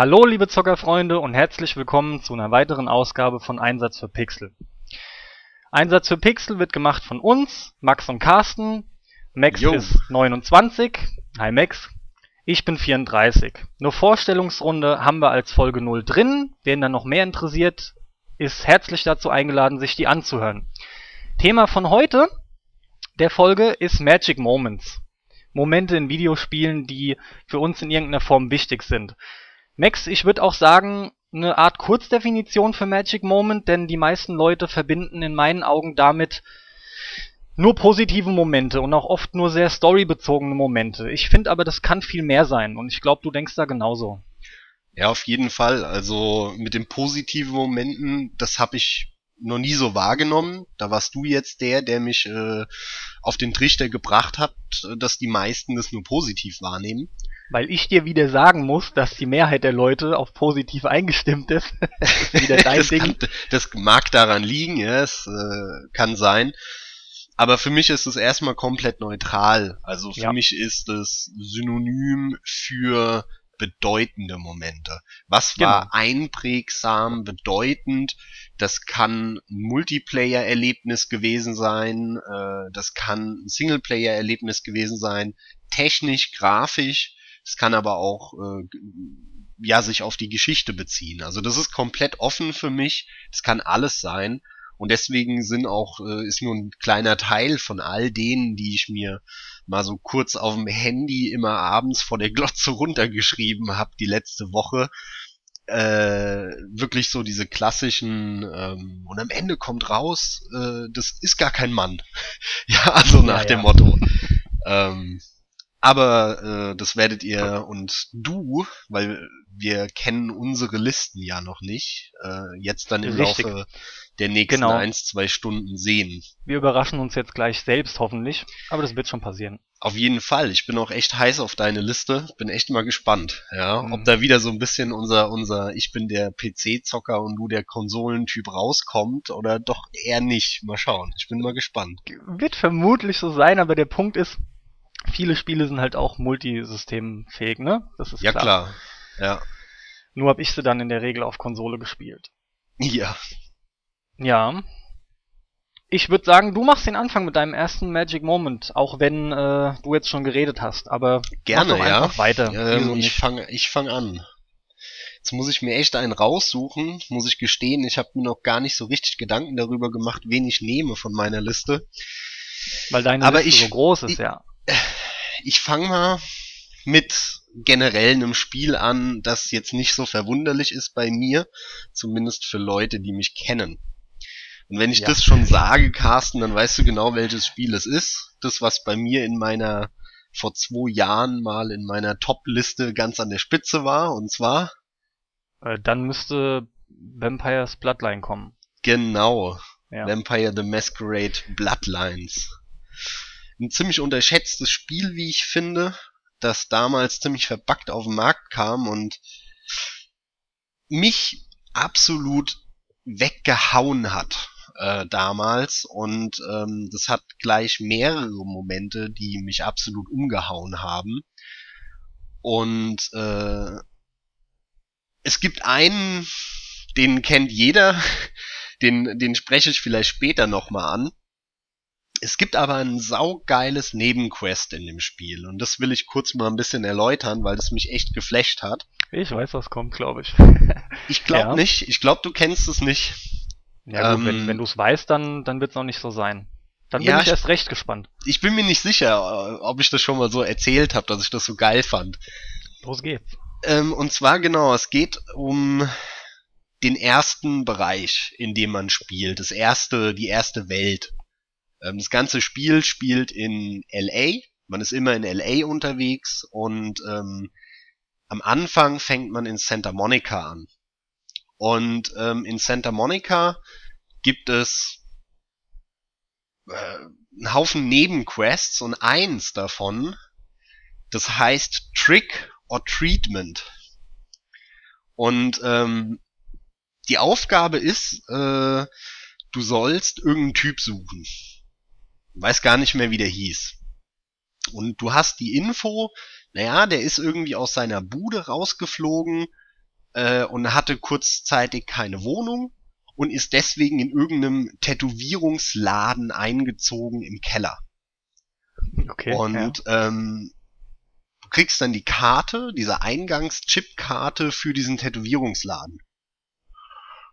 Hallo liebe Zockerfreunde und herzlich willkommen zu einer weiteren Ausgabe von Einsatz für Pixel. Einsatz für Pixel wird gemacht von uns, Max und Carsten. Max Jo. ist 29. Hi Max. Ich bin 34. Nur Vorstellungsrunde haben wir als Folge 0 drin. Wen dann noch mehr interessiert, ist herzlich dazu eingeladen, sich die anzuhören. Thema von heute der Folge ist Magic Moments. Momente in Videospielen, die für uns in irgendeiner Form wichtig sind. Max, ich würde auch sagen, eine Art Kurzdefinition für Magic Moment, denn die meisten Leute verbinden in meinen Augen damit nur positive Momente und auch oft nur sehr storybezogene Momente. Ich finde aber, das kann viel mehr sein und ich glaube, du denkst da genauso. Ja, auf jeden Fall. Also mit den positiven Momenten, das habe ich noch nie so wahrgenommen. Da warst du jetzt der, der mich äh, auf den Trichter gebracht hat, dass die meisten das nur positiv wahrnehmen. Weil ich dir wieder sagen muss, dass die Mehrheit der Leute auf positiv eingestimmt ist. das ist wieder dein das, Ding. kann, das mag daran liegen, ja, es äh, kann sein. Aber für mich ist es erstmal komplett neutral. Also für Ja. mich ist es Synonym für bedeutende Momente. Was war Genau. einprägsam, bedeutend? Das kann ein Multiplayer-Erlebnis gewesen sein, äh, das kann ein Singleplayer-Erlebnis gewesen sein, technisch, grafisch. Es kann aber auch äh, ja sich auf die Geschichte beziehen. Also das ist komplett offen für mich. Es kann alles sein. Und deswegen sind auch, äh, ist nur ein kleiner Teil von all denen, die ich mir mal so kurz auf dem Handy immer abends vor der Glotze runtergeschrieben habe, die letzte Woche. Äh, wirklich so diese klassischen, ähm, und am Ende kommt raus, äh, das ist gar kein Mann. ja, also nach Ja, dem ja. Motto. Ähm, aber äh, das werdet ihr und du, weil wir kennen unsere Listen ja noch nicht, äh, jetzt dann im Richtig. Laufe der nächsten Genau. eins, zwei Stunden sehen. Wir überraschen uns jetzt gleich selbst hoffentlich, aber das wird schon passieren. Auf jeden Fall. Ich bin auch echt heiß auf deine Liste. Bin echt mal gespannt. Ja, Mhm. ob da wieder so ein bisschen unser, unser, ich bin der PC-Zocker und du der Konsolentyp rauskommt oder doch eher nicht. Mal schauen. Ich bin mal gespannt. Wird vermutlich so sein, aber der Punkt ist, viele Spiele sind halt auch multisystemfähig, ne? Das ist Ja, klar. Ja. Nur habe ich sie dann in der Regel auf Konsole gespielt. Ja. Ja. Ich würde sagen, du machst den Anfang mit deinem ersten Magic Moment, auch wenn äh, du jetzt schon geredet hast, aber Gerne, mach ja. einfach weiter. Ähm, ich fange ich fang an. Jetzt muss ich mir echt einen raussuchen, muss ich gestehen. Ich habe mir noch gar nicht so richtig Gedanken darüber gemacht, wen ich nehme von meiner Liste. Weil deine aber Liste ich- so groß ist, ich- ja. Ich fange mal mit generell einem Spiel an, das jetzt nicht so verwunderlich ist bei mir, zumindest für Leute, die mich kennen. Und wenn ich Ja. das schon sage, Carsten, dann weißt du genau, welches Spiel es ist. Das, was bei mir in meiner, vor zwei Jahren mal in meiner Top-Liste ganz an der Spitze war, und zwar, Äh, dann müsste Vampire's Bloodline kommen. genau, Ja. Vampire the Masquerade Bloodlines. Ein ziemlich unterschätztes Spiel, wie ich finde, das damals ziemlich verbuggt auf den Markt kam und mich absolut weggehauen hat äh, damals und ähm, das hat gleich mehrere Momente, die mich absolut umgehauen haben und äh, es gibt einen, den kennt jeder, den, den spreche ich vielleicht später nochmal an. Es gibt aber ein saugeiles Nebenquest in dem Spiel und das will ich kurz mal ein bisschen erläutern, weil das mich echt geflasht hat. Ich weiß, was kommt, glaube ich. Ich glaube Ja. nicht, ich glaube, du kennst es nicht. ja gut, Ähm, wenn, wenn du es weißt, dann, dann wird es auch nicht so sein. Dann bin Ja, ich erst recht gespannt. Ich bin mir nicht sicher, ob ich das schon mal so erzählt habe, dass ich das so geil fand. Los geht's. Ähm, und zwar genau, es geht um den ersten Bereich, in dem man spielt, das erste, die erste Welt. Ähm, das ganze Spiel spielt in LA. Man ist immer in LA unterwegs und ähm, am Anfang fängt man in Santa Monica an. Und ähm, in Santa Monica gibt es äh, einen Haufen Nebenquests und eins davon, das heißt Trick or Treatment. Und ähm, die Aufgabe ist, äh, du sollst irgendeinen Typ suchen. Weiß gar nicht mehr, wie der hieß. Und du hast die Info, naja, der ist irgendwie aus seiner Bude rausgeflogen äh, und hatte kurzzeitig keine Wohnung und ist deswegen in irgendeinem Tätowierungsladen eingezogen im Keller. Okay. und ähm, du kriegst dann die Karte, diese Eingangschip-Karte für diesen Tätowierungsladen.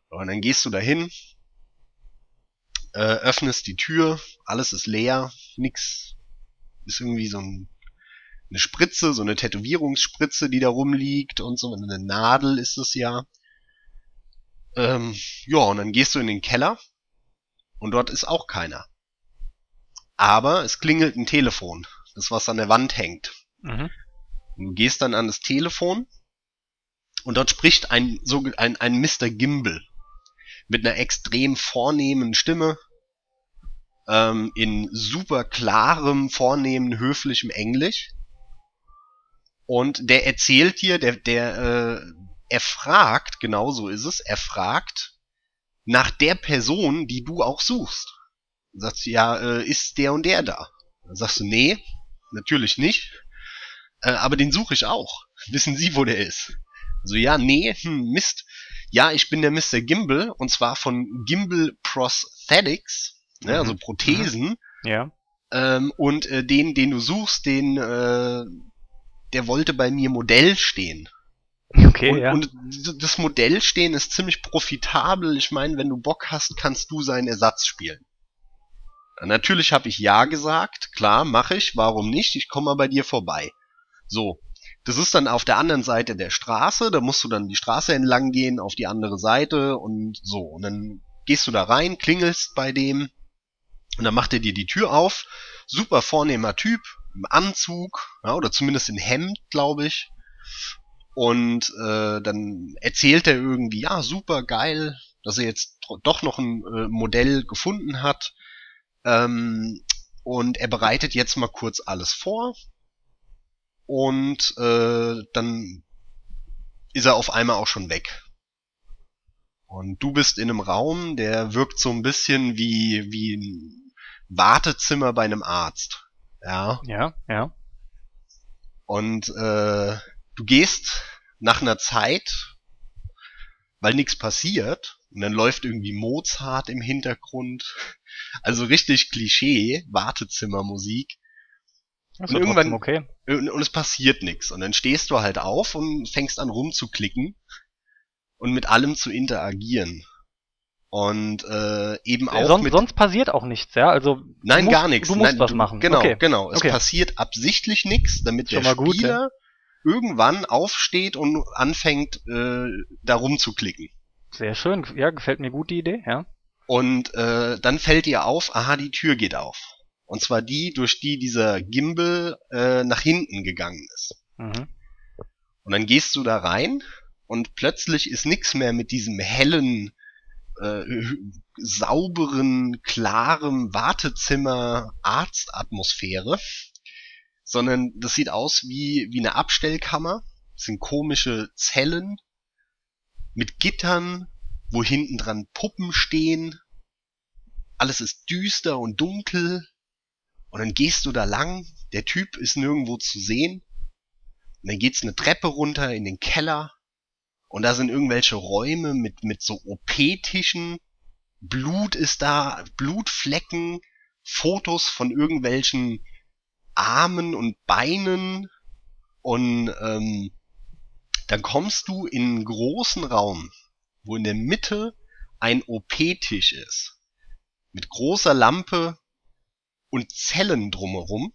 Und dann gehst du dahin, äh, öffnest die Tür, alles ist leer, nix, ist irgendwie so ein, eine Spritze, so eine Tätowierungsspritze, die da rumliegt und so, eine Nadel ist es ja. Ähm, ja, und dann gehst du in den Keller und dort ist auch keiner. Aber es klingelt ein Telefon, das was an der Wand hängt. Mhm. Du gehst dann an das Telefon und dort spricht ein, so, ein, ein Mr. Gimbal mit einer extrem vornehmen Stimme ähm, in super klarem, vornehmen, höflichem Englisch. Und der erzählt dir, der, der, äh, er fragt, genau so ist es, er fragt nach der Person, die du auch suchst. Sagst du, ja, äh, ist der und der da? Dann sagst du, nee, natürlich nicht. Äh, aber den suche ich auch. Wissen Sie, wo der ist? So, ja, nee, hm, Mist. Ja, ich bin der Mr. Gimbal und zwar von Gimbal Prosthetics, ne, Mhm. also Prothesen. Ja. Ähm, und äh, den, den du suchst, den, äh, der wollte bei mir Modell stehen. Okay, und, ja. und das Modell stehen ist ziemlich profitabel. Ich meine, wenn du Bock hast, kannst du seinen Ersatz spielen. Natürlich habe ich ja gesagt, klar, mache ich, warum nicht? Ich komme mal bei dir vorbei. So, das ist dann auf der anderen Seite der Straße, da musst du dann die Straße entlang gehen, auf die andere Seite und so. Und dann gehst du da rein, klingelst bei dem und dann macht er dir die Tür auf. Super vornehmer Typ, im Anzug, ja, oder zumindest in Hemd, glaube ich. Und äh, dann erzählt er irgendwie, ja, super geil, dass er jetzt doch noch ein äh, Modell gefunden hat. Ähm, und er bereitet jetzt mal kurz alles vor. Und äh, dann ist er auf einmal auch schon weg. Und du bist in einem Raum, der wirkt so ein bisschen wie, wie ein Wartezimmer bei einem Arzt. Ja. Ja, ja. Und äh, du gehst nach einer Zeit, weil nichts passiert, und dann läuft irgendwie Mozart im Hintergrund. Also richtig Klischee, Wartezimmermusik. Und irgendwann- okay. Und, es passiert nichts. Und dann stehst du halt auf und fängst an rumzuklicken und mit allem zu interagieren. Und äh, eben auch sonst, mit sonst passiert auch nichts, ja? Also Nein, musst, gar nichts. Du musst Nein, was du, machen. Genau, Okay. genau. Es Okay. passiert absichtlich nichts, damit Schon der mal gut, Spieler irgendwann aufsteht und anfängt, äh, da rumzuklicken. Sehr schön. Ja, gefällt mir gut die Idee, ja. Und äh, dann fällt dir auf, aha, die Tür geht auf. Und zwar die, durch die dieser Gimbal äh, nach hinten gegangen ist. Mhm. Und dann gehst du da rein und plötzlich ist nix mehr mit diesem hellen, äh, sauberen, klaren Wartezimmer Arztatmosphäre, sondern das sieht aus wie, wie eine Abstellkammer. Das sind komische Zellen mit Gittern, wo hinten dran Puppen stehen. Alles ist düster und dunkel. Und dann gehst du da lang. Der Typ ist nirgendwo zu sehen. Und dann geht's eine Treppe runter in den Keller. Und da sind irgendwelche Räume mit, mit so OP-Tischen. Blut ist da, Blutflecken, Fotos von irgendwelchen Armen und Beinen. Und ähm, dann kommst du in einen großen Raum, wo in der Mitte ein OP-Tisch ist. Mit großer Lampe und Zellen drumherum.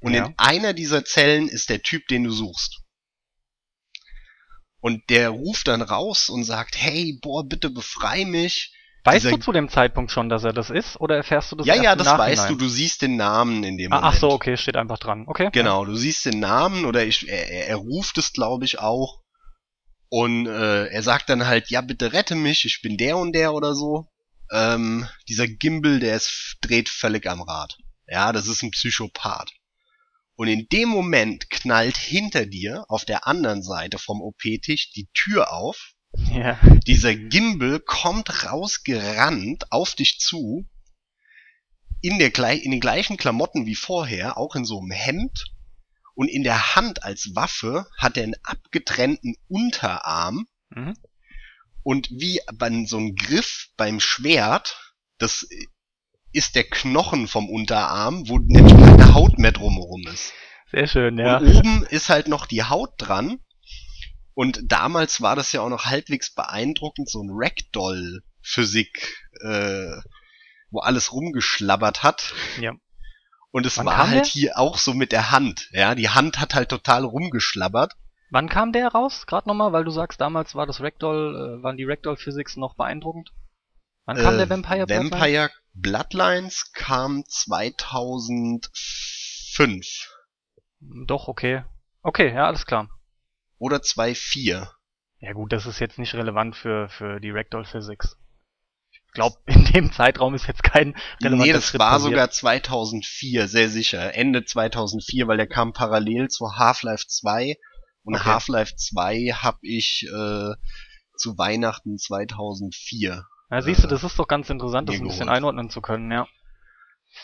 Und Ja. in einer dieser Zellen ist der Typ, den du suchst. Und der ruft dann raus und sagt, hey, boah, bitte befrei mich. Weißt Dieser- du zu dem Zeitpunkt schon, dass er das ist? Oder erfährst du das ja, erst ja, das Nachhinein? weißt du, du siehst den Namen in dem Ah, Moment. ach so, okay, steht einfach dran. Okay. Genau, du siehst den Namen oder ich, er, er- ruft es, glaube ich, auch. Und äh, er sagt dann halt, ja, bitte rette mich, ich bin der und der oder so. Ähm, dieser Gimbal, der ist, dreht völlig am Rad. Ja, das ist ein Psychopath. Und in dem Moment knallt hinter dir auf der anderen Seite vom OP-Tisch die Tür auf. Ja. Dieser Gimbal kommt rausgerannt auf dich zu. In, der, in den gleichen Klamotten wie vorher, auch in so einem Hemd. Und in der Hand als Waffe hat er einen abgetrennten Unterarm Mhm. Und wie bei so einem Griff beim Schwert, das ist der Knochen vom Unterarm, wo nämlich keine Haut mehr drumherum ist. Sehr schön, ja. Und oben ist halt noch die Haut dran. Und damals war das ja auch noch halbwegs beeindruckend, so ein Ragdoll-Physik, äh, wo alles rumgeschlabbert hat. Ja. Und es Wann war halt der? hier auch so mit der Hand. Ja, die Hand hat halt total rumgeschlabbert. Wann kam der raus? Gerade nochmal, weil du sagst, damals war das Ragdoll, äh, waren die Ragdoll Physics noch beeindruckend. Wann kam Äh, der Vampire Bloodline? Vampire Bloodlines kam 2005 Doch, okay. Okay, ja, alles klar. oder 2004. Ja gut, das ist jetzt nicht relevant für, für die Ragdoll Physics. Ich glaube, in dem Zeitraum ist jetzt kein relevanter Nee, das Schritt war passiert. sogar 2004, sehr sicher. Ende 2004, weil der kam parallel zu Half-Life 2. Und Okay. Half-Life 2 habe ich äh, zu Weihnachten 2004. Ja, siehst du, äh, das ist doch ganz interessant, das ein bisschen einordnen zu können, ja.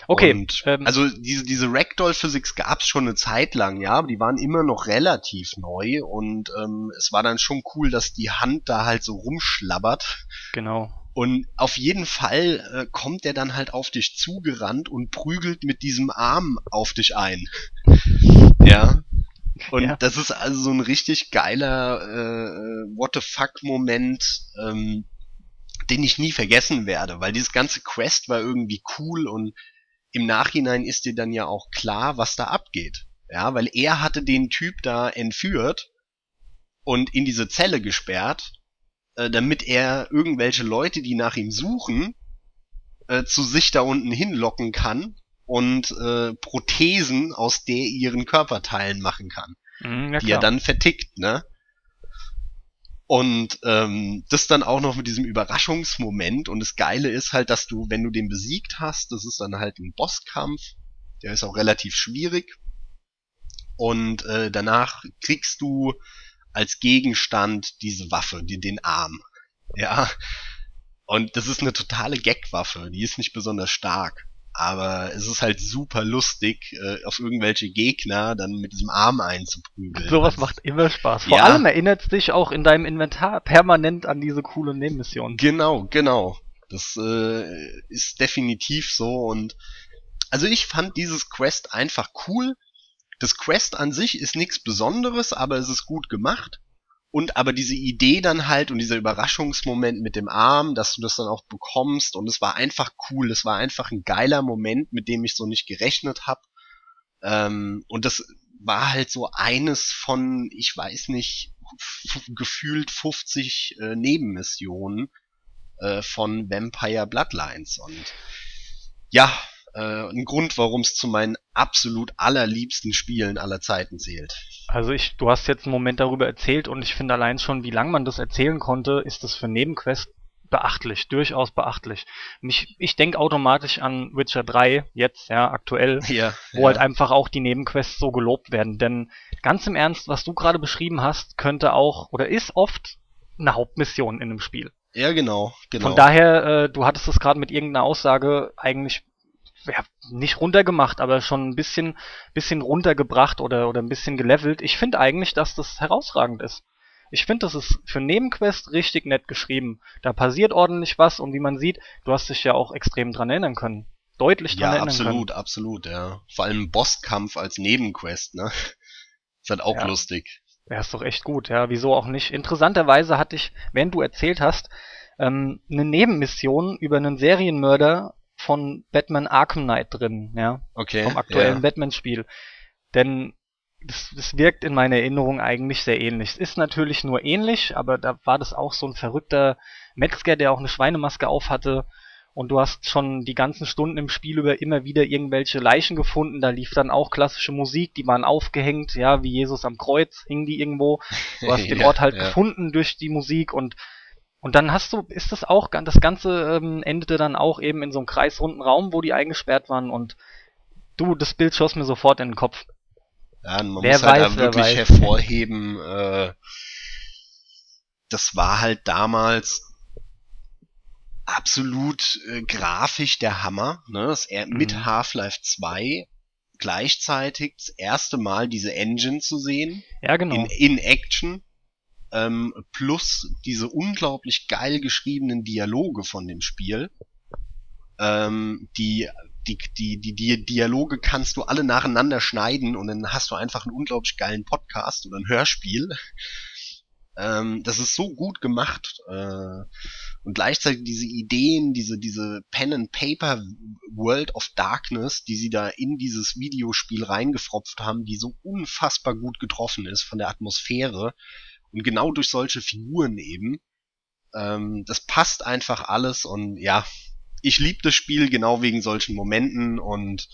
Okay, Und, ähm, also diese, diese Ragdoll-Physics gab's schon eine Zeit lang, ja, aber die waren immer noch relativ neu und ähm, es war dann schon cool, dass die Hand da halt so rumschlabbert. genau. Und auf jeden Fall äh, kommt er dann halt auf dich zugerannt und prügelt mit diesem Arm auf dich ein. ja. Und Ja. das ist also so ein richtig geiler äh, What the fuck Moment, ähm, den ich nie vergessen werde, weil dieses ganze Quest war irgendwie cool und im Nachhinein ist dir dann ja auch klar, was da abgeht. Ja, weil er hatte den Typ da entführt und in diese Zelle gesperrt, äh, damit er irgendwelche Leute, die nach ihm suchen, äh, zu sich da unten hinlocken kann und äh, Prothesen aus der ihren Körperteilen machen kann Mhm, ja, die er dann vertickt, ne? Und ähm, das dann auch noch mit diesem Überraschungsmoment. Und das Geile ist halt, dass du, wenn du den besiegt hast, das ist dann halt ein Bosskampf. Der ist auch relativ schwierig. Und äh, danach kriegst du als Gegenstand diese Waffe, die, den Arm. Ja. Und das ist eine totale Gagwaffe. Die ist nicht besonders stark. Aber es ist halt super lustig, äh, auf irgendwelche Gegner dann mit diesem Arm einzuprügeln. Sowas macht immer Spaß. Vor Ja. allem erinnert es dich auch in deinem Inventar permanent an diese coole Nebenmission. Genau, genau. Das äh, ist definitiv so und also ich fand dieses Quest einfach cool. Das Quest an sich ist nichts Besonderes, aber es ist gut gemacht. Und aber diese Idee dann halt und dieser Überraschungsmoment mit dem Arm, dass du das dann auch bekommst und es war einfach cool, es war einfach ein geiler Moment, mit dem ich so nicht gerechnet habe. Ähm, und das war halt so eines von, ich weiß nicht, gefühlt 50 äh, Nebenmissionen äh, von Vampire Bloodlines. Und ja, äh, ein Grund, warum es zu meinen absolut allerliebsten Spielen aller Zeiten zählt. Also ich, du hast jetzt einen Moment darüber erzählt und ich finde allein schon, wie lang man das erzählen konnte, ist das für Nebenquest beachtlich, durchaus beachtlich. Mich, ich denke automatisch an Witcher 3, jetzt, ja, aktuell, Ja, wo ja. halt einfach auch die Nebenquests so gelobt werden. Denn ganz im Ernst, was du gerade beschrieben hast, könnte auch oder ist oft eine Hauptmission in einem Spiel. ja, genau, genau. Von daher, äh, du hattest es gerade mit irgendeiner Aussage eigentlich ja, nicht runtergemacht, aber schon ein bisschen, bisschen runtergebracht oder, oder ein bisschen gelevelt. Ich finde eigentlich, dass das herausragend ist. Ich finde, das ist für Nebenquest richtig nett geschrieben. Da passiert ordentlich was und wie man sieht, du hast dich ja auch extrem dran erinnern können. Deutlich dran ja, erinnern absolut, absolut, ja. Vor allem Bosskampf als Nebenquest, ne? Ist halt auch Ja. lustig. Ja, ist doch echt gut, ja, wieso auch nicht. Interessanterweise hatte ich, während du erzählt hast, ähm, eine Nebenmission über einen Serienmörder von Batman Arkham Knight drin, ja. Okay. vom aktuellen ja. Batman-Spiel. Denn das, das wirkt in meiner Erinnerung eigentlich sehr ähnlich. Es ist natürlich nur ähnlich, aber da war das auch so ein verrückter Metzger, der auch eine Schweinemaske aufhatte. Und du hast schon die ganzen Stunden im Spiel über immer wieder irgendwelche Leichen gefunden. Da lief dann auch klassische Musik, die waren aufgehängt, ja, wie Jesus am Kreuz hingen die irgendwo. Du hast den Ja, Ort halt ja. gefunden durch die Musik und und dann hast du, ist das auch, das Ganze ähm, endete dann auch eben in so einem kreisrunden Raum, wo die eingesperrt waren und du, das Bild schoss mir sofort in den Kopf. Ja, man Wer muss halt weiß, wirklich weiß. hervorheben, äh, das war halt damals absolut äh, grafisch der Hammer. Ne? Das, er, Mit Mhm. Half-Life 2 gleichzeitig das erste Mal diese Engine zu sehen Ja, genau. in, in Action. Ähm, plus diese unglaublich geil geschriebenen Dialoge von dem Spiel. Ähm, die, die, die, die, die Dialoge kannst du alle nacheinander schneiden und dann hast du einfach einen unglaublich geilen Podcast oder ein Hörspiel. Ähm, das ist so gut gemacht. Äh, und gleichzeitig diese Ideen, diese, diese Pen and Paper World of Darkness, die sie da in dieses Videospiel reingefropft haben, die so unfassbar gut getroffen ist von der Atmosphäre. Und genau durch solche Figuren eben. Ähm, das passt einfach alles und ja, ich liebe das Spiel genau wegen solchen Momenten und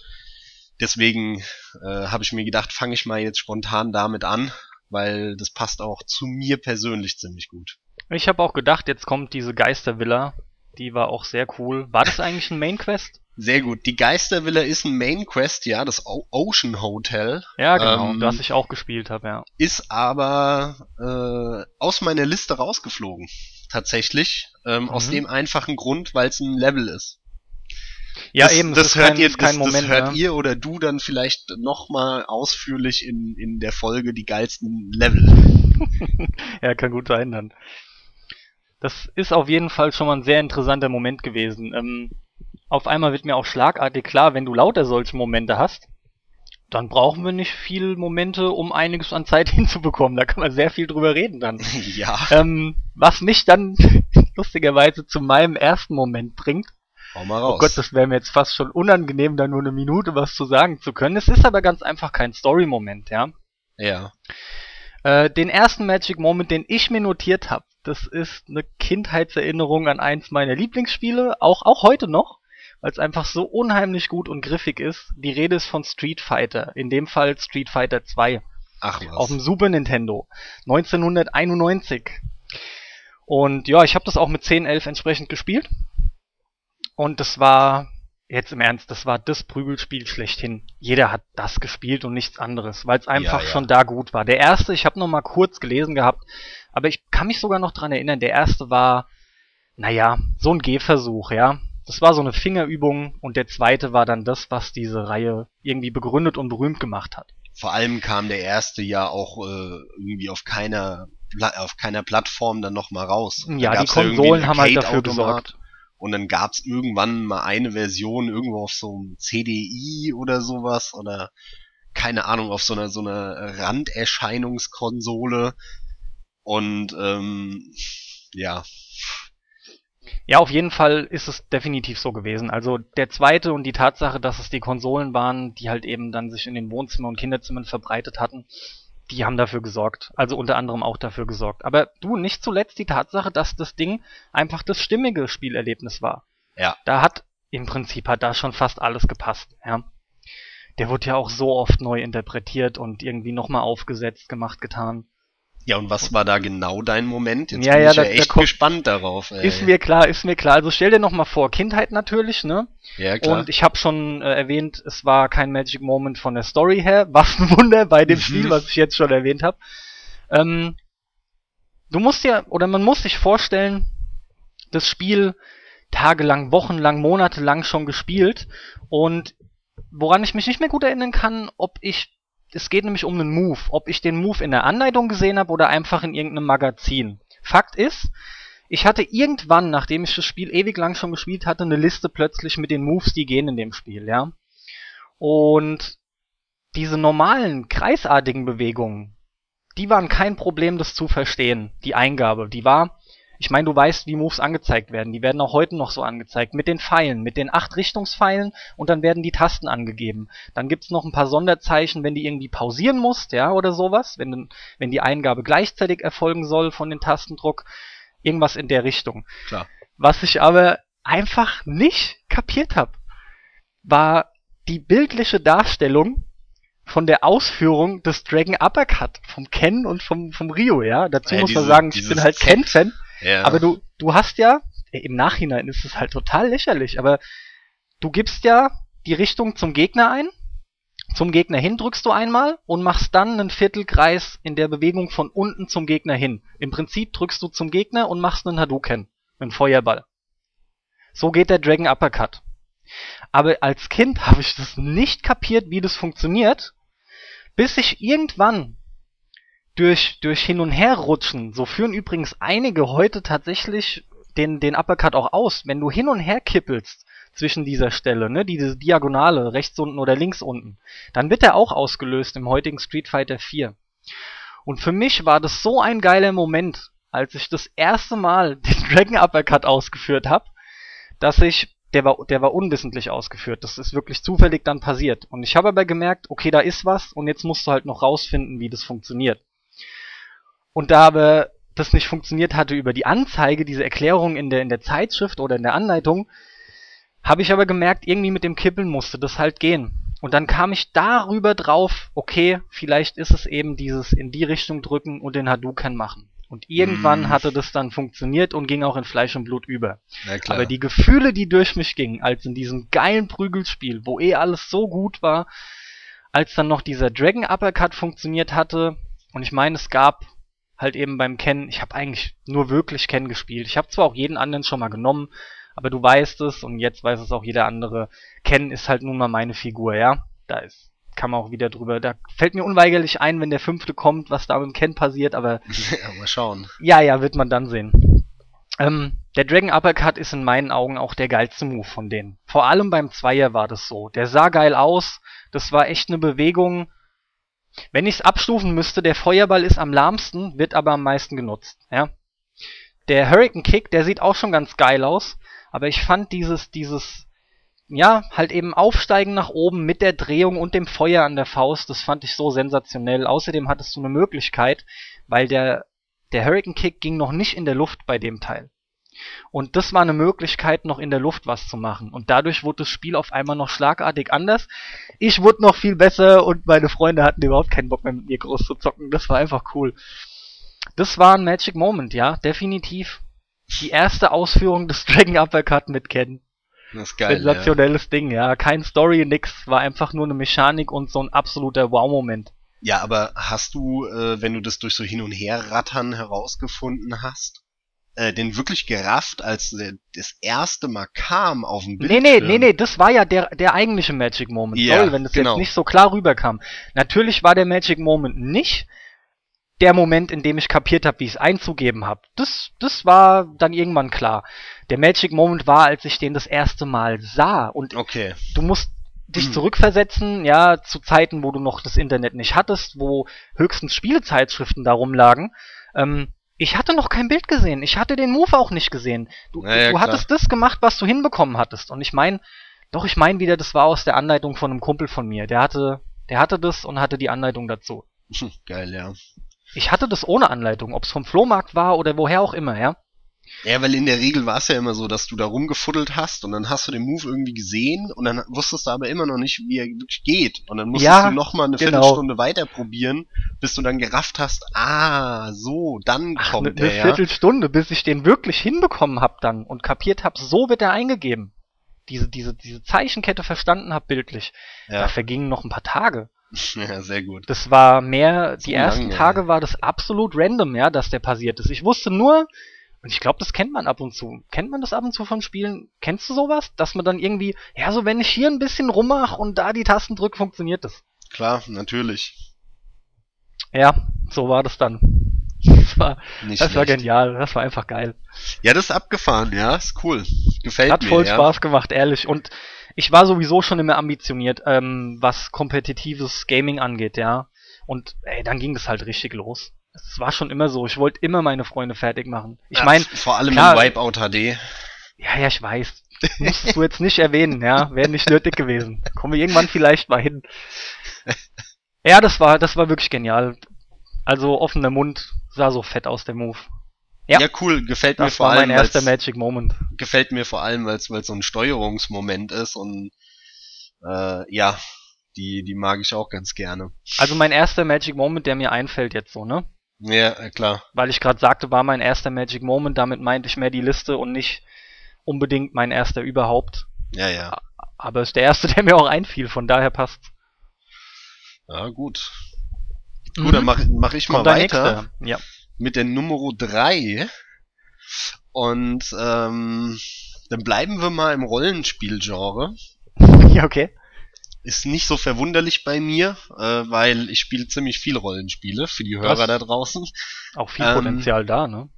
deswegen äh, habe ich mir gedacht, fange ich mal jetzt spontan damit an, weil das passt auch zu mir persönlich ziemlich gut. Ich habe auch gedacht, jetzt kommt diese Geistervilla. Die war auch sehr cool. War das eigentlich ein Main Quest? Sehr gut. Die Geistervilla ist ein Main Quest, ja, das o Ocean Hotel. Ja, genau, ähm, das ich auch gespielt habe, ja. Ist aber äh, aus meiner Liste rausgeflogen. Tatsächlich. Ähm, mhm. Aus dem einfachen Grund, weil es ein Level ist. Ja, das, eben, das, hört kein, ihr, das, kein Moment, das hört ja. ihr oder du dann vielleicht nochmal ausführlich in, in der Folge die geilsten Level. ja, kann gut sein dann. Das ist auf jeden Fall schon mal ein sehr interessanter Moment gewesen. Ähm, auf einmal wird mir auch schlagartig klar, wenn du lauter solche Momente hast, dann brauchen wir nicht viel Momente, um einiges an Zeit hinzubekommen. Da kann man sehr viel drüber reden dann. Ja. Ähm, was mich dann lustigerweise zu meinem ersten Moment bringt, Hau mal raus. Oh Gott, das wäre mir jetzt fast schon unangenehm, da nur eine Minute was zu sagen zu können. Es ist aber ganz einfach kein Story-Moment, ja. Ja. Äh, den ersten Magic Moment, den ich mir notiert habe, das ist eine Kindheitserinnerung an eins meiner Lieblingsspiele, auch, auch heute noch, weil es einfach so unheimlich gut und griffig ist. Die Rede ist von Street Fighter, in dem Fall Street Fighter 2. Ach was. Auf dem Super Nintendo. 1991. Und ja, ich habe das auch mit 10, 11 entsprechend gespielt. Und das war, jetzt im Ernst, das war das Prügelspiel schlechthin. Jeder hat das gespielt und nichts anderes, weil es einfach ja, ja. schon da gut war. Der erste, ich habe noch mal kurz gelesen gehabt, aber ich kann mich sogar noch dran erinnern, der erste war, naja, so ein Gehversuch, ja. Das war so eine Fingerübung und der zweite war dann das, was diese Reihe irgendwie begründet und berühmt gemacht hat. Vor allem kam der erste ja auch äh, irgendwie auf keiner auf keiner Plattform dann noch mal raus. Ja, die Konsolen haben halt dafür gesorgt. Und dann gab's irgendwann mal eine Version irgendwo auf so einem CDI oder sowas oder keine Ahnung, auf so einer so einer Randerscheinungskonsole. Und ähm, ja. Ja, auf jeden Fall ist es definitiv so gewesen. Also der zweite und die Tatsache, dass es die Konsolen waren, die halt eben dann sich in den Wohnzimmern und Kinderzimmern verbreitet hatten, die haben dafür gesorgt. Also unter anderem auch dafür gesorgt. Aber du, nicht zuletzt die Tatsache, dass das Ding einfach das stimmige Spielerlebnis war. Ja. Da hat, im Prinzip hat da schon fast alles gepasst, ja. Der wurde ja auch so oft neu interpretiert und irgendwie nochmal aufgesetzt, gemacht, getan. Ja, und was war da genau dein Moment? Jetzt ja, bin ja, ich ja da, echt gespannt darauf. Ey. Ist mir klar, ist mir klar. Also stell dir noch mal vor, Kindheit natürlich, ne? Ja, klar. Und ich habe schon äh, erwähnt, es war kein Magic Moment von der Story her. Was ein Wunder bei dem mhm. Spiel, was ich jetzt schon erwähnt habe. Ähm, du musst ja, oder man muss sich vorstellen, das Spiel tagelang, wochenlang, monatelang schon gespielt und woran ich mich nicht mehr gut erinnern kann, ob ich es geht nämlich um einen Move. Ob ich den Move in der Anleitung gesehen habe oder einfach in irgendeinem Magazin. Fakt ist, ich hatte irgendwann, nachdem ich das Spiel ewig lang schon gespielt hatte, eine Liste plötzlich mit den Moves, die gehen in dem Spiel, ja. Und diese normalen, kreisartigen Bewegungen, die waren kein Problem, das zu verstehen. Die Eingabe, die war ich meine, du weißt, wie Moves angezeigt werden. Die werden auch heute noch so angezeigt. Mit den Pfeilen, mit den acht Richtungspfeilen und dann werden die Tasten angegeben. Dann gibt's noch ein paar Sonderzeichen, wenn die irgendwie pausieren musst, ja, oder sowas. Wenn, wenn die Eingabe gleichzeitig erfolgen soll von den Tastendruck. Irgendwas in der Richtung. Klar. Was ich aber einfach nicht kapiert habe, war die bildliche Darstellung von der Ausführung des Dragon Uppercut vom Ken und vom, vom Rio, ja. Dazu ja, muss man sagen, ich bin halt Ken-Fan. Aber du, du hast ja, im Nachhinein ist es halt total lächerlich, aber du gibst ja die Richtung zum Gegner ein, zum Gegner hin drückst du einmal und machst dann einen Viertelkreis in der Bewegung von unten zum Gegner hin. Im Prinzip drückst du zum Gegner und machst einen Hadouken, einen Feuerball. So geht der Dragon Uppercut. Aber als Kind habe ich das nicht kapiert, wie das funktioniert, bis ich irgendwann durch, durch Hin- und Herrutschen, so führen übrigens einige heute tatsächlich den, den Uppercut auch aus. Wenn du hin und her kippelst zwischen dieser Stelle, ne, diese Diagonale, rechts unten oder links unten, dann wird er auch ausgelöst im heutigen Street Fighter 4. Und für mich war das so ein geiler Moment, als ich das erste Mal den Dragon Uppercut ausgeführt habe, dass ich der war, der war unwissentlich ausgeführt. Das ist wirklich zufällig dann passiert. Und ich habe aber gemerkt, okay, da ist was und jetzt musst du halt noch rausfinden, wie das funktioniert. Und da aber das nicht funktioniert hatte über die Anzeige, diese Erklärung in der, in der Zeitschrift oder in der Anleitung, habe ich aber gemerkt, irgendwie mit dem Kippeln musste das halt gehen. Und dann kam ich darüber drauf, okay, vielleicht ist es eben dieses in die Richtung drücken und den Hadouken machen. Und irgendwann Mm. hatte das dann funktioniert und ging auch in Fleisch und Blut über. Aber die Gefühle, die durch mich gingen, als in diesem geilen Prügelspiel, wo eh alles so gut war, als dann noch dieser Dragon Uppercut funktioniert hatte, und ich meine, es gab halt eben beim Ken, ich habe eigentlich nur wirklich Ken gespielt. Ich habe zwar auch jeden anderen schon mal genommen, aber du weißt es und jetzt weiß es auch jeder andere. Ken ist halt nun mal meine Figur, ja. Da ist, kann man auch wieder drüber. Da fällt mir unweigerlich ein, wenn der fünfte kommt, was da mit dem Ken passiert, aber ja, mal schauen. ja, ja, wird man dann sehen. Ähm, der Dragon Uppercut ist in meinen Augen auch der geilste Move von denen. Vor allem beim Zweier war das so. Der sah geil aus. Das war echt eine Bewegung. Wenn ich es abstufen müsste, der Feuerball ist am lahmsten, wird aber am meisten genutzt. Ja. Der Hurricane Kick, der sieht auch schon ganz geil aus. Aber ich fand dieses, dieses, ja, halt eben Aufsteigen nach oben mit der Drehung und dem Feuer an der Faust, das fand ich so sensationell. Außerdem hattest du eine Möglichkeit, weil der der Hurricane Kick ging noch nicht in der Luft bei dem Teil. Und das war eine Möglichkeit, noch in der Luft was zu machen. Und dadurch wurde das Spiel auf einmal noch schlagartig anders. Ich wurde noch viel besser und meine Freunde hatten überhaupt keinen Bock mehr mit mir groß zu zocken. Das war einfach cool. Das war ein Magic Moment, ja, definitiv. Die erste Ausführung des Dragon Uppercut mit Ken. Das ist geil. Ja. Sensationelles Ding, ja. Kein Story, nix. War einfach nur eine Mechanik und so ein absoluter Wow-Moment. ja, aber hast du, äh, wenn du das durch so Hin- und Herrattern herausgefunden hast, äh, den wirklich gerafft, als der, das erste Mal kam auf dem Nee, Bildschirm? nee, nee, nee, das war ja der, der eigentliche Magic Moment. Ja, Sorry, wenn das genau. jetzt nicht so klar rüberkam. Natürlich war der Magic Moment nicht der Moment, in dem ich kapiert habe, wie ich es einzugeben habe. Das, das war dann irgendwann klar. Der Magic Moment war, als ich den das erste Mal sah. Und Okay. du musst dich Hm. zurückversetzen, ja, zu Zeiten, wo du noch das Internet nicht hattest, wo höchstens Spielezeitschriften da rumlagen. Ähm, ich hatte noch kein Bild gesehen. Ich hatte den Move auch nicht gesehen. Du, Ja, ja, du hattest das gemacht, was du hinbekommen hattest. Und ich meine, doch, ich meine wieder, das war aus der Anleitung von einem Kumpel von mir. Der hatte, der hatte das und hatte die Anleitung dazu. Geil, ja. Ich hatte das ohne Anleitung, ob es vom Flohmarkt war oder woher auch immer, ja. Ja, weil in der Regel war es ja immer so, dass du da rumgefuddelt hast und dann hast du den Move irgendwie gesehen und dann wusstest du aber immer noch nicht, wie er wirklich geht. Und dann musstest Ja, du nochmal eine genau. Viertelstunde weiter probieren, bis du dann gerafft hast, ah, so, dann Ach, kommt eine der, ne ja. Viertelstunde, bis ich den wirklich hinbekommen hab dann und kapiert hab, so wird er eingegeben. Diese, diese, diese Zeichenkette verstanden hab bildlich. Da Ja. vergingen noch ein paar Tage. ja, sehr gut. Das war mehr, die So ersten lange, Tage ja. war das absolut random, ja, dass der passiert ist. Ich wusste nur, und ich glaube, das kennt man ab und zu. Kennt man das ab und zu von Spielen? Kennst du sowas? Dass man dann irgendwie, ja, so wenn ich hier ein bisschen rummach und da die Tasten drück, funktioniert das. Klar, natürlich. Ja, so war das dann. Das war, Nicht das war genial, das war einfach geil. Ja, das ist abgefahren, ja, ist cool. Gefällt Hat mir, voll ja. Spaß gemacht, ehrlich. Und ich war sowieso schon immer ambitioniert, ähm, was kompetitives Gaming angeht, ja. Und ey, dann ging das halt richtig los. Es war schon immer so. Ich wollte immer meine Freunde fertig machen. Ich Ja, meine, vor allem klar, in Wipeout HD. ja, ja, ich weiß. Musstest du jetzt nicht erwähnen, ja. Wäre nicht nötig gewesen. Kommen wir irgendwann vielleicht mal hin. Ja, das war, das war wirklich genial. Also offener Mund sah so fett aus, der Move. Ja. Ja, cool, gefällt mir Das vor war mein allem, erster weil's- Magic Moment. gefällt mir vor allem, weil es so ein Steuerungsmoment ist und äh, ja, die, die mag ich auch ganz gerne. Also mein erster Magic Moment, der mir einfällt jetzt so, ne? Ja, äh, klar. weil ich gerade sagte, war mein erster Magic Moment, damit meinte ich mehr die Liste und nicht unbedingt mein erster überhaupt. Ja, ja. Aber ist der erste, der mir auch einfiel, von daher passt. Ja, gut. Gut, dann mach, mach ich mal Mhm. Kommt der weiter. Ja. mit der Nummer 3. Und ähm, dann bleiben wir mal im Rollenspielgenre. ja, okay. Ist nicht so verwunderlich bei mir, äh, weil ich spiele ziemlich viel Rollenspiele für die Hörer Was? da draußen. Auch viel Ähm, Potenzial da, ne?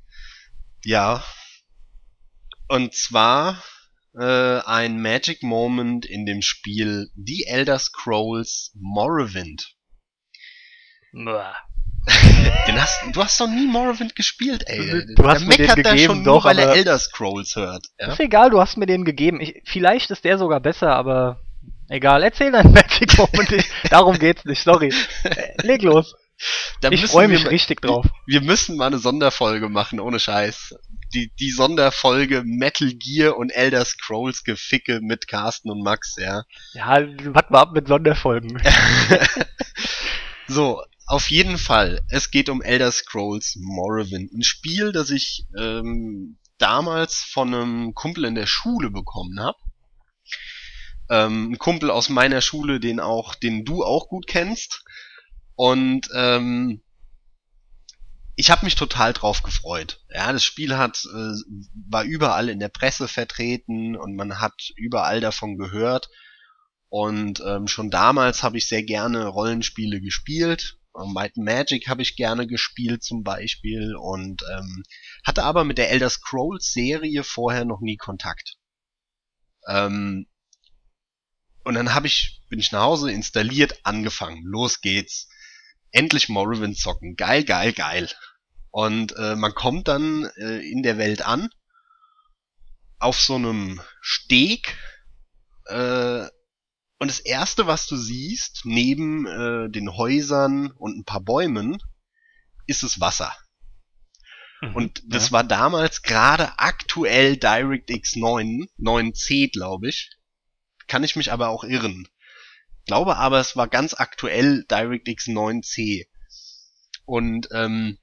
Ja. Und zwar äh, ein Magic Moment in dem Spiel The Elder Scrolls Morrowind. Den hast, du hast doch nie Morrowind gespielt, ey. Du hast Der mir den meckert da gegeben, schon nur, doch, weil er Elder Scrolls hört. Ja? Ist egal, du hast mir den gegeben. Ich, vielleicht ist der sogar besser, aber egal. Erzähl dein Magic Moment. Ich, darum geht's nicht, sorry. Äh, Leg los. Da ich freue wir mich mal- richtig drauf. Wir müssen mal eine Sonderfolge machen, ohne Scheiß. Die, die Sonderfolge Metal Gear und Elder Scrolls Geficke mit Carsten und Max, ja. Ja, warte mal ab mit Sonderfolgen. So, auf jeden Fall. Es geht um Elder Scrolls Morrowind. Ein Spiel, das ich ähm, damals von einem Kumpel in der Schule bekommen habe. Ähm, ein Kumpel aus meiner Schule, den auch, den du auch gut kennst. Und ähm, ich habe mich total drauf gefreut. Ja, das Spiel hat äh, war überall in der Presse vertreten und man hat überall davon gehört. Und ähm, schon damals habe ich sehr gerne Rollenspiele gespielt. Might Magic habe ich gerne gespielt zum Beispiel und ähm, hatte aber mit der Elder Scrolls Serie vorher noch nie Kontakt. Ähm, und dann habe ich bin ich nach Hause installiert, angefangen. Los geht's. Endlich Morrowind zocken. Geil, geil, geil. Und äh, man kommt dann äh, in der Welt an auf so einem Steg äh, und das erste, was du siehst, neben äh, den Häusern und ein paar Bäumen, ist das Wasser. Und das ja. war damals gerade aktuell DirectX 9, 9C, glaube ich. Kann ich mich aber auch irren. Glaube aber, es war ganz aktuell DirectX 9C. Und ähm,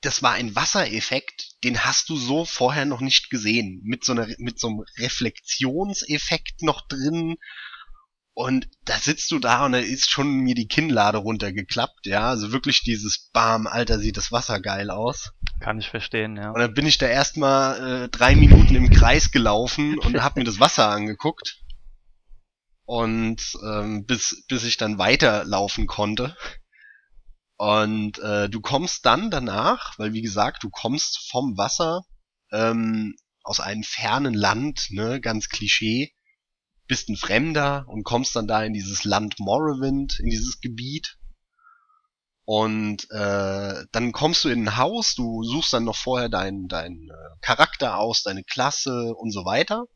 das war ein Wassereffekt, den hast du so vorher noch nicht gesehen. Mit so einer, mit so einem Reflexionseffekt noch drin. Und da sitzt du da und da ist schon mir die Kinnlade runtergeklappt, ja. Also wirklich dieses Bam, Alter, sieht das Wasser geil aus. Kann ich verstehen, ja. Und dann bin ich da erstmal äh, drei Minuten im Kreis gelaufen und hab mir das Wasser angeguckt. Und ähm, bis, bis ich dann weiterlaufen konnte. Und äh, du kommst dann danach, weil wie gesagt, du kommst vom Wasser ähm, aus einem fernen Land, ne, ganz Klischee, bist ein Fremder und kommst dann da in dieses Land Morrowind, in dieses Gebiet. Und äh, dann kommst du in ein Haus, du suchst dann noch vorher deinen dein, äh, Charakter aus, deine Klasse und so weiter.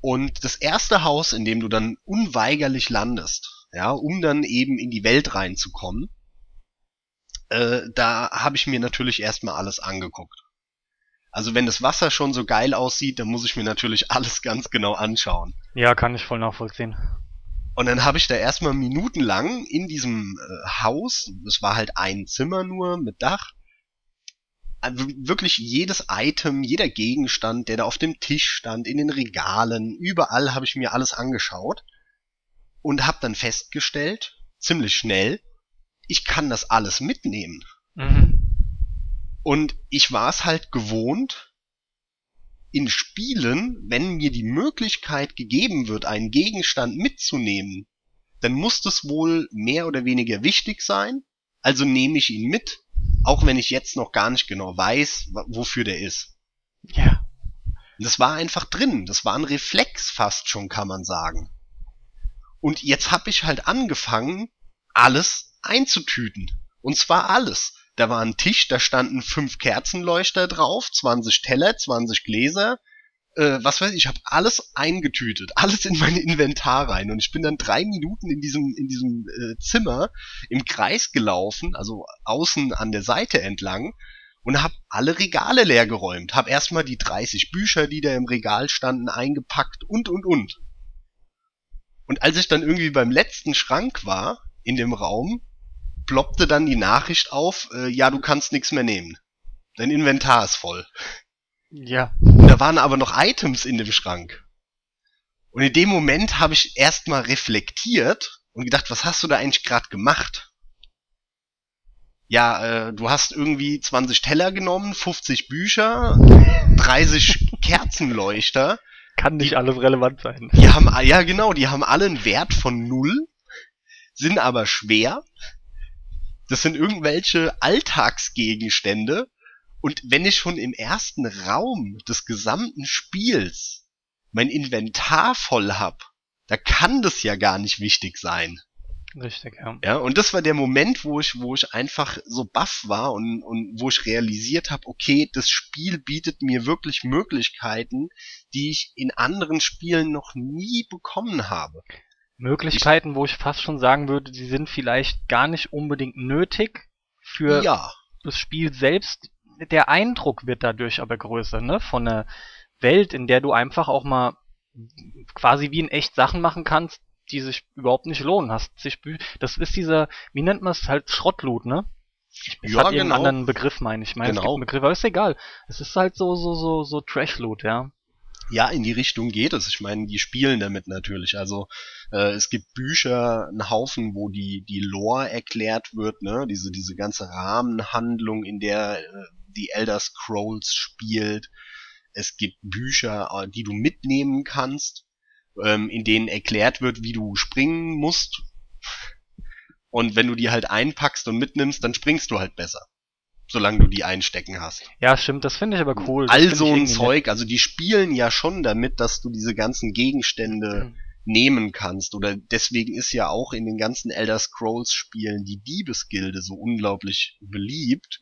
Und das erste Haus, in dem du dann unweigerlich landest, ja, um dann eben in die Welt reinzukommen, äh, da habe ich mir natürlich erstmal alles angeguckt. Also wenn das Wasser schon so geil aussieht, dann muss ich mir natürlich alles ganz genau anschauen. Ja, kann ich voll nachvollziehen. Und dann habe ich da erstmal minutenlang in diesem äh, Haus, es war halt ein Zimmer nur mit Dach, also wirklich jedes Item, jeder Gegenstand, der da auf dem Tisch stand, in den Regalen, überall habe ich mir alles angeschaut und habe dann festgestellt, ziemlich schnell, ich kann das alles mitnehmen. Mhm. Und ich war es halt gewohnt, in Spielen, wenn mir die Möglichkeit gegeben wird, einen Gegenstand mitzunehmen, dann muss das wohl mehr oder weniger wichtig sein. Also nehme ich ihn mit, auch wenn ich jetzt noch gar nicht genau weiß, wofür der ist. Ja. Das war einfach drin. Das war ein Reflex fast schon, kann man sagen. Und jetzt habe ich halt angefangen, alles einzutüten. Und zwar alles. Da war ein Tisch, da standen fünf Kerzenleuchter drauf, 20 Teller, 20 Gläser. Äh, was weiß ich, ich habe alles eingetütet, alles in mein Inventar rein. Und ich bin dann drei Minuten in diesem, in diesem äh, Zimmer im Kreis gelaufen, also außen an der Seite entlang und habe alle Regale leer geräumt. Habe erstmal die 30 Bücher, die da im Regal standen, eingepackt und und und. Und als ich dann irgendwie beim letzten Schrank war in dem Raum, ploppte dann die Nachricht auf, äh, ja, du kannst nichts mehr nehmen. Dein Inventar ist voll. Ja. Und da waren aber noch Items in dem Schrank. Und in dem Moment habe ich erstmal reflektiert und gedacht, was hast du da eigentlich gerade gemacht? Ja, äh, du hast irgendwie 20 Teller genommen, 50 Bücher, 30 Kerzenleuchter. Kann nicht alles relevant sein. Die haben, ja genau, die haben alle einen Wert von null, sind aber schwer. Das sind irgendwelche Alltagsgegenstände. Und wenn ich schon im ersten Raum des gesamten Spiels mein Inventar voll hab, da kann das ja gar nicht wichtig sein. Richtig, ja. Ja, und das war der Moment, wo ich, wo ich einfach so baff war und, und wo ich realisiert habe, okay, das Spiel bietet mir wirklich Möglichkeiten, die ich in anderen Spielen noch nie bekommen habe. Möglichkeiten, wo ich fast schon sagen würde, die sind vielleicht gar nicht unbedingt nötig für Ja, das Spiel selbst. Der Eindruck wird dadurch aber größer, ne? Von einer Welt, in der du einfach auch mal quasi wie in echt Sachen machen kannst, die sich überhaupt nicht lohnen. Hast das ist dieser, wie nennt man es halt Schrottloot, ne? Es Ja, hat genau. anderen Begriff, meine ich. Ich meine, es gibt Genau. einen Begriff, aber ist egal. Es ist halt so, so, so, so Trash-Loot, ja. Ja, in die Richtung geht es. Ich meine, die spielen damit natürlich. Also äh, es gibt Bücher, einen Haufen, wo die die Lore erklärt wird, ne, diese diese ganze Rahmenhandlung, in der äh, die Elder Scrolls spielt. Es gibt Bücher, äh, die du mitnehmen kannst, ähm, in denen erklärt wird, wie du springen musst. Und wenn du die halt einpackst und mitnimmst, dann springst du halt besser. Solange du die einstecken hast. Ja, stimmt, das finde ich aber cool. All so ein Zeug, also die spielen ja schon damit, dass du diese ganzen Gegenstände Mhm. nehmen kannst. Oder deswegen ist ja auch in den ganzen Elder Scrolls Spielen die Diebesgilde so unglaublich beliebt.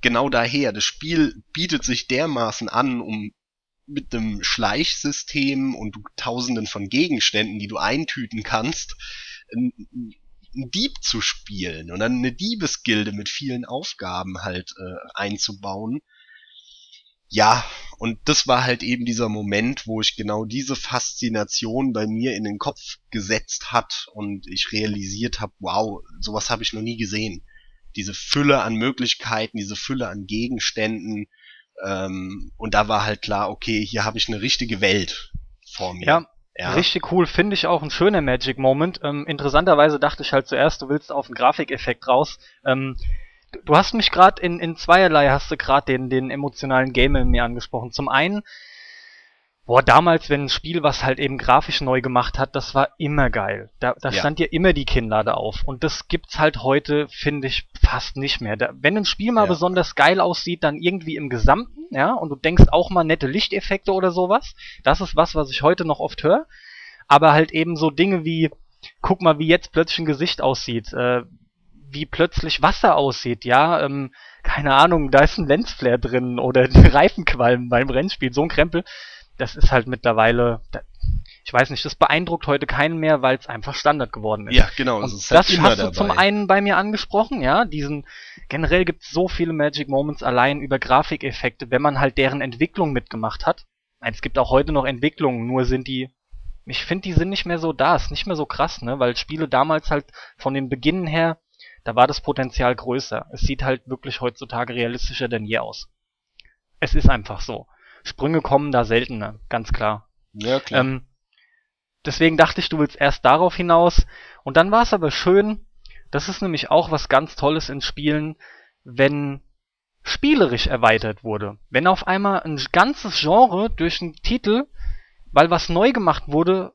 Genau daher, das Spiel bietet sich dermaßen an, um mit einem Schleichsystem und tausenden von Gegenständen, die du eintüten kannst, einen Dieb zu spielen und dann eine Diebesgilde mit vielen Aufgaben halt äh, einzubauen. Ja, und das war halt eben dieser Moment, wo ich genau diese Faszination bei mir in den Kopf gesetzt hat und ich realisiert habe, wow, sowas habe ich noch nie gesehen. Diese Fülle an Möglichkeiten, diese Fülle an Gegenständen. Ähm, und da war halt klar, okay, hier habe ich eine richtige Welt vor mir. Ja, ja. Richtig cool, finde ich auch ein schöner Magic Moment. Ähm, interessanterweise dachte ich halt zuerst, du willst auf einen Grafikeffekt raus. Ähm, du- hast mich gerade in, in zweierlei, hast du gerade den, den emotionalen Game in mir angesprochen. Zum einen, boah, damals, wenn ein Spiel was halt eben grafisch neu gemacht hat, das war immer geil. Da, da Ja. stand ja immer die Kinnlade auf. Und das gibt's halt heute, finde ich, fast nicht mehr. Da, wenn ein Spiel mal Ja. besonders geil aussieht, dann irgendwie im Gesamten, ja, und du denkst auch mal nette Lichteffekte oder sowas. Das ist was, was ich heute noch oft höre. Aber halt eben so Dinge wie, guck mal, wie jetzt plötzlich ein Gesicht aussieht, äh, wie plötzlich Wasser aussieht, ja, ähm, keine Ahnung, da ist ein Lensflare drin oder die Reifenqualm beim Rennspiel, so ein Krempel. Das ist halt mittlerweile, ich weiß nicht, das beeindruckt heute keinen mehr, weil es einfach Standard geworden ist. Ja, genau. Und ist das halt hast du dabei. zum einen bei mir angesprochen, ja, diesen, generell gibt es so viele Magic Moments allein über Grafikeffekte, wenn man halt deren Entwicklung mitgemacht hat. Nein, Es gibt auch heute noch Entwicklungen, nur sind die, ich finde, die sind nicht mehr so da, ist nicht mehr so krass, ne, weil Spiele damals halt von den Beginnen her, da war das Potenzial größer. Es sieht halt wirklich heutzutage realistischer denn je aus. Es ist einfach so. Sprünge kommen da seltener, ganz klar. Ja, klar. Ähm, deswegen dachte ich, du willst erst darauf hinaus. Und dann war es aber schön, das ist nämlich auch was ganz Tolles in Spielen, wenn spielerisch erweitert wurde. Wenn auf einmal ein ganzes Genre durch einen Titel, weil was neu gemacht wurde,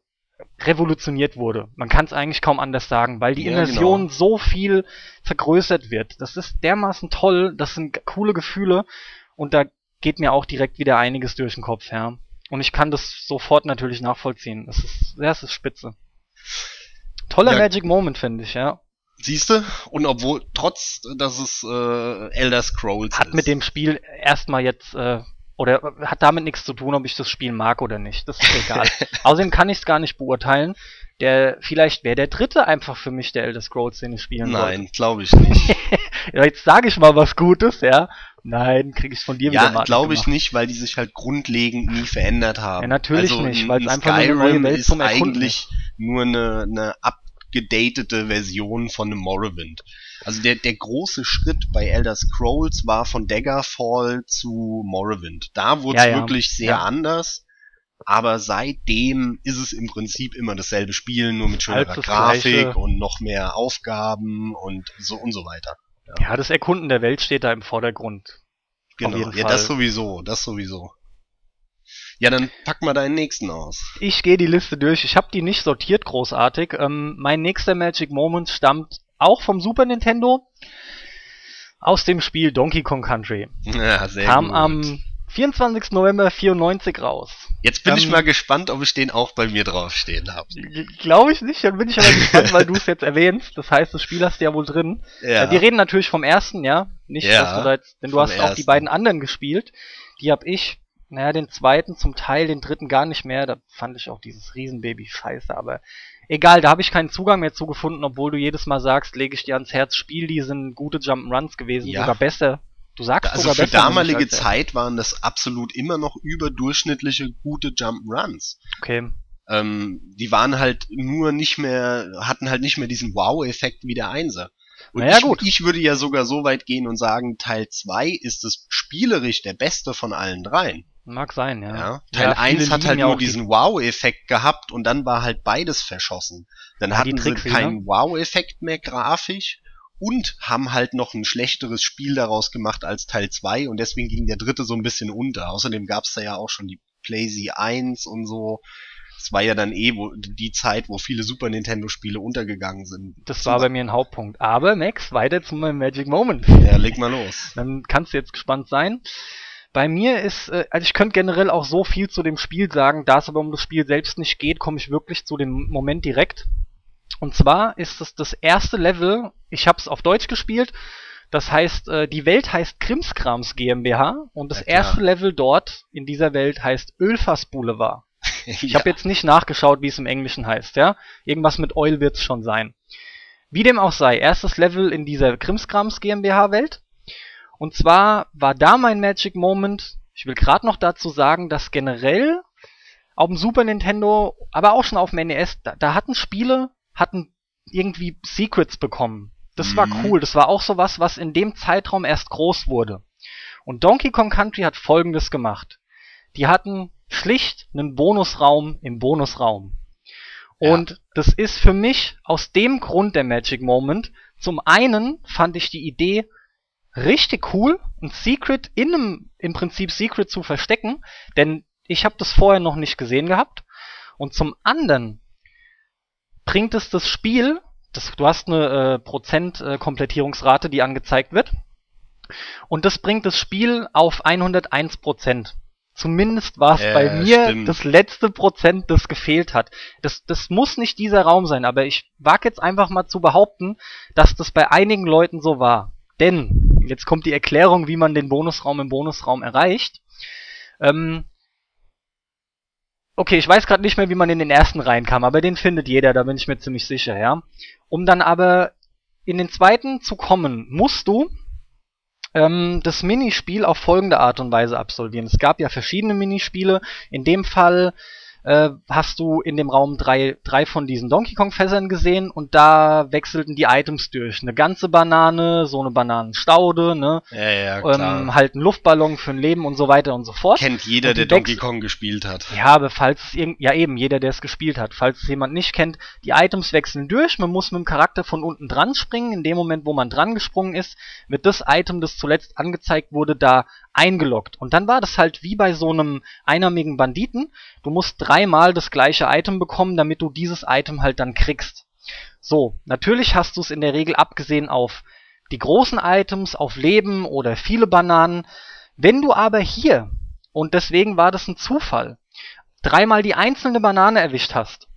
revolutioniert wurde. Man kann es eigentlich kaum anders sagen, weil die Ja, Immersion genau. so viel vergrößert wird. Das ist dermaßen toll, das sind coole Gefühle und da geht mir auch direkt wieder einiges durch den Kopf her. Und ich kann das sofort natürlich nachvollziehen. Es ist, ja, es ist spitze. Toller Ja. Magic Moment, finde ich, ja. Siehste? Und obwohl, trotz, dass es äh, Elder Scrolls Hat ist. mit dem Spiel erstmal jetzt, äh, oder hat damit nichts zu tun, ob ich das Spiel mag oder nicht. Das ist egal. Außerdem kann ich es gar nicht beurteilen. Der, vielleicht wäre der dritte einfach für mich der Elder Scrolls, den ich spielen Nein, glaube ich nicht. Ja, jetzt sage ich mal was Gutes, ja. Nein, kriege ich von dir wieder ja, glaube ich gemacht. nicht, weil die sich halt grundlegend nie verändert haben. Ja, natürlich also nicht, weil es ein einfach nur eine neue Skyrim Welt ist zum Erkunden eigentlich nur eine, eine abgedatete Version von einem Morrowind. Also der, der große Schritt bei Elder Scrolls war von Daggerfall zu Morrowind. Da wurde es Ja, ja. wirklich sehr Ja. anders. Aber seitdem ist es im Prinzip immer dasselbe Spiel, nur mit schönerer Grafik und noch mehr Aufgaben und so und so weiter. Ja, das Erkunden der Welt steht da im Vordergrund. Genau, ja, Fall. das sowieso, das sowieso. Ja, dann pack mal deinen nächsten aus. Ich gehe die Liste durch. Ich habe die nicht sortiert großartig. Ähm, mein nächster Magic Moment stammt auch vom Super Nintendo aus dem Spiel Donkey Kong Country. Ja, sehr Kam gut. am 24. November 94 raus. Jetzt bin ich ähm, mal gespannt, ob ich den auch bei mir draufstehen habe. Glaube ich nicht, dann bin ich aber gespannt, weil du es jetzt erwähnst. Das heißt, das Spiel hast du ja wohl drin. Ja. Äh, Wir reden natürlich vom ersten, ja. Nicht, Ja, dass du da jetzt, denn du hast auch die ersten. beiden anderen gespielt. Die hab ich, naja, den zweiten zum Teil, den dritten gar nicht mehr. Da fand ich auch dieses Riesenbaby scheiße, aber egal, da habe ich keinen Zugang mehr zu gefunden, obwohl du jedes Mal sagst, lege ich dir ans Herz, Spiel, die sind gute Jump'n'Runs gewesen, Ja. sogar besser. Du sagst Also für damalige. Zeit waren das absolut immer noch überdurchschnittliche gute Jump'n'Runs. Okay. Ähm, die waren halt nur nicht mehr, hatten halt nicht mehr diesen Wow-Effekt wie der Einser. Und Naja, ich, gut. ich würde ja sogar so weit gehen und sagen, Teil 2 ist es spielerisch der beste von allen dreien. Mag sein, ja. Ja. Teil Ja, 1 viele hat halt nur auch die- diesen Wow-Effekt gehabt und dann war halt beides verschossen. Dann Ja, hatten sie keinen Wow-Effekt mehr grafisch und haben halt noch ein schlechteres Spiel daraus gemacht als Teil 2 und deswegen ging der dritte so ein bisschen unter. Außerdem gab's da ja auch schon die PlayZ 1 und so. Es war ja dann eh wo, die Zeit, wo viele Super Nintendo-Spiele untergegangen sind. Das war bei mir ein Hauptpunkt. Aber Max, weiter zu meinem Magic Moment. Ja, leg mal los. Dann kannst du jetzt gespannt sein. Bei mir ist, äh, also ich könnte generell auch so viel zu dem Spiel sagen, da es aber um das Spiel selbst nicht geht, komme ich wirklich zu dem Moment direkt. Und zwar ist es das erste Level, ich habe es auf Deutsch gespielt, das heißt, äh, die Welt heißt Krimskrams GmbH und das Ja, erste Level dort in dieser Welt heißt Ölfass Boulevard. Ich ja. habe jetzt nicht nachgeschaut, wie es im Englischen heißt, ja. Irgendwas mit Oil wird's schon sein. Wie dem auch sei, erstes Level in dieser Krimskrams GmbH-Welt. Und zwar war da mein Magic Moment. Ich will gerade noch dazu sagen, dass generell auf dem Super Nintendo, aber auch schon auf dem NES, da, da hatten Spiele, hatten irgendwie Secrets bekommen. Das war Mhm. cool. Das war auch sowas, was in dem Zeitraum erst groß wurde. Und Donkey Kong Country hat folgendes gemacht. Die hatten schlicht einen Bonusraum im Bonusraum. Ja. Und das ist für mich aus dem Grund der Magic Moment. Zum einen fand ich die Idee richtig cool, ein Secret in einem im Prinzip Secret zu verstecken, denn ich habe das vorher noch nicht gesehen gehabt. Und zum anderen bringt es das Spiel, das, du hast eine äh, Prozent äh, die angezeigt wird, und das bringt das Spiel auf 101 Prozent. Zumindest war es Ja, bei mir stimmt. das letzte Prozent, das gefehlt hat. Das, das muss nicht dieser Raum sein, aber ich wage jetzt einfach mal zu behaupten, dass das bei einigen Leuten so war. Denn, jetzt kommt die Erklärung, wie man den Bonusraum im Bonusraum erreicht. Ähm, okay, ich weiß gerade nicht mehr, wie man in den ersten reinkam, aber den findet jeder, da bin ich mir ziemlich sicher, ja. Um dann aber in den zweiten zu kommen, musst du ähm, das Minispiel auf folgende Art und Weise absolvieren. Es gab ja verschiedene Minispiele. In dem Fall äh, hast du in dem Raum drei, drei von diesen Donkey Kong Fässern gesehen und da wechselten die Items durch. Eine ganze Banane, so eine Bananenstaude, ne? Ja, ja, klar. Ähm, halt ein Luftballon für ein Leben und so weiter und so fort. Kennt jeder, der Donkey Kong gespielt hat. Ja, aber falls es irgend, ja eben, jeder, der es gespielt hat, falls es jemand nicht kennt, die Items wechseln durch, man muss mit dem Charakter von unten dran springen, in dem Moment, wo man dran gesprungen ist, wird das Item, das zuletzt angezeigt wurde, da eingeloggt. Und dann war das halt wie bei so einem einarmigen Banditen, du musst dreimal das gleiche Item bekommen, damit du dieses Item halt dann kriegst. So, natürlich hast du es in der Regel abgesehen auf die großen Items, auf Leben oder viele Bananen. Wenn du aber hier, und deswegen war das ein Zufall, dreimal die einzelne Banane erwischt hast,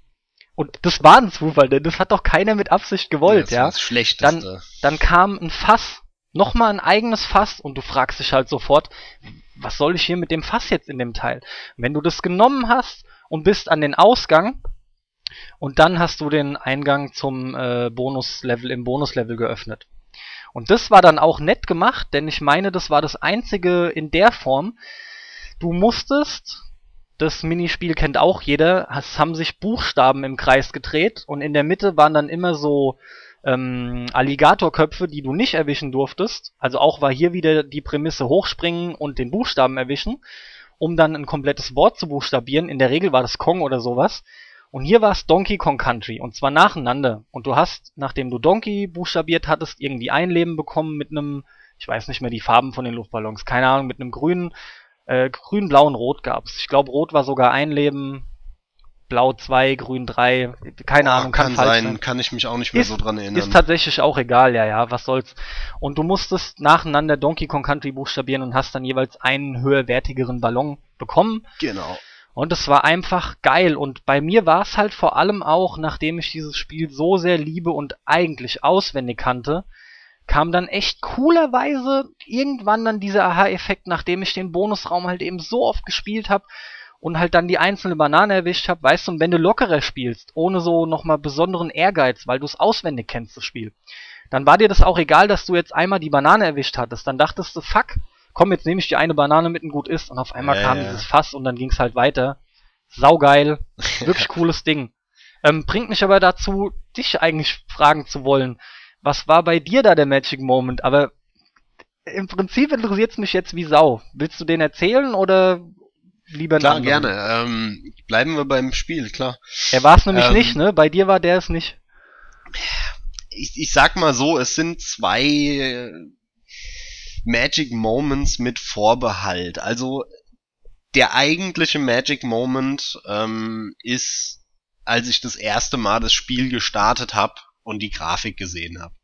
und das war ein Zufall, denn das hat doch keiner mit Absicht gewollt, das ja, das Schlechteste. dann kam ein Fass, nochmal ein eigenes Fass, und du fragst dich halt sofort, was soll ich hier mit dem Fass jetzt in dem Teil? Wenn du das genommen hast und bist an den Ausgang, und dann hast du den Eingang zum äh, Bonuslevel im Bonuslevel geöffnet. Und das war dann auch nett gemacht, denn ich meine, das war das einzige in der Form. Du musstest, das Minispiel kennt auch jeder, es haben sich Buchstaben im Kreis gedreht und in der Mitte waren dann immer so ähm, Alligatorköpfe, die du nicht erwischen durftest. Also auch war hier wieder die Prämisse hochspringen und den Buchstaben erwischen, um dann ein komplettes Wort zu buchstabieren. In der Regel war das Kong oder sowas. Und hier war es Donkey Kong Country und zwar nacheinander. Und du hast, nachdem du Donkey buchstabiert hattest, irgendwie ein Leben bekommen mit einem, ich weiß nicht mehr die Farben von den Luftballons, keine Ahnung, mit einem grünen, Äh, grün, blau und rot gab's. Ich glaube, rot war sogar ein Leben, blau zwei, grün drei. Keine Boah, Ahnung, kann, kann sein, sein. kann ich mich auch nicht mehr Ist- so dran erinnern. Ist tatsächlich auch egal, ja, ja, was soll's. Und du musstest nacheinander Donkey Kong Country buchstabieren und hast dann jeweils einen höherwertigeren Ballon bekommen. genau. Und es war einfach geil. Und bei mir war es halt vor allem auch, nachdem ich dieses Spiel so sehr liebe und eigentlich auswendig kannte, kam dann echt coolerweise irgendwann dann dieser Aha-Effekt, nachdem ich den Bonusraum halt eben so oft gespielt habe und halt dann die einzelne Banane erwischt habe, weißt du, und wenn du lockerer spielst, ohne so nochmal besonderen Ehrgeiz, weil du es auswendig kennst, das Spiel, dann war dir das auch egal, dass du jetzt einmal die Banane erwischt hattest. Dann dachtest du, fuck, komm, jetzt nehme ich die eine Banane mit und gut ist. Und auf einmal Ja, kam ja. dieses Fass und dann ging's halt weiter. Saugeil, wirklich cooles Ding. Ähm, bringt mich aber dazu, dich eigentlich fragen zu wollen, was war bei dir da der Magic Moment? Aber im Prinzip interessiert's mich jetzt wie Sau. Willst du den erzählen oder lieber Klar, anderen? gerne. Ähm, bleiben wir beim Spiel, klar. Er war es nämlich Ähm, nicht, ne? Bei dir war der es nicht. Ich, ich sag mal so, es sind zwei äh, Magic Moments mit Vorbehalt. Also der eigentliche Magic Moment ähm, ist, als ich das erste Mal das Spiel gestartet habe und die Grafik gesehen habe.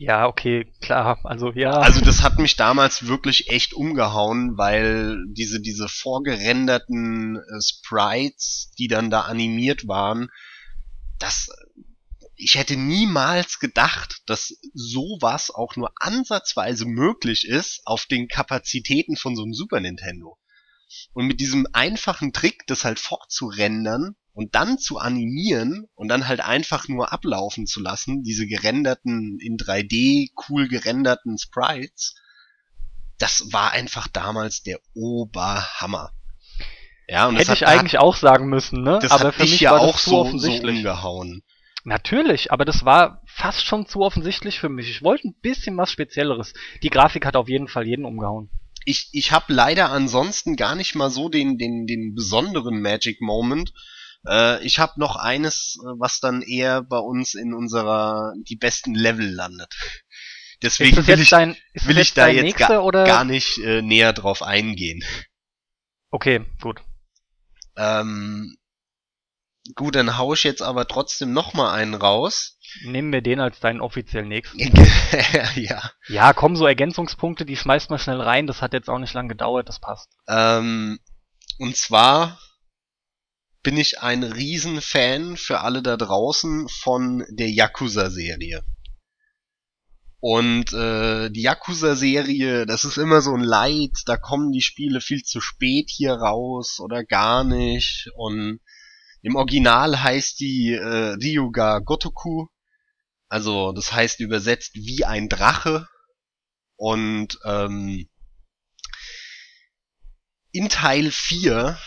Ja, okay, klar. Also ja. Also das hat mich damals wirklich echt umgehauen, weil diese diese vorgerenderten äh, Sprites, die dann da animiert waren, das ich hätte niemals gedacht, dass sowas auch nur ansatzweise möglich ist auf den Kapazitäten von so einem Super Nintendo. Und mit diesem einfachen Trick, das halt fortzurendern und dann zu animieren und dann halt einfach nur ablaufen zu lassen, diese gerenderten, in 3D cool gerenderten Sprites, das war einfach damals der Oberhammer. Ja, und Hätte das ich hat, eigentlich auch sagen müssen, ne? das aber hat für mich ja war auch so offensichtlich. umgehauen. Natürlich, aber das war fast schon zu offensichtlich für mich. Ich wollte ein bisschen was Spezielleres. Die Grafik hat auf jeden Fall jeden umgehauen. ich, ich habe leider ansonsten gar nicht mal so den, den, den besonderen Magic Moment. Äh, ich habe noch eines, äh, was dann eher bei uns in unserer die besten Level landet. Deswegen will ich, dein, will ich da jetzt nächster gar, oder? gar nicht äh, näher drauf eingehen. Okay, gut. Ähm, gut, dann hau ich jetzt aber trotzdem noch mal einen raus. Nehmen wir den als deinen offiziellen nächsten. ja. Ja, komm, so Ergänzungspunkte, die schmeißt mal schnell rein. Das hat jetzt auch nicht lang gedauert, das passt. Ähm, und zwar bin ich ein Riesenfan für alle da draußen von der Yakuza-Serie. Und äh, die Yakuza-Serie, das ist immer so ein Leid, da kommen die Spiele viel zu spät hier raus oder gar nicht. Und im Original heißt die äh, Ryuga Gotoku. Also das heißt übersetzt wie ein Drache. Und ähm, in Teil 4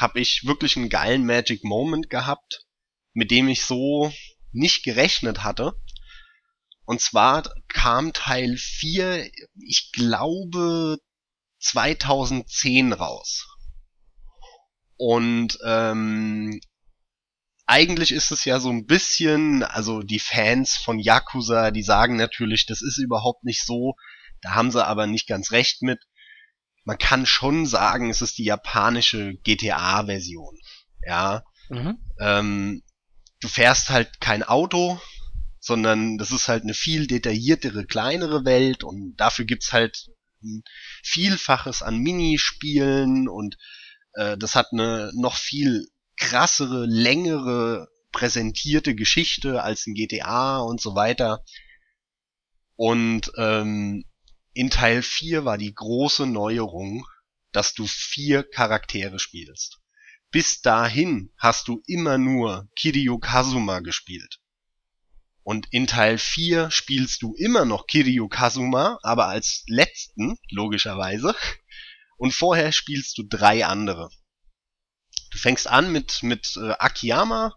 habe ich wirklich einen geilen Magic Moment gehabt, mit dem ich so nicht gerechnet hatte. Und zwar kam Teil 4, ich glaube, 2010 raus. Und ähm, eigentlich ist es ja so ein bisschen, also die Fans von Yakuza, die sagen natürlich, das ist überhaupt nicht so. Da haben sie aber nicht ganz recht mit man kann schon sagen, es ist die japanische GTA-Version. Ja, Mhm. ähm, du fährst halt kein Auto, sondern das ist halt eine viel detailliertere, kleinere Welt und dafür gibt's halt ein Vielfaches an Minispielen und äh, das hat eine noch viel krassere, längere präsentierte Geschichte als ein GTA und so weiter. Und ähm, in Teil 4 war die große Neuerung, dass du vier Charaktere spielst. Bis dahin hast du immer nur Kiryu Kazuma gespielt. Und in Teil 4 spielst du immer noch Kiryu Kazuma, aber als letzten, logischerweise. Und vorher spielst du drei andere. Du fängst an mit, mit äh, Akiyama,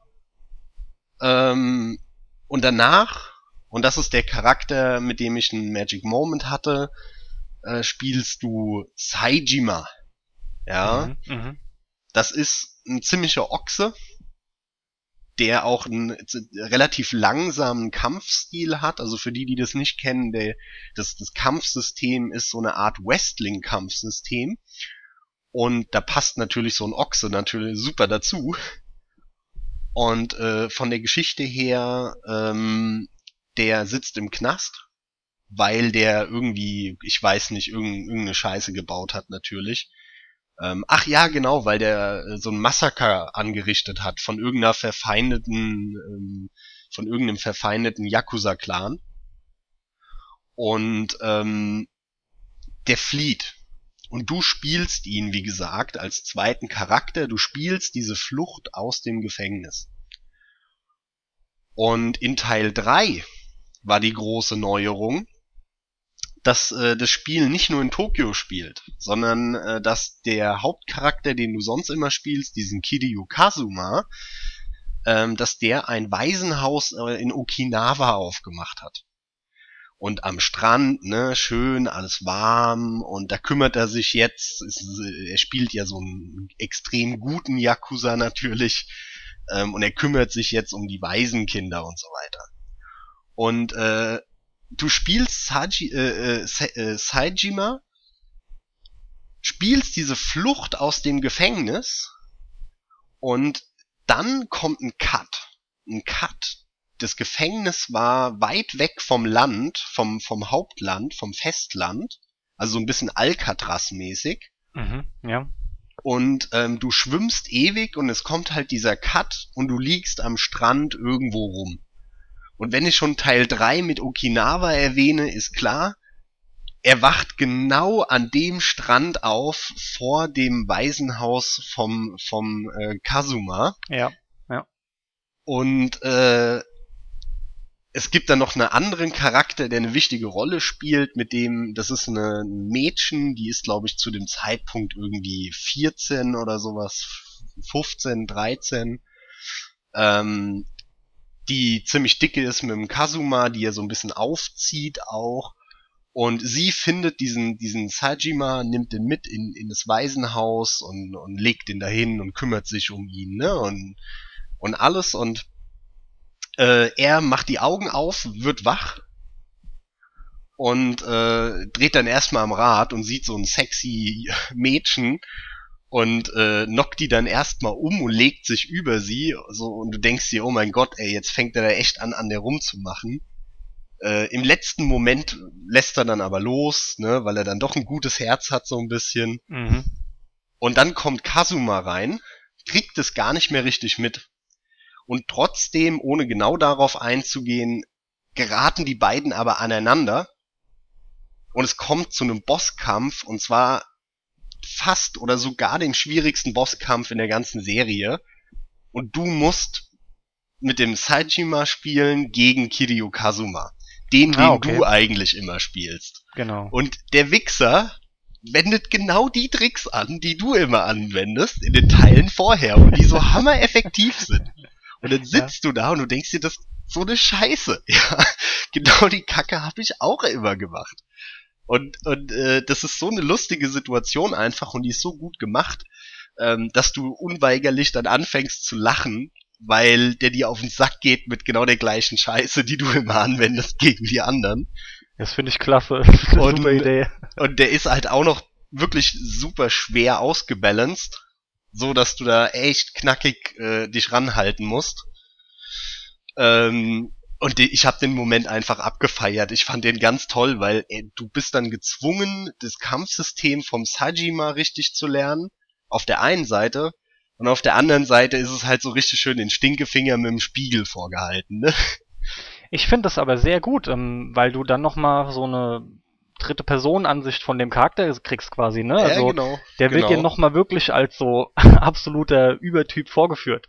ähm, und danach, und das ist der Charakter, mit dem ich einen Magic Moment hatte, äh, spielst du Saijima. Ja, Mhm. Mhm. das ist ein ziemlicher Ochse, der auch einen relativ langsamen Kampfstil hat. Also für die, die das nicht kennen, der, das, das Kampfsystem ist so eine Art Wrestling-Kampfsystem. Und da passt natürlich so ein Ochse natürlich super dazu. Und äh, von der Geschichte her, ähm, der sitzt im Knast, weil der irgendwie, ich weiß nicht, irgendeine Scheiße gebaut hat natürlich. Ähm, ach ja, genau, weil der äh, so ein Massaker angerichtet hat von irgendeiner verfeindeten, ähm, von irgendeinem verfeindeten Yakuza-Clan. Und ähm, der flieht. Und du spielst ihn, wie gesagt, als zweiten Charakter. Du spielst diese Flucht aus dem Gefängnis. Und in Teil 3 war die große Neuerung, dass äh, das Spiel nicht nur in Tokio spielt, sondern äh, dass der Hauptcharakter, den du sonst immer spielst, diesen Kiryu Kazuma, ähm, dass der ein Waisenhaus äh, in Okinawa aufgemacht hat. Und am Strand, ne, schön, alles warm, und da kümmert er sich jetzt, ist, er spielt ja so einen extrem guten Yakuza natürlich, ähm, und er kümmert sich jetzt um die Waisenkinder und so weiter. Und äh, du spielst Saji, äh, äh, äh, Saijima, spielst diese Flucht aus dem Gefängnis und dann kommt ein Cut. Ein Cut. Das Gefängnis war weit weg vom Land, vom, vom Hauptland, vom Festland. Also so ein bisschen Alcatraz-mäßig. Mhm, ja. Und ähm, du schwimmst ewig und es kommt halt dieser Cut und du liegst am Strand irgendwo rum. Und wenn ich schon Teil 3 mit Okinawa erwähne, ist klar, er wacht genau an dem Strand auf vor dem Waisenhaus vom vom äh, Kazuma. Ja, ja. Und äh, es gibt dann noch einen anderen Charakter, der eine wichtige Rolle spielt, mit dem, das ist eine ein Mädchen, die ist, glaube ich, zu dem Zeitpunkt irgendwie 14 oder sowas, 15, 13. Ähm, die ziemlich dicke ist mit dem Kazuma, die er so ein bisschen aufzieht auch. Und sie findet diesen, diesen Sajima, nimmt den mit in, in das Waisenhaus und, und legt ihn dahin und kümmert sich um ihn, ne? Und, und alles. Und äh, er macht die Augen auf, wird wach und äh, dreht dann erstmal am Rad und sieht so ein sexy Mädchen und äh, knockt die dann erstmal um und legt sich über sie so und du denkst dir, oh mein Gott, ey, jetzt fängt er da echt an, an der rumzumachen. Äh, Im letzten Moment lässt er dann aber los, ne, weil er dann doch ein gutes Herz hat, so ein bisschen. Mhm. Und dann kommt Kazuma rein, kriegt es gar nicht mehr richtig mit. Und trotzdem, ohne genau darauf einzugehen, geraten die beiden aber aneinander. Und es kommt zu einem Bosskampf, und zwar fast oder sogar den schwierigsten Bosskampf in der ganzen Serie. Und du musst mit dem Saijima spielen gegen Kiryu Kazuma. Den, Ah, den okay. du eigentlich immer spielst. Genau. Und der Wichser wendet genau die Tricks an, die du immer anwendest in den Teilen vorher und die so hammereffektiv sind. Und dann sitzt du da und du denkst dir, das ist so eine Scheiße. Ja, genau die Kacke habe ich auch immer gemacht. Und, und äh, das ist so eine lustige Situation einfach und die ist so gut gemacht, ähm, dass du unweigerlich dann anfängst zu lachen, weil der dir auf den Sack geht mit genau der gleichen Scheiße, die du immer anwendest gegen die anderen. Das finde ich klasse. Das ist eine Und- super Idee. Und der ist halt auch noch wirklich super schwer ausgebalanced, so dass du da echt knackig äh, dich ranhalten musst. Ähm, und die, ich habe den Moment einfach abgefeiert. Ich fand den ganz toll, weil äh, du bist dann gezwungen, das Kampfsystem vom Sajima richtig zu lernen. Auf der einen Seite. Und auf der anderen Seite ist es halt so richtig schön den Stinkefinger mit dem Spiegel vorgehalten. Ne? Ich finde das aber sehr gut, ähm, weil du dann nochmal so eine dritte Person-Ansicht von dem Charakter kriegst quasi, ne? Also genau. der wird genau. dir nochmal wirklich als so absoluter Übertyp vorgeführt.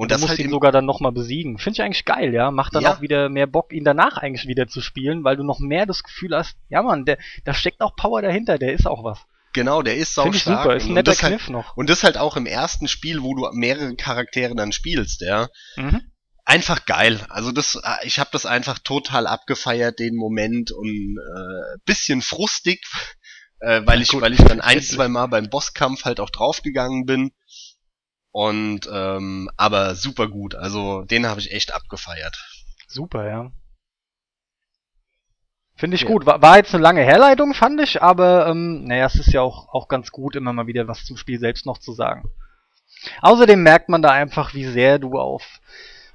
Und du das musst halt ihn sogar dann nochmal besiegen. Finde ich eigentlich geil, ja. Macht dann Ja. auch wieder mehr Bock, ihn danach eigentlich wieder zu spielen, weil du noch mehr das Gefühl hast, ja man, der, da steckt auch Power dahinter, der ist auch was. genau, der ist ich stark. super, ist ein und netter das halt, Kniff noch. Und das halt auch im ersten Spiel, wo du mehrere Charaktere dann spielst, ja. Mhm. Einfach geil. Also das, äh, ich habe das einfach total abgefeiert, den Moment und äh, bisschen frustig, äh, weil Ja, ich, gut. weil ich dann ein, zwei Mal beim Bosskampf halt auch draufgegangen bin. Und ähm, aber super gut. Also den habe ich echt abgefeiert. Super, ja. Finde ich Ja. gut. War, war jetzt eine lange Herleitung, fand ich, aber ähm, naja, es ist ja auch, auch ganz gut, immer mal wieder was zum Spiel selbst noch zu sagen. Außerdem merkt man da einfach, wie sehr du auf,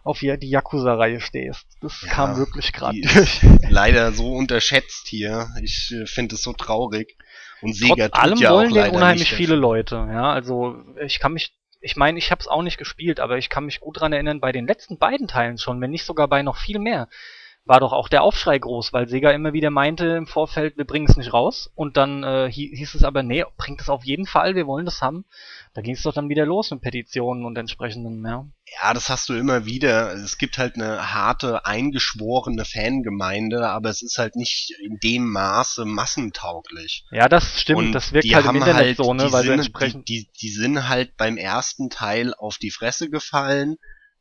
auf die Yakuza-Reihe stehst. Das Ja, kam wirklich gerade durch. Leider so unterschätzt hier. Ich äh, finde es so traurig. Und Sega Trotz allem ja wollen auch den unheimlich viele Leute. Ja, also ich kann mich, ich meine, ich habe es auch nicht gespielt, aber ich kann mich gut dran erinnern, bei den letzten beiden Teilen schon, wenn nicht sogar bei noch viel mehr, war doch auch der Aufschrei groß, weil Sega immer wieder meinte im Vorfeld, wir bringen es nicht raus. Und dann äh, hi- hieß es aber, nee, bringt es auf jeden Fall, wir wollen das haben. Da ging es doch dann wieder los mit Petitionen und entsprechenden, ja. Ja, das hast du immer wieder. Es gibt halt eine harte, eingeschworene Fangemeinde, aber es ist halt nicht in dem Maße massentauglich. Ja, das stimmt, Und das wirkt die halt im Internet halt, so, ne, die weil sind, entsprechend. Die, die, die sind halt beim ersten Teil auf die Fresse gefallen,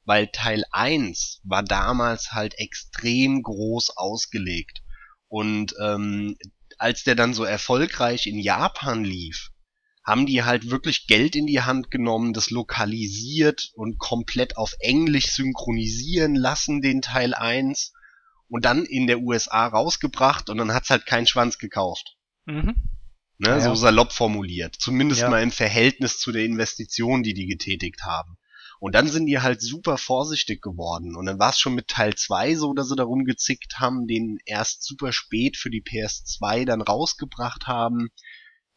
weil Teil 1 war damals halt extrem groß ausgelegt. Und ähm, als der dann so erfolgreich in Japan lief, haben die halt wirklich Geld in die Hand genommen, das lokalisiert und komplett auf Englisch synchronisieren lassen, den Teil 1, und dann in der USA rausgebracht und dann hat's halt keinen Schwanz gekauft. Mhm. Ne, Ja, so salopp formuliert. Zumindest Ja. mal im Verhältnis zu der Investition, die die getätigt haben. Und dann sind die halt super vorsichtig geworden. Und dann war es schon mit Teil 2 so, dass sie darum gezickt haben, den erst super spät für die PS2 dann rausgebracht haben.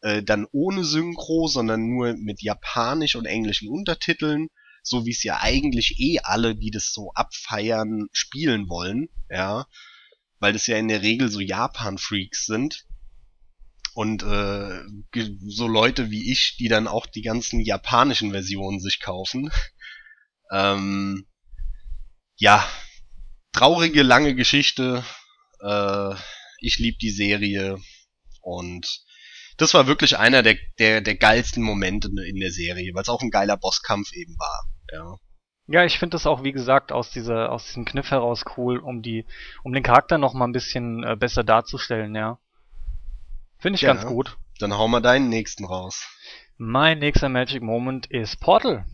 Äh, dann ohne Synchro, sondern nur mit japanisch und englischen Untertiteln. So wie es ja eigentlich eh alle, die das so abfeiern, spielen wollen. Ja. Weil das ja in der Regel so Japan-Freaks sind und äh, so Leute wie ich, die dann auch die ganzen japanischen Versionen sich kaufen. Ähm, ja, traurige lange Geschichte. Äh, ich lieb die Serie und das war wirklich einer der der der geilsten Momente in der Serie, weil es auch ein geiler Bosskampf eben war. Ja. Ja, ich finde das auch, wie gesagt, aus dieser, aus diesem Kniff heraus cool, um die, um den Charakter noch mal ein bisschen äh, besser darzustellen, ja. Finde ich Ja. ganz gut. Dann hau mal deinen nächsten raus. Mein nächster Magic Moment ist Portal.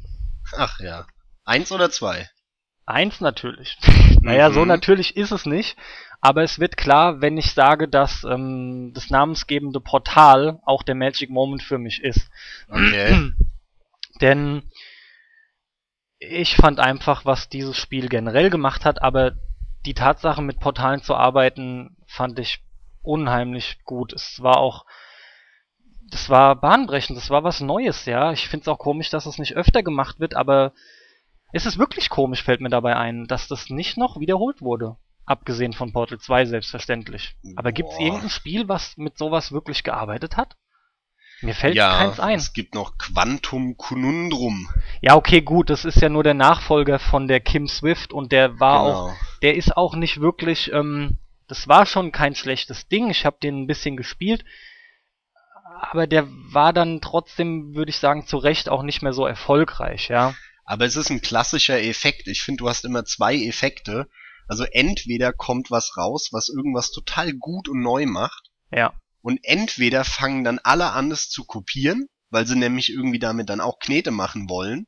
Ach ja. Eins oder zwei? Eins natürlich. naja, so Mhm. natürlich ist es nicht. Aber es wird klar, wenn ich sage, dass ähm, das namensgebende Portal auch der Magic Moment für mich ist. Okay. Denn ich fand einfach, was dieses Spiel generell gemacht hat, aber die Tatsache, mit Portalen zu arbeiten, fand ich unheimlich gut. Es war auch, das war bahnbrechend, das war was Neues, ja. Ich finde es auch komisch, dass es nicht öfter gemacht wird, aber es ist wirklich komisch, fällt mir dabei ein, dass das nicht noch wiederholt wurde. Abgesehen von Portal 2 selbstverständlich. Aber gibt es irgendein Spiel, was mit sowas wirklich gearbeitet hat? Mir fällt ja, keins ein. es gibt noch Quantum Conundrum. Ja, okay, gut, das ist ja nur der Nachfolger von der Kim Swift und der war auch, Genau. der ist auch nicht wirklich, ähm, das war schon kein schlechtes Ding. Ich habe den ein bisschen gespielt, aber der war dann trotzdem, würde ich sagen, zu Recht auch nicht mehr so erfolgreich, ja. Aber es ist ein klassischer Effekt. Ich finde, du hast immer zwei Effekte. Also entweder kommt was raus, was irgendwas total gut und neu macht, Ja, und entweder fangen dann alle an, es zu kopieren, weil sie nämlich irgendwie damit dann auch Knete machen wollen,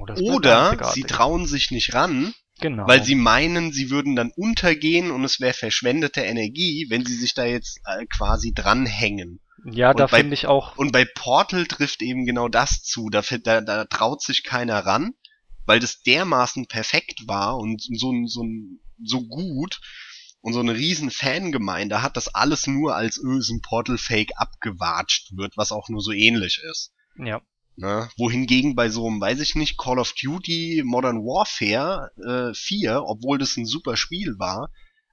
oder, bleibt oder einzigartig. sie trauen sich nicht ran, genau. weil sie meinen, sie würden dann untergehen und es wäre verschwendete Energie, wenn sie sich da jetzt äh, quasi dranhängen. ja, da und bei- finde ich auch, Und bei Portal trifft eben genau das zu. Da, da, da traut sich keiner ran, weil das dermaßen perfekt war und so, so, ein- so gut und so eine riesen Fangemeinde hat, dass alles nur als ist ein Portal-Fake abgewatscht wird, was auch nur so ähnlich ist. ja, Ne? Wohingegen bei so einem, weiß ich nicht, Call of Duty Modern Warfare äh, 4, obwohl das ein super Spiel war,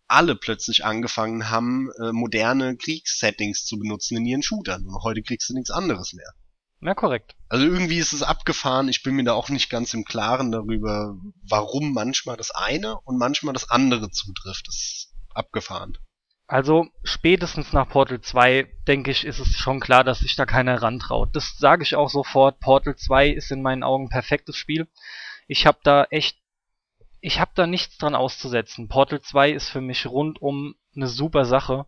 alle plötzlich angefangen haben, äh, moderne Kriegssettings zu benutzen in ihren Shootern. Und heute kriegst du nichts anderes mehr. Ja, korrekt. Also irgendwie ist es abgefahren. Ich bin mir da auch nicht ganz im Klaren darüber, warum manchmal das eine und manchmal das andere zutrifft. Das ist abgefahren. Also spätestens nach Portal 2, denke ich, ist es schon klar, dass sich da keiner rantraut. Das sage ich auch sofort. Portal 2 ist in meinen Augen ein perfektes Spiel. Ich habe da echt, ich habe da nichts dran auszusetzen. Portal 2 ist für mich rundum eine super Sache.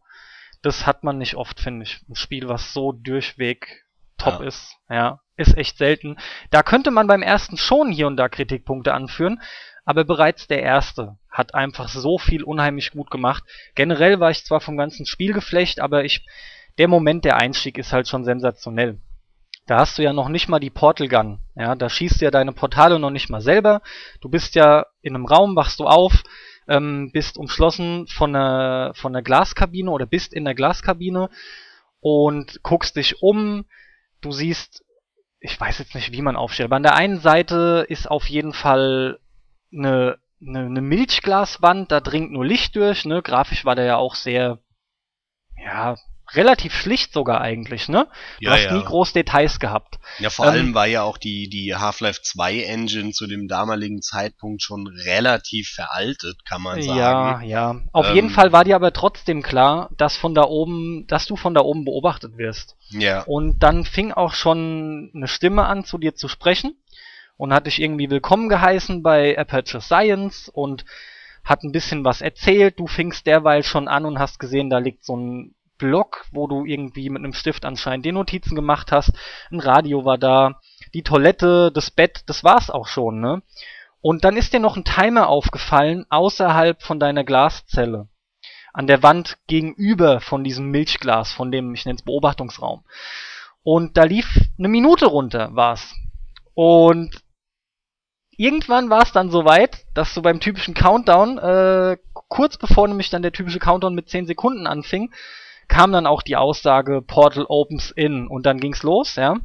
Das hat man nicht oft, finde ich. Ein Spiel, was so durchweg top Ja. ist. Ja, ist echt selten. Da könnte man beim ersten schon hier und da Kritikpunkte anführen. aber bereits der erste hat einfach so viel unheimlich gut gemacht. Generell war ich zwar vom ganzen Spiel geflecht, aber ich, der Moment, der Einstieg ist halt schon sensationell. Da hast du ja noch nicht mal die Portal Gun. Ja, da schießt ja deine Portale noch nicht mal selber. Du bist ja in einem Raum, wachst du auf, ähm, bist umschlossen von einer, von einer Glaskabine oder bist in der Glaskabine und guckst dich um. Du siehst, ich weiß jetzt nicht, wie man aufstellt, aber an der einen Seite ist auf jeden Fall eine, eine, eine Milchglaswand, da dringt nur Licht durch, ne? Grafisch war der ja auch sehr, ja, relativ schlicht sogar eigentlich, ne? Du Ja, hast ja. nie groß Details gehabt. Ja, vor Ähm, allem war ja auch die, die Half-Life 2 Engine zu dem damaligen Zeitpunkt schon relativ veraltet, kann man sagen. Ja, ja. Auf Ähm, jeden Fall war dir aber trotzdem klar, dass von da oben, dass du von da oben beobachtet wirst. Ja. Und dann fing auch schon eine Stimme an, zu dir zu sprechen und hat dich irgendwie willkommen geheißen bei Aperture Science und hat ein bisschen was erzählt. Du fingst derweil schon an und hast gesehen, da liegt so ein Block, wo du irgendwie mit einem Stift anscheinend die Notizen gemacht hast. Ein Radio war da, die Toilette, das Bett, das war's auch schon, ne? Und dann ist dir noch ein Timer aufgefallen außerhalb von deiner Glaszelle. An der Wand gegenüber von diesem Milchglas, von dem, ich nenne es Beobachtungsraum. Und da lief eine Minute runter, war's. Und irgendwann war es dann soweit, dass du beim typischen Countdown, äh, kurz bevor nämlich dann der typische Countdown mit 10 Sekunden anfing, kam dann auch die Aussage Portal opens in und dann ging's los, ja.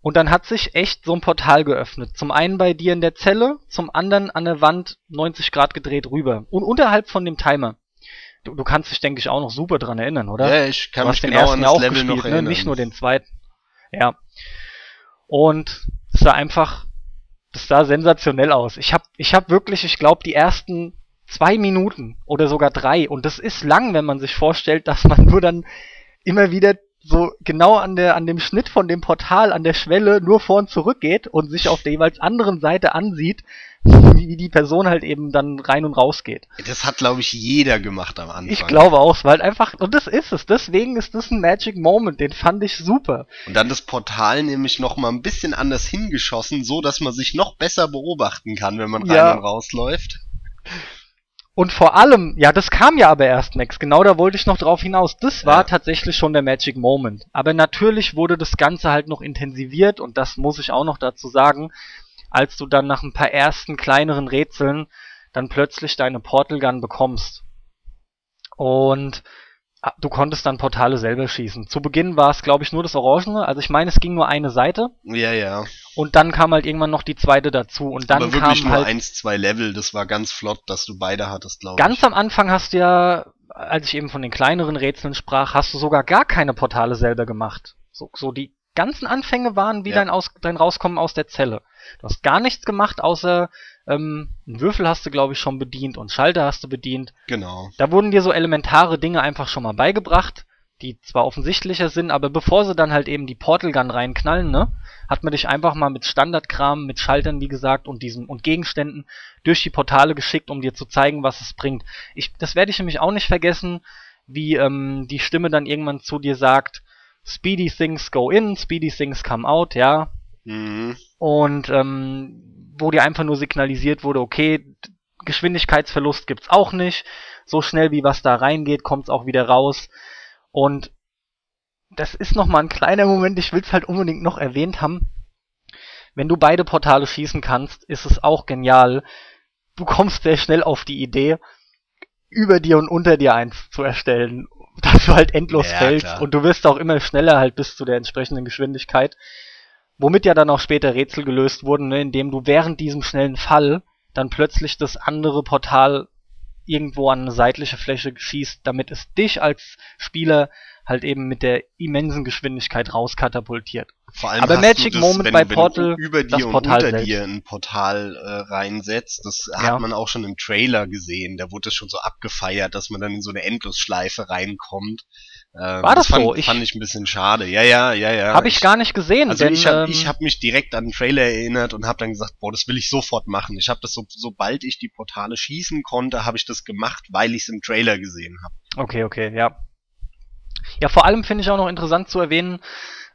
Und dann hat sich echt so ein Portal geöffnet. Zum einen bei dir in der Zelle, zum anderen an der Wand 90 Grad gedreht rüber. Und unterhalb von dem Timer. Du, du kannst dich, denke ich, auch noch super dran erinnern, oder? Ja, ich kann du mich hast den genau ersten auch Level gespielt, noch ne? erinnern. nicht nur den zweiten. Ja. Und es sah einfach, das sah sensationell aus. Ich habe ich hab wirklich, ich glaube, die ersten zwei Minuten oder sogar drei, und das ist lang, wenn man sich vorstellt, dass man nur dann immer wieder so genau an der an dem Schnitt von dem Portal an der Schwelle nur vor und zurück geht und sich auf der jeweils anderen Seite ansieht, wie, die Person halt eben dann rein und raus geht. Das hat, glaube ich, jeder gemacht am Anfang. Ich glaube auch, war halt einfach, und das ist es, deswegen ist das ein Magic Moment, den fand ich super. Und dann das Portal nämlich noch mal ein bisschen anders hingeschossen, so dass man sich noch besser beobachten kann, wenn man rein Ja. und rausläuft. Und vor allem, ja, das kam ja aber erst, Max. Genau da wollte ich noch drauf hinaus. Das war Ja. tatsächlich schon der Magic Moment. Aber natürlich wurde das Ganze halt noch intensiviert und das muss ich auch noch dazu sagen, als du dann nach ein paar ersten kleineren Rätseln dann plötzlich deine Portal Gun bekommst. Und du konntest dann Portale selber schießen. Zu Beginn war es, glaube ich, nur das Orangene. Also ich meine, es ging nur eine Seite Ja, ja. und dann kam halt irgendwann noch die zweite dazu. Und dann Aber wirklich kam nur halt eins, zwei Level, das war ganz flott, dass du beide hattest, glaube ich. Ganz am Anfang hast du ja, als ich eben von den kleineren Rätseln sprach, hast du sogar gar keine Portale selber gemacht. So, so die ganzen Anfänge waren wie Ja. dein, Aus, dein Rauskommen aus der Zelle. Du hast gar nichts gemacht, außer ähm, einen Würfel hast du, glaube ich, schon bedient und Schalter hast du bedient. Genau. Da wurden dir so elementare Dinge einfach schon mal beigebracht, die zwar offensichtlicher sind, aber bevor sie dann halt eben die Portal Gun reinknallen, ne, hat man dich einfach mal mit Standardkram, mit Schaltern, wie gesagt, und diesen und Gegenständen durch die Portale geschickt, um dir zu zeigen, was es bringt. Ich, das werde ich nämlich auch nicht vergessen, wie ähm, die Stimme dann irgendwann zu dir sagt, Speedy things go in, speedy things come out, ja, Mhm. und ähm, wo dir einfach nur signalisiert wurde, okay, Geschwindigkeitsverlust gibt's auch nicht. So schnell wie was da reingeht, kommt's auch wieder raus. Und das ist nochmal ein kleiner Moment, ich will's halt unbedingt noch erwähnt haben. Wenn du beide Portale schießen kannst, ist es auch genial. Du kommst sehr schnell auf die Idee, über dir und unter dir eins zu erstellen, dass du halt endlos Ja, fällst klar. und du wirst auch immer schneller halt bis zu der entsprechenden Geschwindigkeit. Womit ja dann auch später Rätsel gelöst wurden, ne, indem du während diesem schnellen Fall dann plötzlich das andere Portal irgendwo an eine seitliche Fläche schießt, damit es dich als Spieler halt eben mit der immensen Geschwindigkeit rauskatapultiert. Vor allem Aber Magic das, Moment wenn, bei wenn Portal, du über das dir und Portal unter selbst. dir ein Portal äh, reinsetzt. Das Ja. hat man auch schon im Trailer gesehen. Da wurde das schon so abgefeiert, dass man dann in so eine Endlosschleife reinkommt. Ähm, War das fand, so? Ich- fand ich ein bisschen schade. Ja, ja, ja, ja. Habe ich gar nicht gesehen, Also denn ich habe ähm, ich hab mich direkt an den Trailer erinnert und habe dann gesagt, boah, das will ich sofort machen. Ich habe das so, sobald ich die Portale schießen konnte, habe ich das gemacht, weil ich es im Trailer gesehen habe. Okay, okay, ja. Ja, vor allem finde ich auch noch interessant zu erwähnen,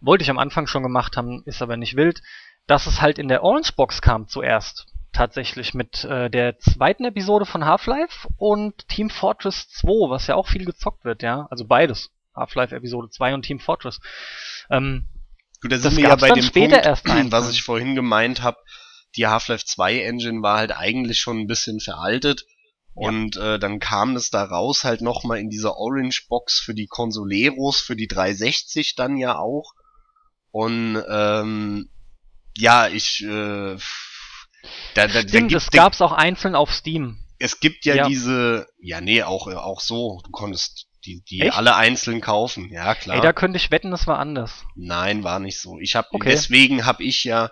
wollte ich am Anfang schon gemacht haben, ist aber nicht wild, dass es halt in der Orange Box kam zuerst. tatsächlich mit äh, der zweiten Episode von Half-Life und Team Fortress 2, was ja auch viel gezockt wird, ja. Also beides. Half-Life Episode 2 und Team Fortress. Ähm, Gut, da Das sind wir ja bei dem später Punkt, erst ein. was ich vorhin gemeint habe. Die Half-Life 2 Engine war halt eigentlich schon ein bisschen veraltet. Ja. Und äh, dann kam es da raus halt nochmal in dieser Orange Box für die Consoleros, für die 360 dann ja auch. Und ähm, ja, ich äh, da, da, da stimmt, gibt, es gab's auch einzeln auf Steam. es gibt ja, Ja. diese, ja nee, auch auch so, du konntest die die Echt? alle einzeln kaufen, ja klar. Ey, da könnte ich wetten, es war anders. Nein, war nicht so. Ich habe Okay. deswegen habe ich ja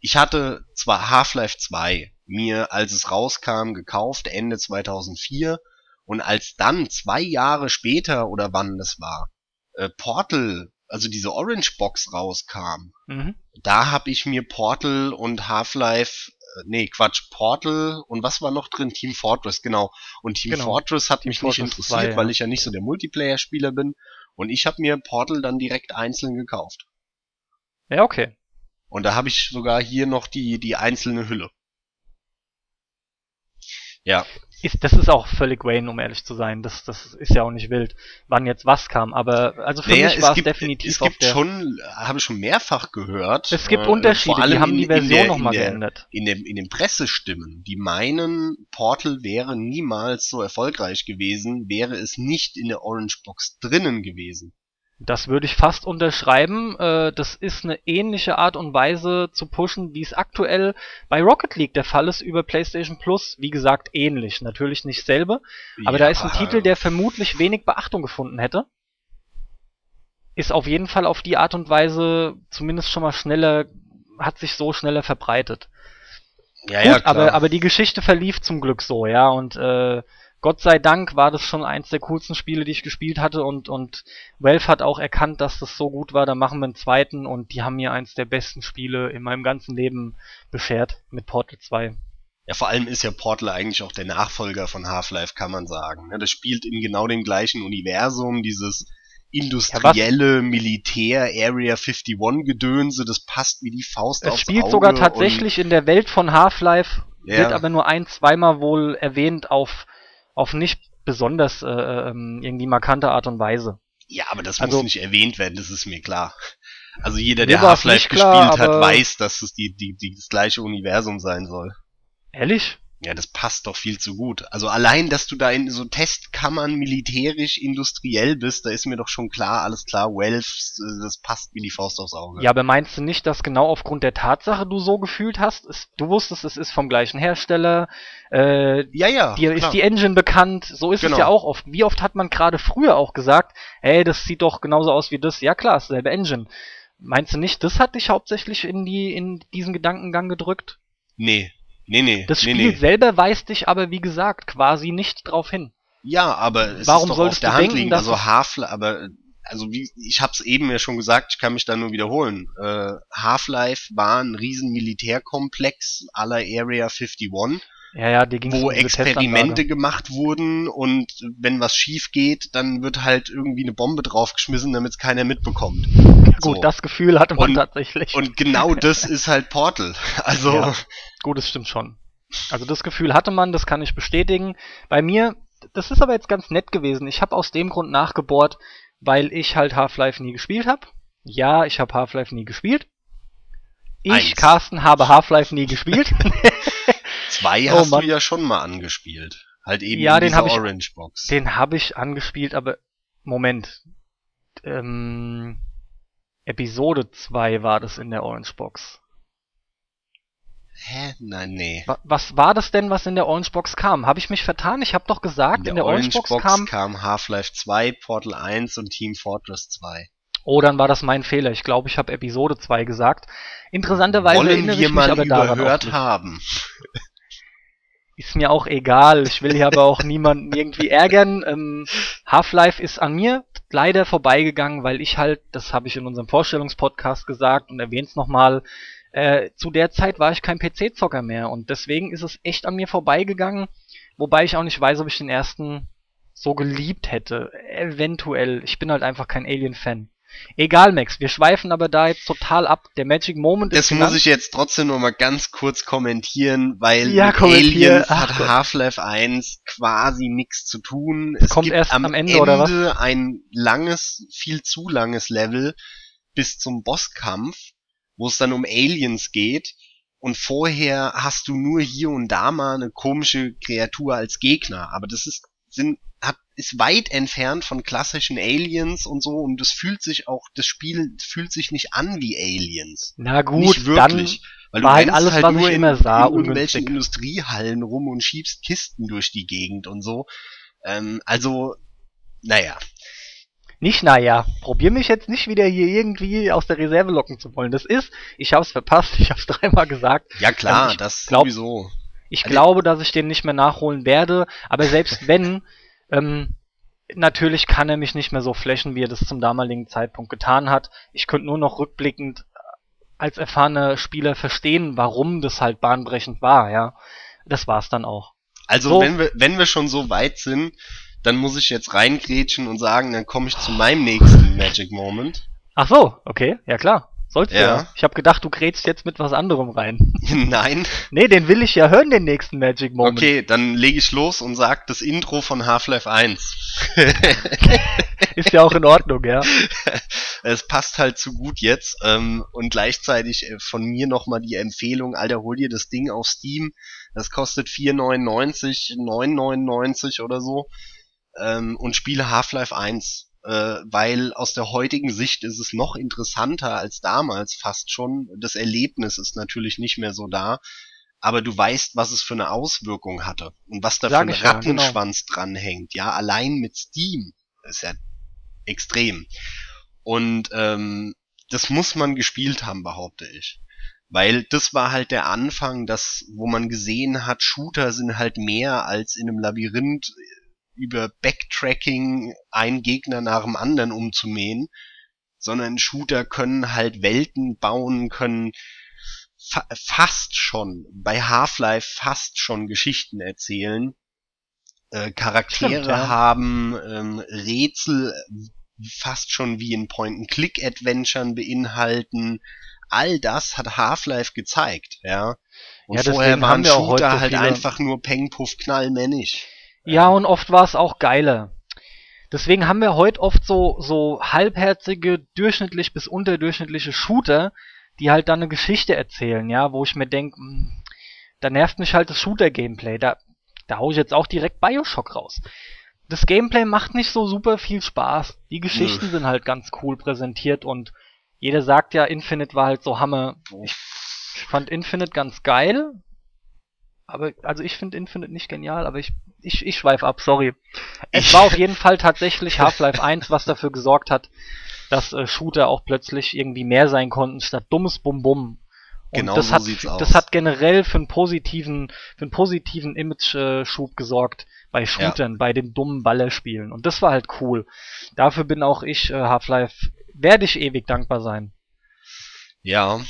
ich hatte zwar Half-Life 2 mir als es rauskam gekauft Ende 2004 und als dann zwei Jahre später oder wann das war äh, Portal also diese Orange Box rauskam Mhm. da habe ich mir Portal und Half-Life nee Quatsch Portal und was war noch drin Team Fortress genau und Team Genau. Fortress hat Team mich nicht Fortress interessiert 2, weil ja. ich ja nicht so der Multiplayer-Spieler bin und ich habe mir Portal dann direkt einzeln gekauft Ja, okay. und da habe ich sogar hier noch die, die einzelne Hülle. Ja, Ist, das ist auch völlig Wayne, um ehrlich zu sein. Das, das ist ja auch nicht wild, wann jetzt was kam. Aber also für naja, mich war es gibt, definitiv es gibt schon, habe ich schon mehrfach gehört. es gibt äh, Unterschiede, vor allem die haben in- die Version nochmal geändert. In, dem, in den Pressestimmen, die meinen, Portal wäre niemals so erfolgreich gewesen, wäre es nicht in der Orange Box drinnen gewesen. Das würde ich fast unterschreiben. Äh, das ist eine ähnliche Art und Weise zu pushen, wie es aktuell bei Rocket League der Fall ist über PlayStation Plus. Wie gesagt, ähnlich. Natürlich nicht selbe. Aber da ist ein Titel, der vermutlich wenig Beachtung gefunden hätte. Ist auf jeden Fall auf die Art und Weise zumindest schon mal schneller, hat sich so schneller verbreitet. ja, Gut, ja, klar. aber, aber die Geschichte verlief zum Glück so, ja, und äh, Gott sei Dank war das schon eins der coolsten Spiele, die ich gespielt hatte und, und Valve hat auch erkannt, dass das so gut war, da machen wir einen zweiten und die haben mir eins der besten Spiele in meinem ganzen Leben beschert mit Portal 2. Ja, vor allem ist ja Portal eigentlich auch der Nachfolger von Half-Life, kann man sagen. ne? Das spielt in genau dem gleichen Universum, dieses industrielle Militär Area 51 Gedönse, das passt wie die Faust Es aufs spielt Auge sogar und- tatsächlich in der Welt von Half-Life, Ja. wird aber nur ein, zweimal wohl erwähnt auf, auf nicht besonders äh, ähm, irgendwie markante Art und Weise. Ja, aber das Also- muss nicht erwähnt werden, das ist mir klar. Also jeder, der Half-Life nicht klar, gespielt hat, weiß, dass es die, die, die, das gleiche Universum sein soll. Ehrlich? Ja, das passt doch viel zu gut. Also allein, dass du da in so Testkammern militärisch, industriell bist, da ist mir doch schon klar, alles klar, Valve, äh, das passt wie die Faust aufs Auge. Ja, aber meinst du nicht, dass genau aufgrund der Tatsache du so gefühlt hast? Es, du wusstest, es ist vom gleichen Hersteller, äh, ja, ja dir klar. ist die Engine bekannt, so ist Genau. es ja auch oft. Wie oft hat man gerade früher auch gesagt, ey, das sieht doch genauso aus wie das? Ja klar, ist selbe Engine. Meinst du nicht, das hat dich hauptsächlich in die in diesen Gedankengang gedrückt? Nee, nee, nee. Das nee, Spiel nee. selber weist dich aber, wie gesagt, quasi nicht drauf hin. Ja, aber es Warum ist doch auf der du Hand denken, liegen. Also Half-Life, aber also wie ich hab's eben ja schon gesagt, ich kann mich da nur wiederholen. Äh, Half-Life war ein riesen Militärkomplex aller Area 51, Ja, ja, dir ging's wo Experimente gemacht wurden und wenn was schief geht, dann wird halt irgendwie eine Bombe draufgeschmissen, damit es keiner mitbekommt. Gut, so. das Gefühl hatte man Und- tatsächlich. Und genau das ist halt Portal. Also Ja. Gut, das stimmt schon. Also das Gefühl hatte man, das kann ich bestätigen. Bei mir, das ist aber jetzt ganz nett gewesen. Ich habe aus dem Grund nachgebohrt, weil ich halt Half-Life nie gespielt habe. Ja, ich habe Half-Life nie gespielt. Ich, Eins. Carsten, habe Half-Life nie gespielt. zwei Oh hast Mann. du ja schon mal angespielt. Halt eben Ja, in den dieser hab ich- Orange Box. Den habe ich angespielt, aber Moment. Ähm, Episode 2 war das in der Orange Box. Hä? Nein, nee. Wa- Was war das denn, was in der Orange Box kam? Habe ich mich vertan? Ich habe doch gesagt, in der, Orange Box, kam. kam Half-Life 2, Portal 1 und Team Fortress 2. Oh, dann war das mein Fehler. Ich glaube, ich habe Episode 2 gesagt. Interessanterweise Wollen erinnere wir ich mich mal aber daran überhört nicht. haben. Ist mir auch egal. Ich will hier aber auch niemanden irgendwie ärgern. Ähm, Half-Life ist an mir leider vorbeigegangen, weil ich halt, das habe ich in unserem Vorstellungspodcast gesagt und erwähne es nochmal, äh, zu der Zeit war ich kein PC-Zocker mehr und deswegen ist es echt an mir vorbeigegangen, wobei ich auch nicht weiß, ob ich den ersten so geliebt hätte. Eventuell. Ich bin halt einfach kein Alien-Fan. Egal, Max, wir schweifen aber da jetzt total ab. Der Magic Moment Das ist muss genannt. ich jetzt trotzdem noch mal ganz kurz kommentieren, weil Ja, mit kommentier. Aliens Ach hat. Half-Life 1 quasi nichts zu tun. Es Kommt gibt erst am, am Ende, oder was? ein langes, viel zu langes Level bis zum Bosskampf, wo es dann um Aliens geht. Und vorher hast du nur hier und da mal eine komische Kreatur als Gegner. Aber das ist, sind, hat, ist weit entfernt von klassischen Aliens und so. Und das fühlt sich auch, das Spiel fühlt sich nicht an wie Aliens. Na gut, nicht wirklich. weil war halt alles, was ich nur immer in, sah, in irgendwelchen. Industriehallen rum und schiebst Kisten durch die Gegend und so. Ähm, also, naja. Nicht naja, probier mich jetzt nicht wieder hier irgendwie aus der Reserve locken zu wollen. Das ist, ich hab's verpasst, ich hab's dreimal gesagt. Ja klar, Also ich das glaub- sowieso. Ich Also- glaube, dass ich den nicht mehr nachholen werde, aber selbst wenn, ähm, natürlich kann er mich nicht mehr so flächen, wie er das zum damaligen Zeitpunkt getan hat. Ich könnte nur noch rückblickend als erfahrener Spieler verstehen, warum das halt bahnbrechend war, ja. Das war's dann auch. Also So. wenn wir, wenn wir schon so weit sind, dann muss ich jetzt reingrätschen und sagen, dann komme ich zu meinem nächsten Magic Moment. Ach so, okay, ja klar. Sollst du Ja. ja. Ich habe gedacht, du grätst jetzt mit was anderem rein. Nein. nee, den will ich ja hören, den nächsten Magic Moment. Okay, dann lege ich los und sag das Intro von Half-Life 1. Ist ja auch in Ordnung, ja. es passt halt zu gut jetzt. Ähm, und gleichzeitig äh, von mir nochmal die Empfehlung, Alter, hol dir das Ding auf Steam. Das kostet 4,99, 9,99 oder so. Ähm, und spiele Half-Life 1. Äh, weil aus der heutigen Sicht ist es noch interessanter als damals fast schon. Das Erlebnis ist natürlich nicht mehr so da. Aber du weißt, was es für eine Auswirkung hatte. Und was da Sag für ein genau. Rattenschwanz dranhängt. Ja, allein mit Steam. ist ja extrem. Und ähm, das muss man gespielt haben, behaupte ich. Weil das war halt der Anfang, das, wo man gesehen hat, Shooter sind halt mehr als in einem Labyrinth über Backtracking einen Gegner nach dem anderen umzumähen, sondern Shooter können halt Welten bauen, können fa fast schon, bei Half-Life fast schon Geschichten erzählen, äh, Charaktere Stimmt, ja. haben, ähm, Rätsel fast schon wie in Point-and-Click-Adventuren beinhalten. All das hat Half-Life gezeigt, ja. Und Ja, vorher waren haben wir auch heute Shooter halt einfach nur Peng, Puff, Knall, Männisch. Ja, und oft war es auch geiler. Deswegen haben wir heute oft so, so halbherzige, durchschnittlich bis unterdurchschnittliche Shooter, die halt dann eine Geschichte erzählen, ja, wo ich mir denke, da nervt mich halt das Shooter-Gameplay. Da, da hau ich jetzt auch direkt Bioshock raus. Das Gameplay macht nicht so super viel Spaß. Die Geschichten sind halt ganz cool präsentiert und jeder sagt ja, Infinite war halt so Hammer. Ich fand Infinite ganz geil. Aber, also ich finde Infinite nicht genial, aber ich, ich, ich schweife ab, sorry. Es war auf jeden Fall tatsächlich Half-Life 1, was dafür gesorgt hat, dass äh, Shooter auch plötzlich irgendwie mehr sein konnten, statt dummes Bum-Bum. Und Genau das so hat, sieht's aus. Das hat generell für einen positiven, für einen positiven Image-Schub gesorgt bei Shootern, bei den dummen Ballerspielen. Und das war halt cool. Dafür bin auch ich äh, Half-Life, werde ich ewig dankbar sein. Ja,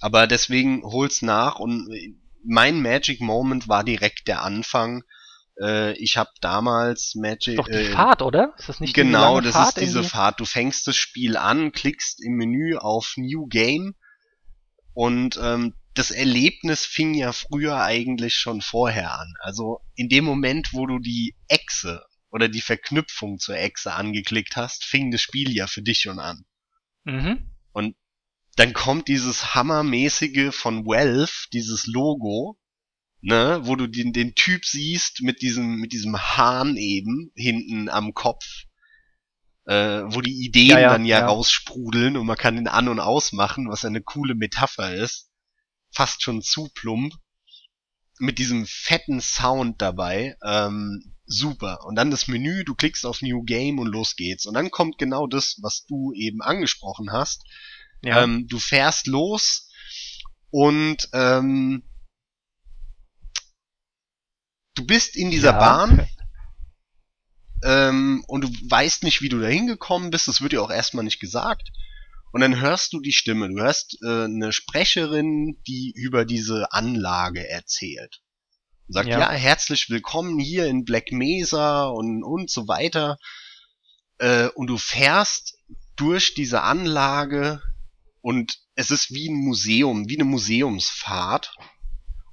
aber deswegen hol's nach und äh, mein Magic Moment war direkt der Anfang. Äh, ich habe damals Magic Ist doch die äh, Fahrt, oder? Ist das nicht genau, lange das Fahrt ist diese irgendwie? Fahrt. Du fängst das Spiel an, klickst im Menü auf New Game und ähm, das Erlebnis fing ja früher eigentlich schon vorher an. Also in dem Moment, wo du die Echse oder die Verknüpfung zur Echse angeklickt hast, fing das Spiel ja für dich schon an. Mhm. Dann kommt dieses hammermäßige von Valve, dieses Logo, ne, wo du den, den Typ siehst mit diesem, mit diesem Hahn eben hinten am Kopf, äh, wo die Ideen Ja, ja, dann ja, ja. raussprudeln und man kann den an- und ausmachen, was eine coole Metapher ist. Fast schon zu plump. Mit diesem fetten Sound dabei, ähm, super. Und dann das Menü, du klickst auf New Game und los geht's. Und dann kommt genau das, was du eben angesprochen hast. Ja. Ähm, du fährst los und ähm, du bist in dieser Ja. Bahn ähm, und du weißt nicht, wie du da hingekommen bist. Das wird dir auch erstmal nicht gesagt. Und dann hörst du die Stimme. Du hörst äh, eine Sprecherin, die über diese Anlage erzählt. Und sagt, ja. Ja. herzlich willkommen hier in Black Mesa und, und so weiter. Äh, und du fährst durch diese Anlage und es ist wie ein Museum, wie eine Museumsfahrt.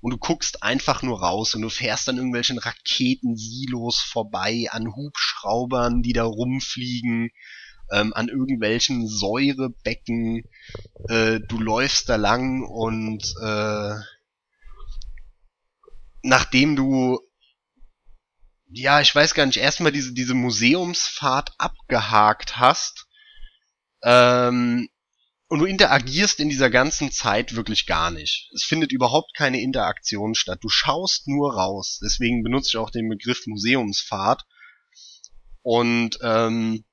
Und du guckst einfach nur raus und du fährst an irgendwelchen Raketensilos vorbei, an Hubschraubern, die da rumfliegen, ähm, an irgendwelchen Säurebecken. Äh, du läufst da lang und äh, nachdem du ja, ich weiß gar nicht, erstmal diese, diese Museumsfahrt abgehakt hast, ähm, und du interagierst in dieser ganzen Zeit wirklich gar nicht. Es findet überhaupt keine Interaktion statt. Du schaust nur raus. Deswegen benutze ich auch den Begriff Museumsfahrt. Und ähm,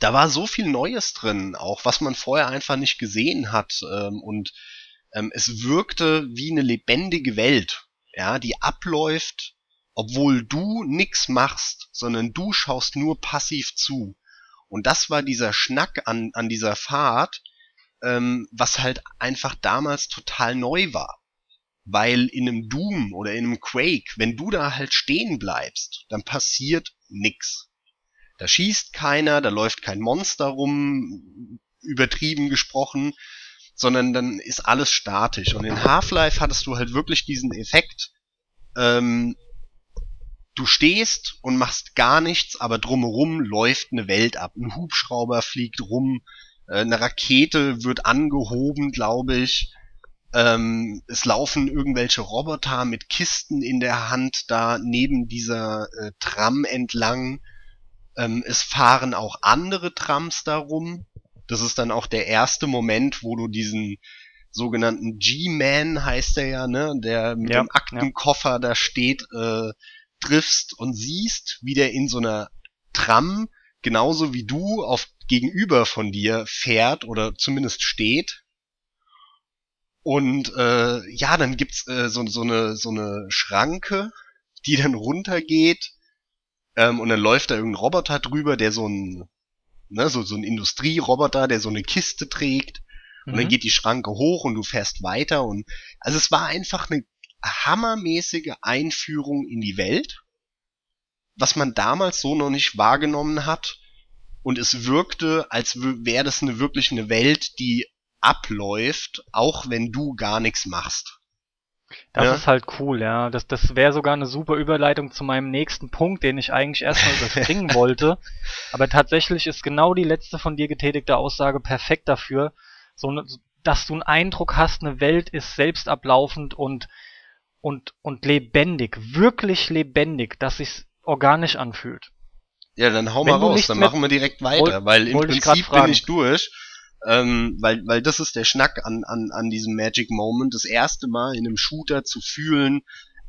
da war so viel Neues drin, auch was man vorher einfach nicht gesehen hat. Ähm, und ähm, es wirkte wie eine lebendige Welt, ja, die abläuft, obwohl du nix machst, sondern du schaust nur passiv zu. Und das war dieser Schnack an, an dieser Fahrt, ähm, was halt einfach damals total neu war. Weil in einem Doom oder in einem Quake, wenn du da halt stehen bleibst, dann passiert nix. Da schießt keiner, da läuft kein Monster rum, übertrieben gesprochen, sondern dann ist alles statisch. Und in Half-Life hattest du halt wirklich diesen Effekt, ähm, du stehst und machst gar nichts, aber drumherum läuft eine Welt ab. Ein Hubschrauber fliegt rum, äh, eine Rakete wird angehoben, glaube ich. Ähm, es laufen irgendwelche Roboter mit Kisten in der Hand da neben dieser äh, Tram entlang. Ähm, es fahren auch andere Trams darum. Das ist dann auch der erste Moment, wo du diesen sogenannten G-Man heißt er ja, ne, der mit Ja, dem Aktenkoffer da steht, äh, triffst und siehst, wie der in so einer Tram genauso wie du auf gegenüber von dir fährt oder zumindest steht. Und äh, ja, dann gibt's äh, so, so eine so eine Schranke, die dann runtergeht ähm, und dann läuft da irgendein Roboter drüber, der so ein ne, so so ein Industrieroboter, der so eine Kiste trägt und dann Mhm. geht die Schranke hoch und du fährst weiter und also es war einfach eine hammermäßige Einführung in die Welt, was man damals so noch nicht wahrgenommen hat und es wirkte, als wäre das eine wirklich eine Welt, die abläuft, auch wenn du gar nichts machst. Das Ja. ist halt cool, ja. Das, das wäre sogar eine super Überleitung zu meinem nächsten Punkt, den ich eigentlich erstmal überspringen wollte. Aber tatsächlich ist genau die letzte von dir getätigte Aussage perfekt dafür, so ne, dass du einen Eindruck hast, eine Welt ist selbst ablaufend und, und, und lebendig, wirklich lebendig, dass sich's organisch anfühlt. Ja, dann hau Wenn mal raus, dann machen wir direkt weiter, Woll- weil im wollte ich Prinzip bin ich durch. Ähm, weil, weil das ist der Schnack an, an, an diesem Magic Moment, das erste Mal in einem Shooter zu fühlen,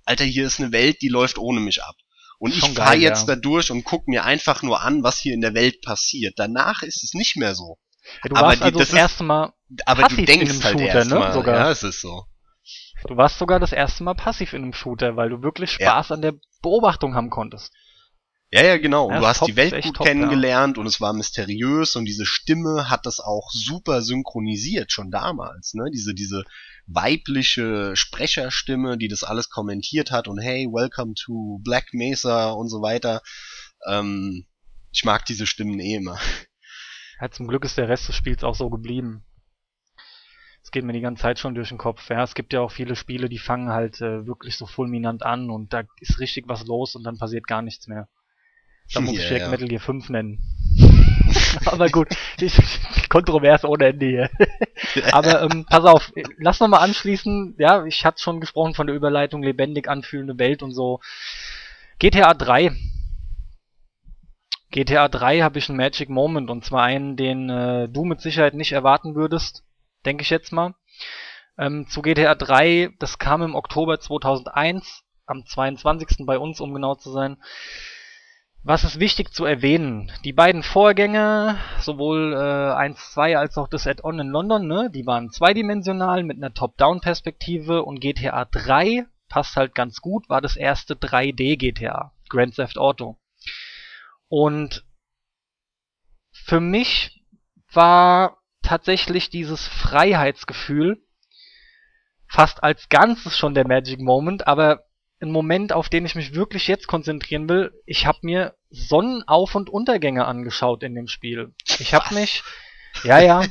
Alter, hier ist eine Welt, die läuft ohne mich ab. Und ich Schon fahr geil, jetzt ja. da durch und guck mir einfach nur an, was hier in der Welt passiert. Danach ist es nicht mehr so. Ja, du Aber warst die- also das, das erste Mal, Aber du denkst halt Shooter, erst ne? Sogar. ja, es ist so. Du warst sogar das erste Mal passiv in einem Shooter, weil du wirklich Ja. Spaß an der Beobachtung haben konntest. Ja, ja, genau. Und Ja, du hast top, die Welt gut top, ja. kennengelernt und es war mysteriös und diese Stimme hat das auch super synchronisiert schon damals, ne? Diese diese weibliche Sprecherstimme, die das alles kommentiert hat und hey, welcome to Black Mesa und so weiter. Ähm, ich mag diese Stimmen eh immer. Ja, zum Glück ist der Rest des Spiels auch so geblieben. Es geht mir die ganze Zeit schon durch den Kopf. Ja, es gibt ja auch viele Spiele, die fangen halt äh, wirklich so fulminant an und da ist richtig was los und dann passiert gar nichts mehr. Da muss ich Ja, direkt ja. Metal Gear 5 nennen. Aber gut, ich, kontrovers ohne Ende hier. Aber ähm, pass auf, lass noch mal anschließen. Ja, ich hatte schon gesprochen von der Überleitung lebendig anfühlende Welt und so. GTA 3. GTA 3 habe ich einen Magic Moment und zwar einen, den äh, du mit Sicherheit nicht erwarten würdest, denke ich jetzt mal. Ähm, zu GTA 3, das kam im Oktober 2001, am 22. bei uns, um genau zu sein. Was ist wichtig zu erwähnen? Die beiden Vorgänge, sowohl äh, 1.2 als auch das Add-on in London, ne, die waren zweidimensional mit einer Top-Down-Perspektive und GTA 3 passt halt ganz gut, war das erste 3D GTA, Grand Theft Auto. Und für mich war tatsächlich dieses Freiheitsgefühl fast als Ganzes schon der Magic Moment, aber ein Moment, auf den ich mich wirklich jetzt konzentrieren will. Ich habe mir Sonnenauf- und Untergänge angeschaut in dem Spiel. Ich habe mich, ja, ja,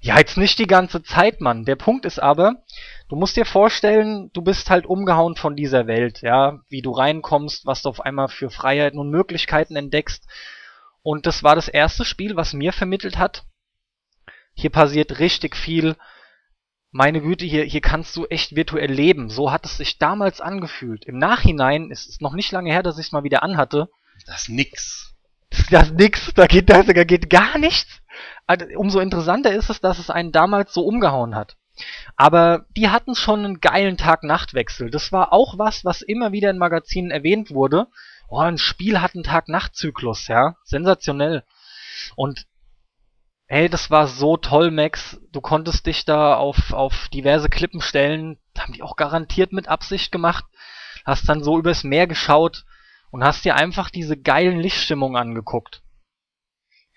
ja, jetzt nicht die ganze Zeit, Mann. Der Punkt ist aber, du musst dir vorstellen, du bist halt umgehauen von dieser Welt, ja, wie du reinkommst, was du auf einmal für Freiheiten und Möglichkeiten entdeckst. Und das war das erste Spiel, was mir vermittelt hat, hier passiert richtig viel. Meine Güte, hier, hier kannst du echt virtuell leben. So hat es sich damals angefühlt. Im Nachhinein, es ist noch nicht lange her, dass ich es mal wieder anhatte. Das ist nix. Das ist nix, da geht, da geht gar nichts. Also, umso interessanter ist es, dass es einen damals so umgehauen hat. Aber die hatten schon einen geilen Tag-Nacht-Wechsel. Das war auch was, was immer wieder in Magazinen erwähnt wurde. Oh, ein Spiel hat einen Tag-Nacht-Zyklus, ja. Sensationell. Und Ey, das war so toll, Max. Du konntest dich da auf, auf diverse Klippen stellen. Haben die auch garantiert mit Absicht gemacht. Hast dann so übers Meer geschaut und hast dir einfach diese geilen Lichtstimmungen angeguckt.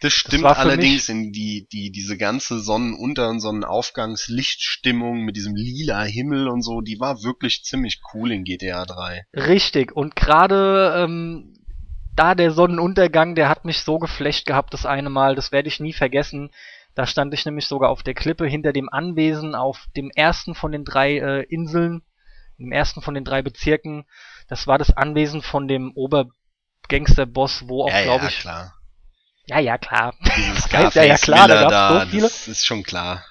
Das stimmt das allerdings in die, die, diese ganze Sonnenunter- und Sonnenaufgangslichtstimmung mit diesem lila Himmel und so, die war wirklich ziemlich cool in GTA 3. Richtig. Und gerade ähm, da der Sonnenuntergang, der hat mich so geflecht gehabt das eine Mal, das werde ich nie vergessen. Da stand ich nämlich sogar auf der Klippe hinter dem Anwesen auf dem ersten von den drei äh, Inseln, im ersten von den drei Bezirken. Das war das Anwesen von dem Obergangsterboss, wo auch, ja, glaube ich. Klar. Ja, ja, klar. Dieses Scarface ja, ja, klar, da, da so viele. Das ist schon klar.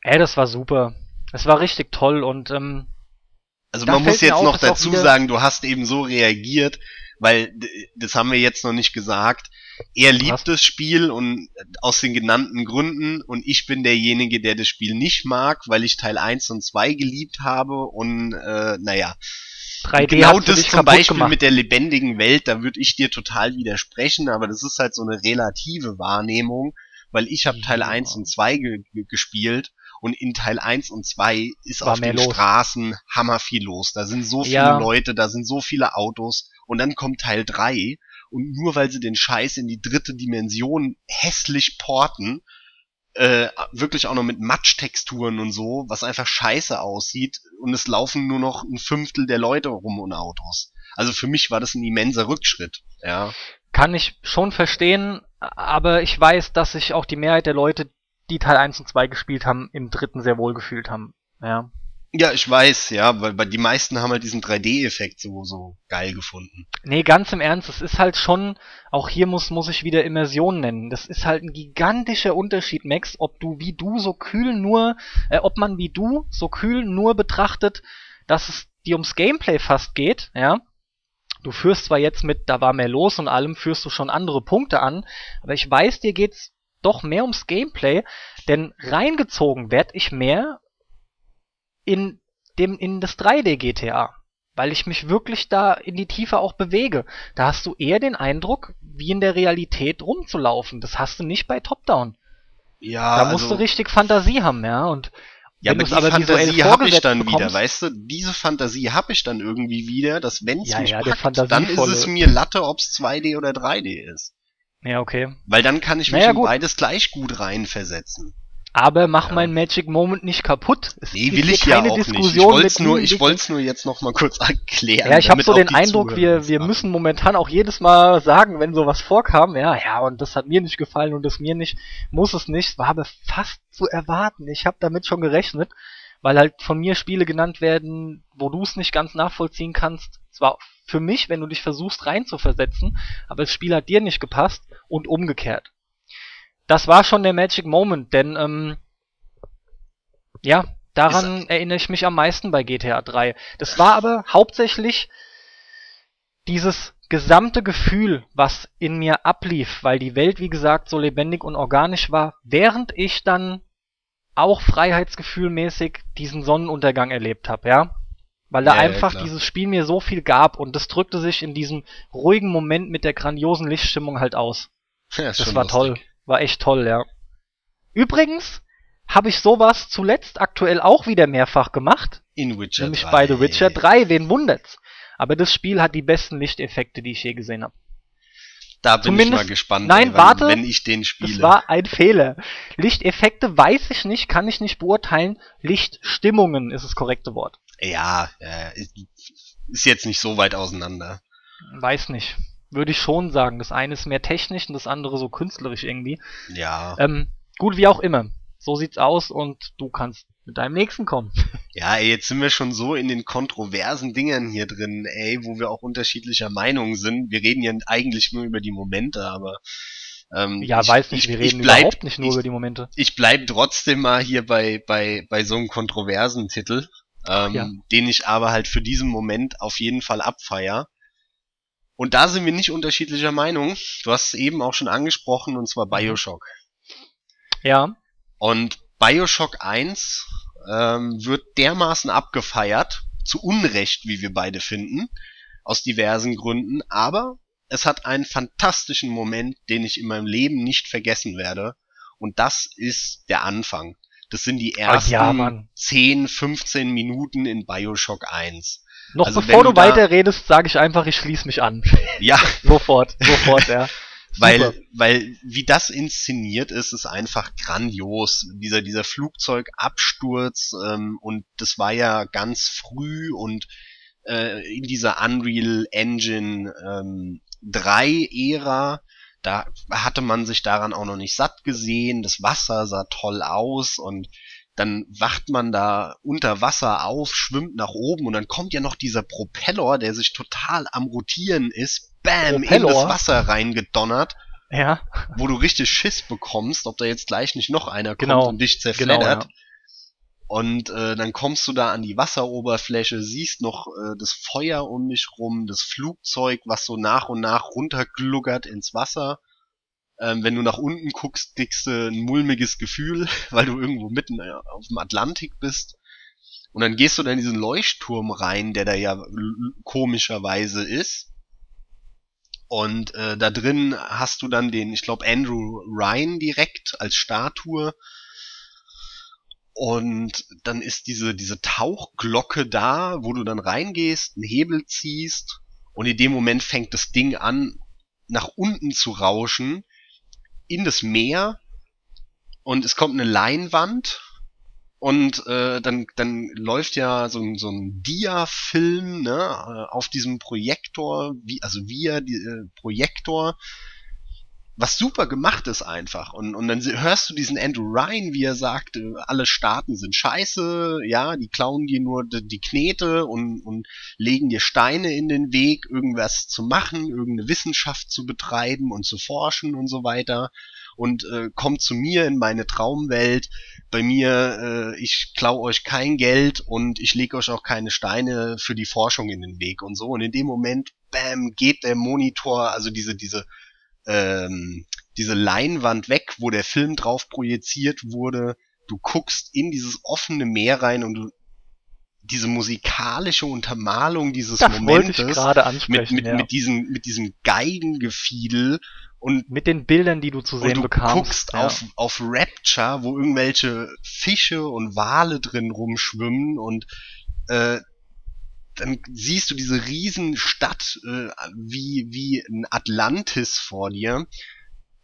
Ey, das war super. Es war richtig toll und ähm, also man muss jetzt auf, noch dazu sagen, du hast eben so reagiert, weil das haben wir jetzt noch nicht gesagt. Er liebt Was? das Spiel und aus den genannten Gründen und ich bin derjenige, der das Spiel nicht mag, weil ich Teil 1 und 2 geliebt habe und äh, naja. 3D genau das zum Beispiel gemacht. mit der lebendigen Welt, da würde ich dir total widersprechen, aber das ist halt so eine relative Wahrnehmung, weil ich habe Teil ja. 1 und 2 ge gespielt und in Teil 1 und 2 ist War auf den los. Straßen hammer viel los. Da sind so viele ja. Leute, da sind so viele Autos und dann kommt Teil 3 und nur weil sie den Scheiß in die dritte Dimension hässlich porten, äh, wirklich auch noch mit Matschtexturen und so, was einfach scheiße aussieht und es laufen nur noch ein Fünftel der Leute rum und Autos. Also für mich war das ein immenser Rückschritt, ja. Kann ich schon verstehen, aber ich weiß, dass sich auch die Mehrheit der Leute, die Teil 1 und 2 gespielt haben, im dritten sehr wohl gefühlt haben, ja. Ja, ich weiß, ja, weil, weil die meisten haben halt diesen 3D-Effekt so, so geil gefunden. Nee, ganz im Ernst, es ist halt schon, auch hier muss, muss ich wieder Immersion nennen. Das ist halt ein gigantischer Unterschied, Max, ob du wie du so kühl nur, äh, ob man wie du so kühl nur betrachtet, dass es dir ums Gameplay fast geht, ja. Du führst zwar jetzt mit, da war mehr los und allem, führst du schon andere Punkte an, aber ich weiß, dir geht's doch mehr ums Gameplay, denn reingezogen werd ich mehr in dem in das 3D GTA, weil ich mich wirklich da in die Tiefe auch bewege. Da hast du eher den Eindruck, wie in der Realität rumzulaufen. Das hast du nicht bei Top Down. Ja, da musst also, du richtig Fantasie haben, ja, und ja, aber die aber Fantasie habe ich dann bekommst, wieder, weißt du? Diese Fantasie habe ich dann irgendwie wieder, dass wenn es ja, mich ja, packt, dann ist es mir Latte, ob es 2D oder 3D ist. Ja, okay. Weil dann kann ich mich naja, in beides gleich gut reinversetzen. Aber mach ja. mein Magic Moment nicht kaputt. Es nee, will ich ja auch Diskussion nicht. Ich wollte nur, ich wollte nur jetzt noch mal kurz erklären. Ja, ich habe so den Eindruck, wir, wir müssen momentan auch jedes Mal sagen, wenn sowas vorkam, ja, ja, und das hat mir nicht gefallen und das mir nicht, muss es nicht, war aber fast zu erwarten. Ich habe damit schon gerechnet, weil halt von mir Spiele genannt werden, wo du es nicht ganz nachvollziehen kannst. Zwar für mich, wenn du dich versuchst reinzuversetzen, aber das Spiel hat dir nicht gepasst und umgekehrt das war schon der Magic Moment, denn ähm, ja, daran ist, erinnere ich mich am meisten bei GTA 3. Das war aber hauptsächlich dieses gesamte Gefühl, was in mir ablief, weil die Welt, wie gesagt, so lebendig und organisch war, während ich dann auch freiheitsgefühlmäßig diesen Sonnenuntergang erlebt habe, ja? Weil da ja, einfach ja, dieses Spiel mir so viel gab und das drückte sich in diesem ruhigen Moment mit der grandiosen Lichtstimmung halt aus. Ja, das war lustig. toll. War echt toll, ja. Übrigens habe ich sowas zuletzt aktuell auch wieder mehrfach gemacht. In Witcher nämlich 3. bei The Witcher 3, wen wundert's. Aber das Spiel hat die besten Lichteffekte, die ich je gesehen habe. Da bin Zumindest, ich mal gespannt, nein, ey, warte, wenn ich den spiele. Das war ein Fehler. Lichteffekte weiß ich nicht, kann ich nicht beurteilen. Lichtstimmungen ist das korrekte Wort. Ja, äh, ist jetzt nicht so weit auseinander. Weiß nicht. Würde ich schon sagen. Das eine ist mehr technisch und das andere so künstlerisch irgendwie. Ja. Ähm, gut, wie auch immer. So sieht's aus und du kannst mit deinem nächsten kommen. Ja, ey, jetzt sind wir schon so in den kontroversen Dingern hier drin, ey, wo wir auch unterschiedlicher Meinung sind. Wir reden ja eigentlich nur über die Momente, aber ähm, Ja, ich, weiß nicht, ich, wir reden bleib, überhaupt nicht nur ich, über die Momente. ich bleib trotzdem mal hier bei, bei, bei so einem kontroversen Titel, ähm, Ja. den ich aber halt für diesen Moment auf jeden Fall abfeier. Und da sind wir nicht unterschiedlicher Meinung. Du hast es eben auch schon angesprochen, und zwar Bioshock. Ja, Und Bioshock 1 ähm, wird dermaßen abgefeiert, zu Unrecht, wie wir beide finden, aus diversen Gründen, aber es hat einen fantastischen Moment, den ich in meinem Leben nicht vergessen werde. Und das ist der Anfang. Das sind die ersten Ah, ja, Mann. 10, 15 Minuten in Bioshock 1. noch Also bevor du, du da- weiterredest, sage ich einfach, ich schließe mich an. Ja, sofort, sofort, ja. Super. weil, weil wie das inszeniert ist, ist einfach grandios. Dieser, dieser Flugzeugabsturz ähm, und das war ja ganz früh und äh, in dieser Unreal Engine ähm, 3 Ära, da hatte man sich daran auch noch nicht satt gesehen, das Wasser sah toll aus und dann wacht man da unter Wasser auf, schwimmt nach oben und dann kommt ja noch dieser Propeller, der sich total am Rotieren ist, bam, in Propeller? das Wasser reingedonnert, Ja, wo du richtig Schiss bekommst, ob da jetzt gleich nicht noch einer kommt Genau, und dich genau, zerfleddert. ja. Und äh, dann kommst du da an die Wasseroberfläche, siehst noch äh, das Feuer um dich rum, das Flugzeug, was so nach und nach runtergluckert ins Wasser. Ähm, wenn du nach unten guckst, kriegst du ein mulmiges Gefühl, weil du irgendwo mitten äh, auf dem Atlantik bist. Und dann gehst du da in diesen Leuchtturm rein, der da ja komischerweise ist. Und äh, da drin hast du dann den, ich glaube, Andrew Ryan direkt als Statue. Und dann ist diese, diese Tauchglocke da, wo du dann reingehst, einen Hebel ziehst und in dem Moment fängt das Ding an, nach unten zu rauschen, in das Meer und es kommt eine Leinwand und äh, dann, dann läuft ja so, ein- so ein Dia-Film ne, äh, auf diesem Projektor, wie, also via die, äh, Projektor, was super gemacht ist einfach. Und, und dann hörst du diesen Andrew Ryan, wie er sagt, äh, alle Staaten sind scheiße, ja, die klauen dir nur die, Knete und, und legen dir Steine in den Weg, irgendwas zu machen, irgendeine Wissenschaft zu betreiben und zu forschen und so weiter. Und äh, kommt zu mir in meine Traumwelt. Bei mir, äh, ich klau euch kein Geld und ich lege euch auch keine Steine für die Forschung in den Weg und so. Und in dem Moment, bam, geht der Monitor, also diese, diese, ähm, diese Leinwand weg, wo der Film drauf projiziert wurde. Du guckst in dieses offene Meer rein und du diese musikalische Untermalung dieses das Momentes mit, mit, ja. mit diesem mit diesem Geigengefiedel und mit den Bildern, die du zu und sehen du bekamst. guckst ja. auf, auf Rapture, wo irgendwelche Fische und Wale drin rumschwimmen und äh, dann siehst du diese Riesenstadt äh, wie, wie ein Atlantis vor dir.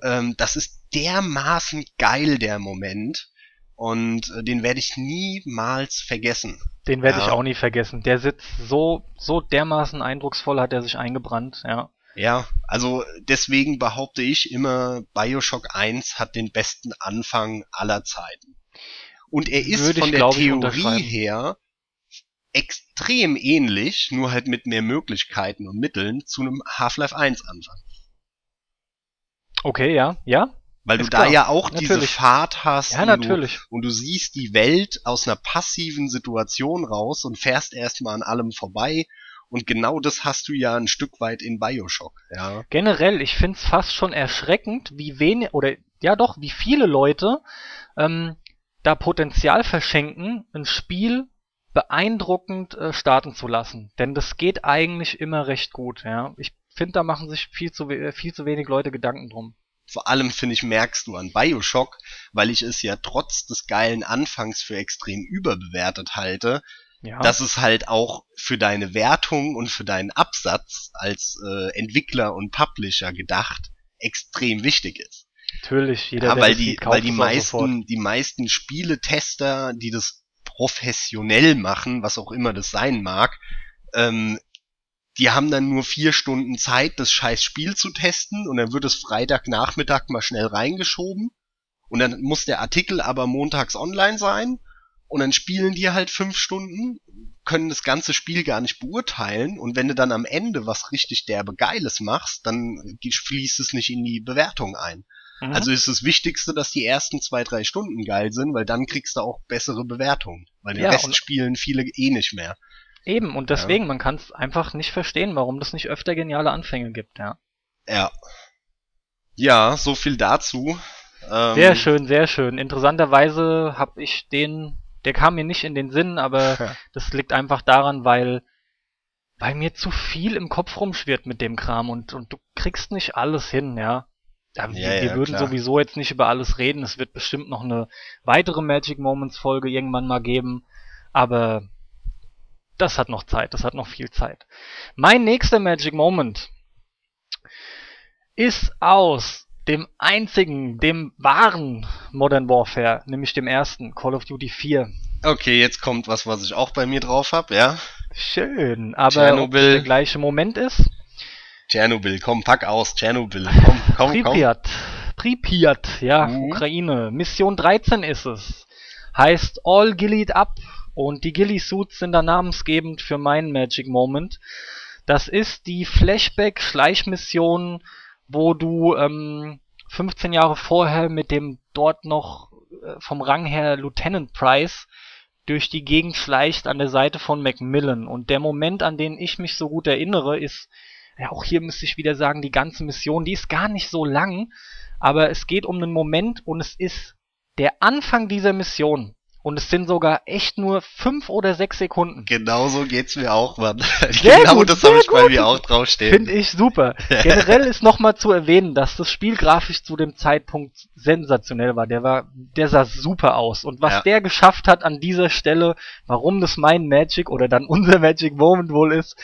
Ähm, das ist dermaßen geil, der Moment. Und äh, den werde ich niemals vergessen. Den werde Ja. ich auch nie vergessen. Der sitzt so, so dermaßen eindrucksvoll hat er sich eingebrannt, ja. Ja, also deswegen behaupte ich immer, Bioshock 1 hat den besten Anfang aller Zeiten. Und er ist Würde ich, von der Theorie her extrem ähnlich, nur halt mit mehr Möglichkeiten und Mitteln zu einem Half-Life 1 Anfang. Okay, ja, ja. Weil du Ist da klar, ja auch diese natürlich. Fahrt hast Ja, und, natürlich. Du, und du siehst die Welt aus einer passiven Situation raus und fährst erstmal an allem vorbei. Und genau das hast du ja ein Stück weit in Bioshock, ja. Generell, ich find's fast schon erschreckend, wie wenig, oder ja doch, wie viele Leute ähm, da Potenzial verschenken, ein Spiel beeindruckend äh, starten zu lassen. Denn das geht eigentlich immer recht gut, ja. Ich finde, da machen sich viel zu, äh, viel zu wenig Leute Gedanken drum. Vor allem, finde ich, merkst du an Bioshock, weil ich es ja trotz des geilen Anfangs für extrem überbewertet halte, Ja, dass es halt auch für deine Wertung und für deinen Absatz als äh, Entwickler und Publisher gedacht extrem wichtig ist. natürlich, jeder, Ja, der weil das die, sieht, weil die auch sofort. meisten, die meisten Spieletester, die das professionell machen, was auch immer das sein mag, ähm, die haben dann nur vier Stunden Zeit, das scheiß Spiel zu testen und dann wird es Freitagnachmittag mal schnell reingeschoben und dann muss der Artikel aber montags online sein und dann spielen die halt fünf Stunden, können das ganze Spiel gar nicht beurteilen und wenn du dann am Ende was richtig derbe Geiles machst, dann fließt es nicht in die Bewertung ein. Mhm. Also ist das Wichtigste, dass die ersten zwei, drei Stunden geil sind, weil dann kriegst du auch bessere Bewertungen. Weil den ja, Rest spielen viele eh nicht mehr. Eben, und deswegen, ja. man kann es einfach nicht verstehen, warum das nicht öfter geniale Anfänge gibt, ja. Ja. Ja, so viel dazu. Ähm, sehr schön, sehr schön. Interessanterweise habe ich den, der kam mir nicht in den Sinn, aber ja. das liegt einfach daran, weil weil mir zu viel im Kopf rumschwirrt mit dem Kram und, und du kriegst nicht alles hin, ja. Ja, wir, wir würden klar. sowieso jetzt nicht über alles reden. Es wird bestimmt noch eine weitere Magic Moments Folge irgendwann mal geben. Aber das hat noch Zeit. Das hat noch viel Zeit. Mein nächster Magic Moment ist aus dem einzigen, dem wahren Modern Warfare, nämlich dem ersten, Call of Duty 4. Okay, jetzt kommt was, was ich auch bei mir drauf habe, ja. Schön, aber ob der gleiche Moment ist? Tschernobyl, komm, pack aus, Tschernobyl, komm, komm, Pripyat. komm. Pripyat, ja, mhm. Ukraine. Mission 13 ist es. Heißt All Gillied Up und die Gilly Suits sind da namensgebend für meinen Magic Moment. Das ist die Flashback-Schleichmission, wo du ähm, 15 Jahre vorher mit dem dort noch äh, vom Rang her Lieutenant Price durch die Gegend schleicht an der Seite von Macmillan. Und der Moment, an den ich mich so gut erinnere, ist ja, auch hier müsste ich wieder sagen, die ganze Mission, die ist gar nicht so lang, aber es geht um einen Moment und es ist der Anfang dieser Mission. Und es sind sogar echt nur fünf oder sechs Sekunden. Genauso geht's mir auch, Mann. Sehr genau gut, das habe ich bei mir auch draufstehen. Finde ich super. Generell ist nochmal zu erwähnen, dass das Spiel grafisch zu dem Zeitpunkt sensationell war. Der war, der sah super aus. Und was ja. der geschafft hat an dieser Stelle, warum das mein Magic oder dann unser Magic Moment wohl ist,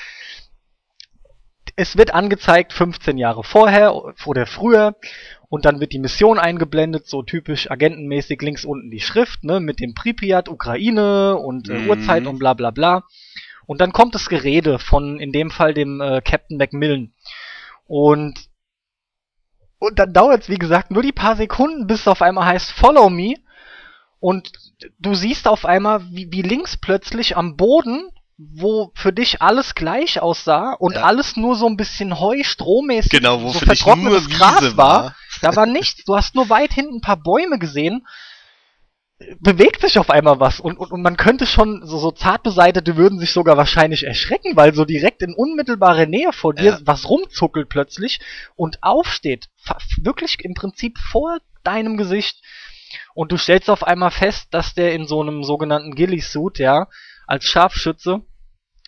es wird angezeigt 15 Jahre vorher oder früher und dann wird die Mission eingeblendet, so typisch agentenmäßig links unten die Schrift, ne, mit dem Pripyat, Ukraine und äh, mhm. Uhrzeit und bla bla bla. Und dann kommt das Gerede von, in dem Fall, dem äh, Captain Macmillan. Und, und dann dauert es, wie gesagt, nur die paar Sekunden, bis es auf einmal heißt, follow me. Und du siehst auf einmal, wie, wie links plötzlich am Boden wo für dich alles gleich aussah und ja. alles nur so ein bisschen Heu, strohmäßig, genau, wo so für dich nur Gras war. war. Da war nichts. Du hast nur weit hinten ein paar Bäume gesehen. Bewegt sich auf einmal was und, und, und man könnte schon, so, so zart beseitete würden sich sogar wahrscheinlich erschrecken, weil so direkt in unmittelbarer Nähe vor dir ja. was rumzuckelt plötzlich und aufsteht. Wirklich im Prinzip vor deinem Gesicht. Und du stellst auf einmal fest, dass der in so einem sogenannten Ghillie-Suit, ja, als Scharfschütze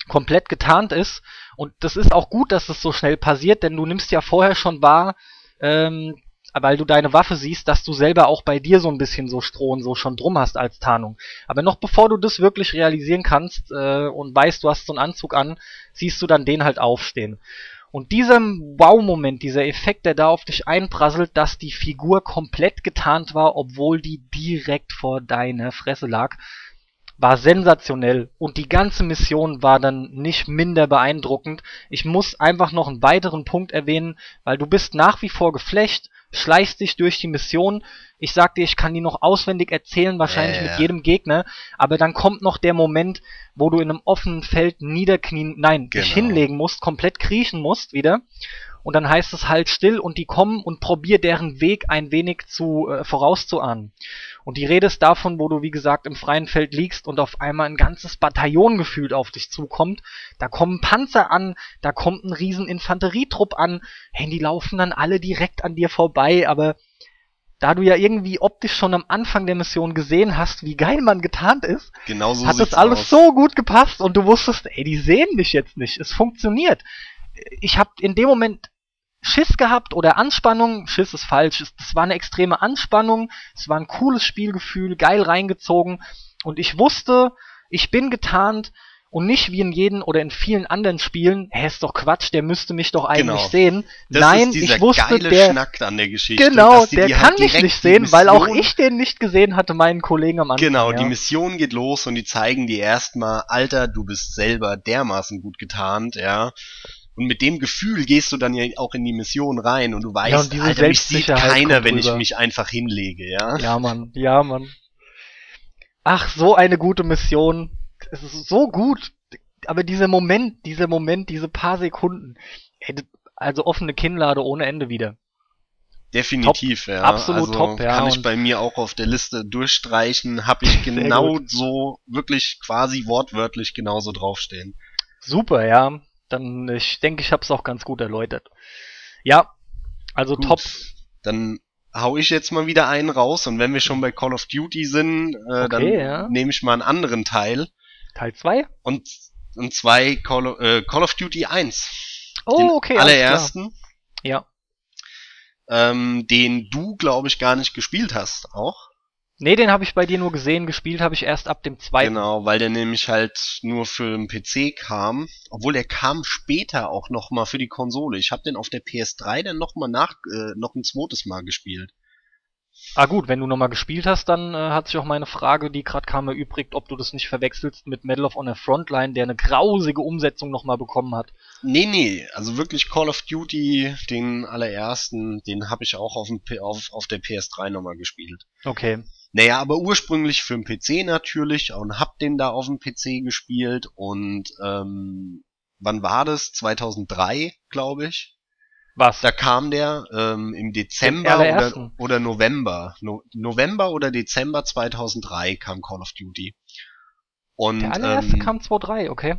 komplett getarnt ist. Und das ist auch gut, dass es so schnell passiert, denn du nimmst ja vorher schon wahr, ähm, weil du deine Waffe siehst, dass du selber auch bei dir so ein bisschen so Stroh so schon drum hast als Tarnung. Aber noch bevor du das wirklich realisieren kannst äh, und weißt, du hast so einen Anzug an, siehst du dann den halt aufstehen. Und dieser Wow-Moment, dieser Effekt, der da auf dich einprasselt, dass die Figur komplett getarnt war, obwohl die direkt vor deiner Fresse lag, war sensationell und die ganze Mission war dann nicht minder beeindruckend. Ich muss einfach noch einen weiteren Punkt erwähnen, weil du bist nach wie vor geflecht, schleichst dich durch die Mission. Ich sag dir, ich kann die noch auswendig erzählen, wahrscheinlich ja, mit jedem Gegner, aber dann kommt noch der Moment, wo du in einem offenen Feld niederknien, nein, genau. dich hinlegen musst, komplett kriechen musst wieder. Und dann heißt es halt still und die kommen und probier deren Weg ein wenig zu äh, vorauszuahnen. Und die Rede ist davon, wo du, wie gesagt, im freien Feld liegst und auf einmal ein ganzes Bataillon gefühlt auf dich zukommt. Da kommen Panzer an, da kommt ein riesen Infanterietrupp an. Hey, die laufen dann alle direkt an dir vorbei, aber da du ja irgendwie optisch schon am Anfang der Mission gesehen hast, wie geil man getarnt ist, genau so hat das alles aus. so gut gepasst und du wusstest, ey, die sehen mich jetzt nicht. Es funktioniert. Ich hab in dem Moment Schiss gehabt oder Anspannung. Schiss ist falsch. Es war eine extreme Anspannung. Es war ein cooles Spielgefühl, geil reingezogen. Und ich wusste, ich bin getarnt und nicht wie in jedem oder in vielen anderen Spielen, hä, ist doch Quatsch, der müsste mich doch eigentlich Genau. sehen. Das Nein, ich wusste, der Schnack an der Geschichte. genau, der kann halt mich nicht sehen, weil auch Mission- ich den nicht gesehen hatte, meinen Kollegen am Anfang. Genau, ja. die Mission geht los und die zeigen dir erstmal, Alter, du bist selber dermaßen gut getarnt, ja. Und mit dem Gefühl gehst du dann ja auch in die Mission rein und du weißt, und diese Alter, mich sieht keiner, wenn ich mich einfach hinlege, ja. Ja, Mann, ja, Mann. Ach, so eine gute Mission. Es ist so gut. Aber dieser Moment, dieser Moment, diese paar Sekunden. Also offene Kinnlade ohne Ende wieder. Definitiv, ja. absolut also top, ja, Kann ich und- bei mir auch auf der Liste durchstreichen, habe ich genau so, wirklich quasi wortwörtlich genauso draufstehen. Super, ja. Dann, ich denke, ich hab's auch ganz gut erläutert. Ja, also Gut. top. Dann hau ich jetzt mal wieder einen raus und wenn wir schon bei Call of Duty sind, äh, dann Okay, ja. nehme ich mal einen anderen Teil Teil 2? und und zwei Call of, äh, Call of Duty 1. Oh, den okay. allerersten, Ja. ähm, den du glaube ich gar nicht gespielt hast, auch. Nee, den habe ich bei dir nur gesehen. Gespielt habe ich erst ab dem zweiten. Genau, weil der nämlich halt nur für den PC kam, obwohl der kam später auch noch mal für die Konsole. Ich habe den auf der PS3 dann noch mal nach äh, noch ein zweites Mal gespielt. Ah gut, wenn du nochmal gespielt hast, dann äh, hat sich auch meine Frage, die gerade kam, erübrigt, ob du das nicht verwechselst mit Medal of Honor Frontline, der eine grausige Umsetzung nochmal bekommen hat. Nee, nee, also wirklich Call of Duty, den allerersten, den habe ich auch auf, dem, auf, auf der PS3 nochmal gespielt. Okay. Naja, aber ursprünglich für den PC natürlich und hab den da auf dem PC gespielt und ähm, wann war das? 2003, glaube ich. Was? Da kam der ähm, im Dezember oder, oder November. No, November oder Dezember 2003 kam Call of Duty. Und der allererste ähm, kam 2.3, okay.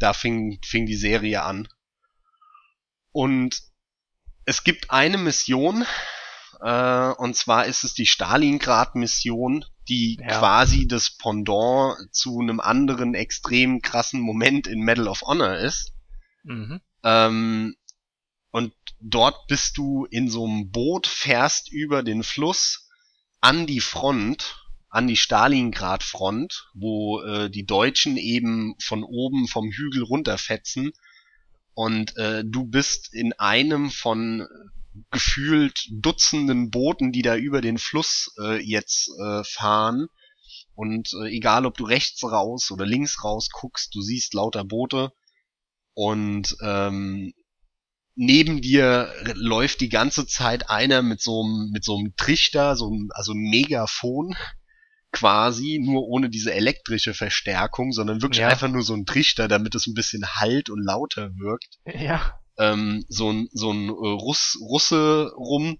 da fing, fing die Serie an. Und es gibt eine Mission, äh, und zwar ist es die Stalingrad-Mission, die Ja. quasi das Pendant zu einem anderen extrem krassen Moment in Medal of Honor ist. Mhm. Ähm, und dort bist du in so einem Boot, fährst über den Fluss an die Front, an die Stalingrad-Front, wo äh, die Deutschen eben von oben vom Hügel runterfetzen. Und äh, du bist in einem von gefühlt Dutzenden Booten, die da über den Fluss äh, jetzt äh, fahren. Und äh, egal, ob du rechts raus oder links raus guckst, du siehst lauter Boote. Und ähm, neben dir läuft die ganze Zeit einer mit so einem mit so einem Trichter, so einem, also ein Megafon quasi, nur ohne diese elektrische Verstärkung, sondern wirklich Ja. einfach nur so ein Trichter, damit es ein bisschen halt und lauter wirkt. Ja. Ähm, so ein so ein äh, Russ, Russe rum.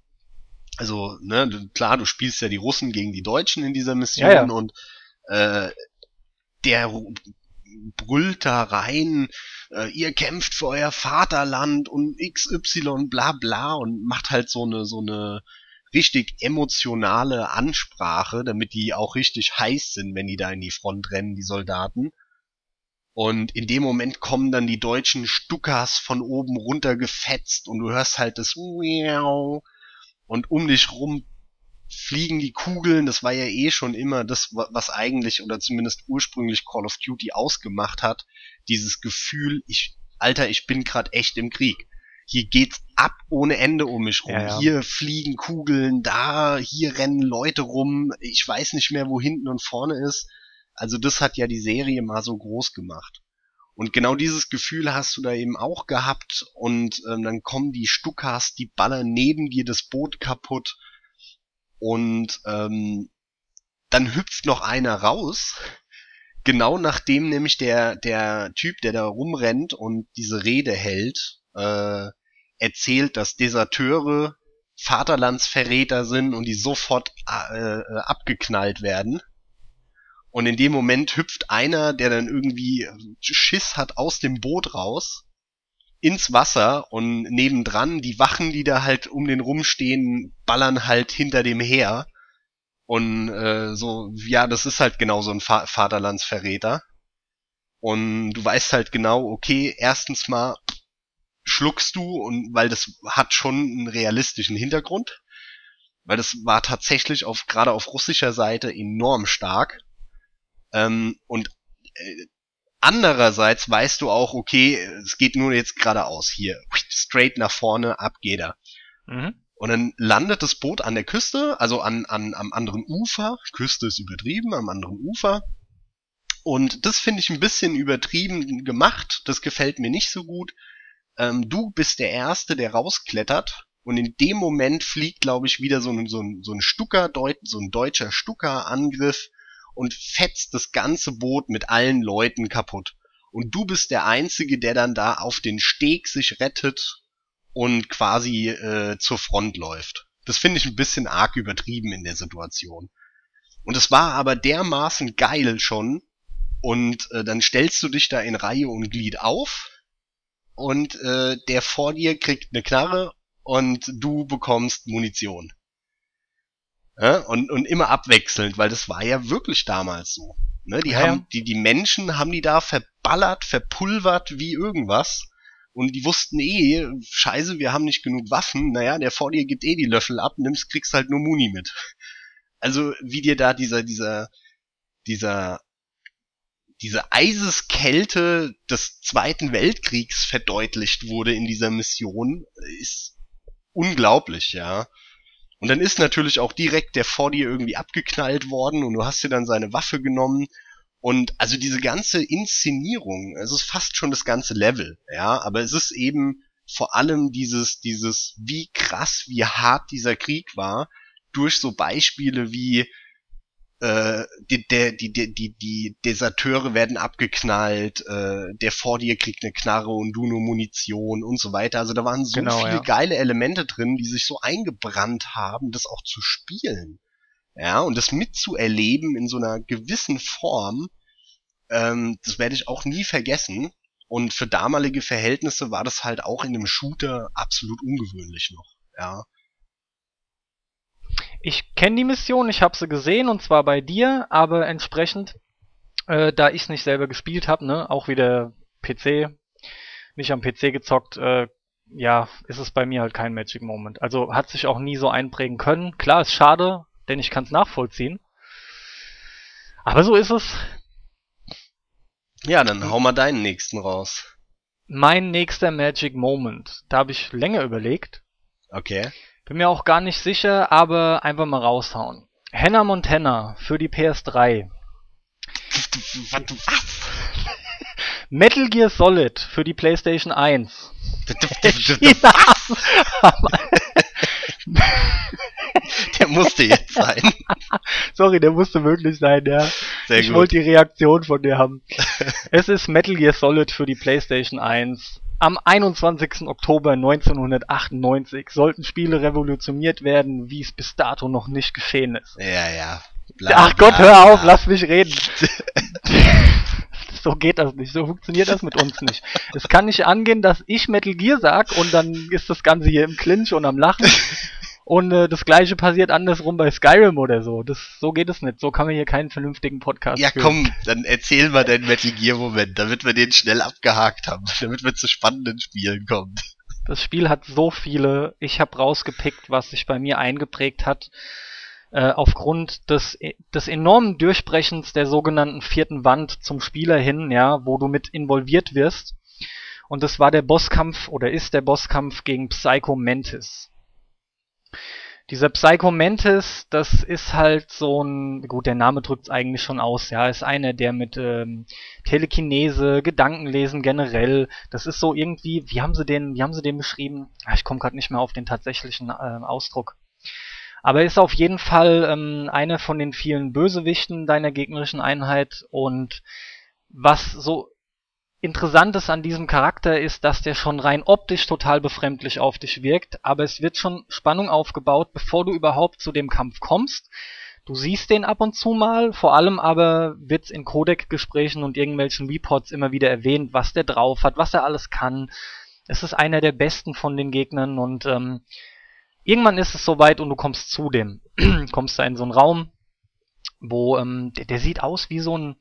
Also, ne, klar, du spielst ja die Russen gegen die Deutschen in dieser Mission Ja, ja. und äh, der brüllt da rein, äh, ihr kämpft für euer Vaterland und XY bla bla und macht halt so eine so eine richtig emotionale Ansprache, damit die auch richtig heiß sind, wenn die da in die Front rennen, die Soldaten. Und in dem Moment kommen dann die deutschen Stukas von oben runter gefetzt und du hörst halt das Miau und um dich rum fliegen die Kugeln. Das war ja eh schon immer das, wa- was eigentlich oder zumindest ursprünglich Call of Duty ausgemacht hat. Dieses Gefühl, ich, Alter, ich bin gerade echt im Krieg. Hier geht's ab ohne Ende um mich rum. Ja, ja. Hier fliegen Kugeln, da, hier rennen Leute rum. Ich weiß nicht mehr, wo hinten und vorne ist. Also das hat ja die Serie mal so groß gemacht. Und genau dieses Gefühl hast du da eben auch gehabt und ähm, dann kommen die Stukas, die ballern neben dir das Boot kaputt und ähm, dann hüpft noch einer raus, genau nachdem nämlich der der Typ, der da rumrennt und diese Rede hält, äh, erzählt, dass Deserteure Vaterlandsverräter sind und die sofort äh, äh, abgeknallt werden. Und in dem Moment hüpft einer, der dann irgendwie Schiss hat, aus dem Boot raus ins Wasser und nebendran die Wachen, die da halt um den rumstehen, ballern halt hinter dem her. Und äh, so, ja, das ist halt genau so ein Va Vaterlandsverräter. Und du weißt halt genau, okay, erstens mal schluckst du und weil das hat schon einen realistischen Hintergrund. Weil das war tatsächlich auf, gerade auf russischer Seite enorm stark. Ähm, und äh, andererseits weißt du auch, okay, es geht nur jetzt geradeaus hier. Straight nach vorne, ab geht er. Mhm. Und dann landet das Boot an der Küste, also an, an, am anderen Ufer. Küste ist übertrieben, am anderen Ufer. Und das finde ich ein bisschen übertrieben gemacht. Das gefällt mir nicht so gut. Ähm, du bist der Erste, der rausklettert. Und in dem Moment fliegt, glaube ich, wieder so ein, so ein, so ein Stucker, so ein deutscher Stucker-Angriff und fetzt das ganze Boot mit allen Leuten kaputt. Und du bist der Einzige, der dann da auf den Steg sich rettet und quasi äh, zur Front läuft. Das finde ich ein bisschen arg übertrieben in der Situation. Und es war aber dermaßen geil schon. Und äh, dann stellst du dich da in Reihe und Glied auf und äh, der vor dir kriegt eine Knarre und du bekommst Munition. Ja, und, und immer abwechselnd, weil das war ja wirklich damals so. Ne, die ja, haben, die, die Menschen haben die da verballert, verpulvert wie irgendwas und die wussten eh, scheiße, wir haben nicht genug Waffen, naja, der vor dir gibt eh die Löffel ab, nimmst, kriegst halt nur Muni mit. Also, wie dir da dieser, dieser, dieser, diese Eiseskälte des Zweiten Weltkriegs verdeutlicht wurde in dieser Mission, ist unglaublich, ja. Und dann ist natürlich auch direkt der vor dir irgendwie abgeknallt worden und du hast dir dann seine Waffe genommen. Und also diese ganze Inszenierung, es ist fast schon das ganze Level, ja, aber es ist eben vor allem dieses, dieses, wie krass, wie hart dieser Krieg war, durch so Beispiele wie äh, die, der, die, die, die, die Deserteure werden abgeknallt, äh, der vor dir kriegt eine Knarre und du nur Munition und so weiter. Also da waren so genau, viele ja. geile Elemente drin, die sich so eingebrannt haben, das auch zu spielen. Ja, und das mitzuerleben in so einer gewissen Form, ähm, das werde ich auch nie vergessen. Und für damalige Verhältnisse war das halt auch in einem Shooter absolut ungewöhnlich noch. Ja. Ich kenne die Mission, ich habe sie gesehen und zwar bei dir, aber entsprechend, äh, da ich es nicht selber gespielt habe, ne, auch wieder PC, nicht am PC gezockt, äh, ja, ist es bei mir halt kein Magic Moment. Also hat sich auch nie so einprägen können. Klar, ist schade, denn ich kann es nachvollziehen. Aber so ist es. Ja, dann hau mal deinen nächsten raus. Mein nächster Magic Moment. Da habe ich länger überlegt. Okay. Bin mir auch gar nicht sicher, aber einfach mal raushauen. Hannah Montana für die PS3. Was? Metal Gear Solid für die PlayStation 1. der musste jetzt sein. Sorry, der musste wirklich sein, ja. Sehr ich wollte die Reaktion von dir haben. es ist Metal Gear Solid für die PlayStation 1. Am 21. Oktober 1998 sollten Spiele revolutioniert werden, wie es bis dato noch nicht geschehen ist. Ja, ja. Bla, Ach Gott, hör auf, lass mich reden. so geht das nicht, so funktioniert das mit uns nicht. Es kann nicht angehen, dass ich Metal Gear sag und dann ist das Ganze hier im Clinch und am Lachen und äh, das gleiche passiert andersrum bei Skyrim oder so. Das, so geht es nicht. So kann man hier keinen vernünftigen Podcast Ja, führen. komm, dann erzähl mal deinen Metal Gear Moment, damit wir den schnell abgehakt haben, damit wir zu spannenden Spielen kommen. Das Spiel hat so viele. Ich habe rausgepickt, was sich bei mir eingeprägt hat. Äh, aufgrund des, des enormen Durchbrechens der sogenannten vierten Wand zum Spieler hin, ja, wo du mit involviert wirst. Und das war der Bosskampf oder ist der Bosskampf gegen Psycho Mantis. Dieser Psycho Mantis, das ist halt so ein, gut, der Name drückt es eigentlich schon aus, ja, ist einer, der mit ähm, Telekinese, Gedankenlesen generell, das ist so irgendwie, wie haben sie den, wie haben sie den beschrieben? Ah, ich komme gerade nicht mehr auf den tatsächlichen äh, Ausdruck. Aber er ist auf jeden Fall ähm, einer von den vielen Bösewichten deiner gegnerischen Einheit und was so Interessantes an diesem Charakter ist, dass der schon rein optisch total befremdlich auf dich wirkt, aber es wird schon Spannung aufgebaut, bevor du überhaupt zu dem Kampf kommst. Du siehst den ab und zu mal, vor allem aber wird's in Codec-Gesprächen und irgendwelchen Reports immer wieder erwähnt, was der drauf hat, was er alles kann. Es ist einer der besten von den Gegnern und ähm, irgendwann ist es soweit und du kommst zu dem. kommst da in so einen Raum, wo ähm, der, der sieht aus wie so ein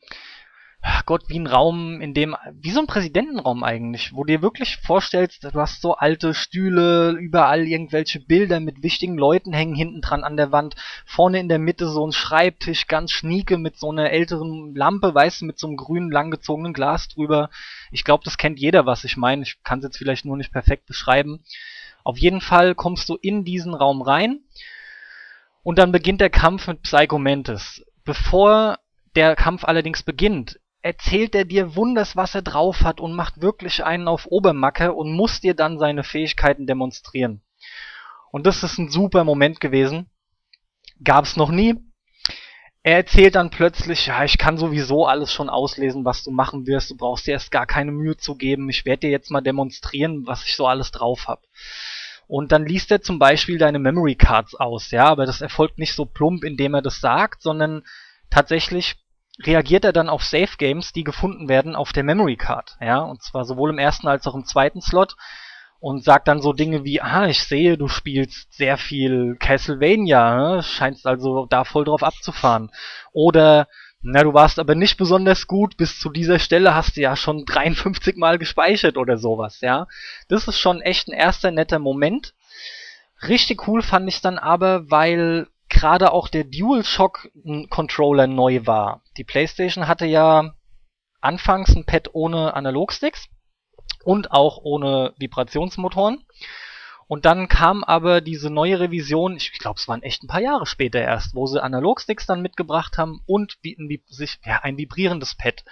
Gott, wie ein Raum, in dem, wie so ein Präsidentenraum eigentlich, wo dir wirklich vorstellst, du hast so alte Stühle, überall irgendwelche Bilder mit wichtigen Leuten hängen hinten dran an der Wand, vorne in der Mitte so ein Schreibtisch, ganz schnieke mit so einer älteren Lampe, weißt du, mit so einem grünen, langgezogenen Glas drüber. Ich glaube, das kennt jeder, was ich meine. Ich kann es jetzt vielleicht nur nicht perfekt beschreiben. Auf jeden Fall kommst du in diesen Raum rein und dann beginnt der Kampf mit Psycho Mantis. Bevor der Kampf allerdings beginnt, erzählt er dir wunders, was er drauf hat und macht wirklich einen auf Obermacke und muss dir dann seine Fähigkeiten demonstrieren. Und das ist ein super Moment gewesen. Gab's noch nie. Er erzählt dann plötzlich, ja, ich kann sowieso alles schon auslesen, was du machen wirst. Du brauchst dir erst gar keine Mühe zu geben. Ich werde dir jetzt mal demonstrieren, was ich so alles drauf hab. Und dann liest er zum Beispiel deine Memory Cards aus, ja, aber das erfolgt nicht so plump, indem er das sagt, sondern tatsächlich reagiert er dann auf Safe Games, die gefunden werden auf der Memory Card, ja, und zwar sowohl im ersten als auch im zweiten Slot und sagt dann so Dinge wie, ah, ich sehe, du spielst sehr viel Castlevania, ne? scheinst also da voll drauf abzufahren. Oder, na, du warst aber nicht besonders gut, bis zu dieser Stelle hast du ja schon 53 Mal gespeichert oder sowas, ja. Das ist schon echt ein erster netter Moment. Richtig cool fand ich dann aber, weil gerade auch der DualShock Controller neu war. Die PlayStation hatte ja anfangs ein Pad ohne Analogsticks und auch ohne Vibrationsmotoren. Und dann kam aber diese neue Revision, ich glaube, es waren echt ein paar Jahre später erst, wo sie Analogsticks dann mitgebracht haben und ein, sich, ja, ein vibrierendes Pad.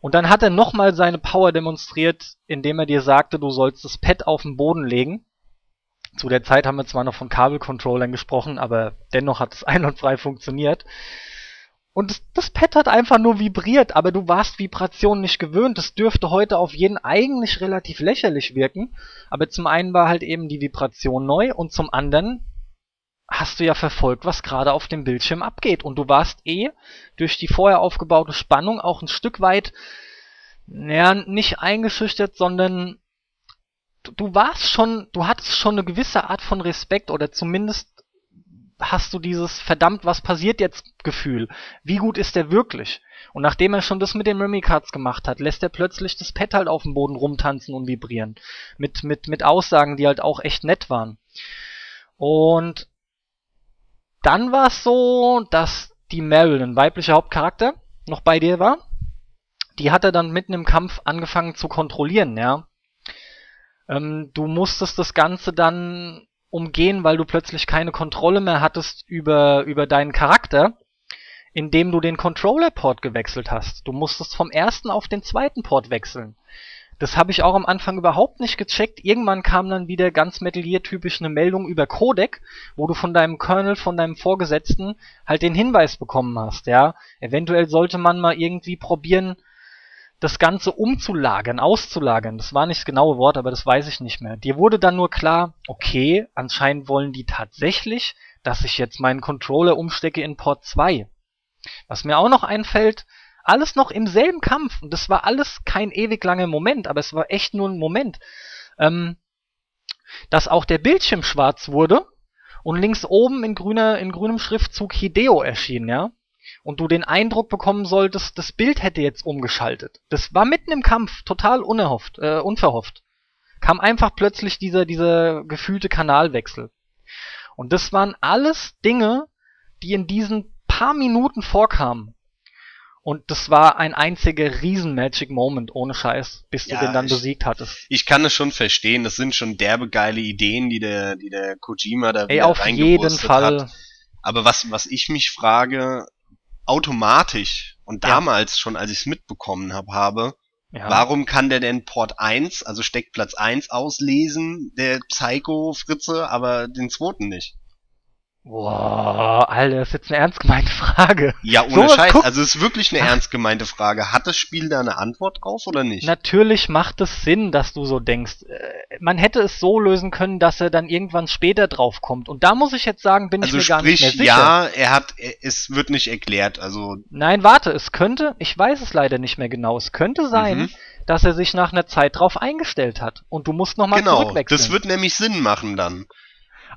Und dann hat er nochmal seine Power demonstriert, indem er dir sagte, du sollst das Pad auf den Boden legen zu der Zeit haben wir zwar noch von Kabelcontrollern gesprochen, aber dennoch hat es einwandfrei funktioniert. Und das, Pad hat einfach nur vibriert, aber du warst Vibrationen nicht gewöhnt. Das dürfte heute auf jeden eigentlich relativ lächerlich wirken. Aber zum einen war halt eben die Vibration neu und zum anderen hast du ja verfolgt, was gerade auf dem Bildschirm abgeht. Und du warst eh durch die vorher aufgebaute Spannung auch ein Stück weit, naja, nicht eingeschüchtert, sondern du warst schon, du hattest schon eine gewisse Art von Respekt oder zumindest hast du dieses verdammt, was passiert jetzt Gefühl. Wie gut ist der wirklich? Und nachdem er schon das mit den Memory Cards gemacht hat, lässt er plötzlich das Pad halt auf dem Boden rumtanzen und vibrieren. Mit, mit, mit Aussagen, die halt auch echt nett waren. Und dann war es so, dass die Meryl, ein weiblicher Hauptcharakter, noch bei dir war. Die hat er dann mitten im Kampf angefangen zu kontrollieren, ja. Ähm, du musstest das Ganze dann umgehen, weil du plötzlich keine Kontrolle mehr hattest über, über deinen Charakter, indem du den Controller-Port gewechselt hast. Du musstest vom ersten auf den zweiten Port wechseln. Das habe ich auch am Anfang überhaupt nicht gecheckt. Irgendwann kam dann wieder ganz Metal Gear eine Meldung über Codec, wo du von deinem Kernel, von deinem Vorgesetzten halt den Hinweis bekommen hast, ja. Eventuell sollte man mal irgendwie probieren, das Ganze umzulagern, auszulagern. Das war nicht das genaue Wort, aber das weiß ich nicht mehr. Dir wurde dann nur klar, okay, anscheinend wollen die tatsächlich, dass ich jetzt meinen Controller umstecke in Port 2. Was mir auch noch einfällt, alles noch im selben Kampf. Und das war alles kein ewig langer Moment, aber es war echt nur ein Moment. Ähm, dass auch der Bildschirm schwarz wurde und links oben in grüner, in grünem Schriftzug Hideo erschien, ja und du den Eindruck bekommen solltest, das Bild hätte jetzt umgeschaltet. Das war mitten im Kampf, total unerhofft, äh, unverhofft. Kam einfach plötzlich dieser, dieser gefühlte Kanalwechsel. Und das waren alles Dinge, die in diesen paar Minuten vorkamen. Und das war ein einziger riesen Magic Moment, ohne Scheiß, bis ja, du den dann ich, besiegt hattest. Ich kann es schon verstehen, das sind schon derbe geile Ideen, die der, die der Kojima da Ey, wieder auf jeden Fall. Hat. Aber was, was ich mich frage, automatisch und damals ja. schon, als ich es mitbekommen hab, habe, ja. warum kann der denn Port 1, also Steckplatz 1 auslesen, der Psycho Fritze, aber den zweiten nicht? Boah, Alter, das ist jetzt eine ernst gemeinte Frage. Ja, ohne so, Scheiß. Also es ist wirklich eine ernst gemeinte Frage. Hat das Spiel da eine Antwort drauf oder nicht? Natürlich macht es Sinn, dass du so denkst. Äh, man hätte es so lösen können, dass er dann irgendwann später drauf kommt. Und da muss ich jetzt sagen, bin also ich mir sprich, gar nicht mehr sicher. Ja, er hat, es wird nicht erklärt. Also Nein, warte, es könnte, ich weiß es leider nicht mehr genau. Es könnte sein, mhm. dass er sich nach einer Zeit drauf eingestellt hat. Und du musst nochmal genau, zurückwechseln. Das wird nämlich Sinn machen dann.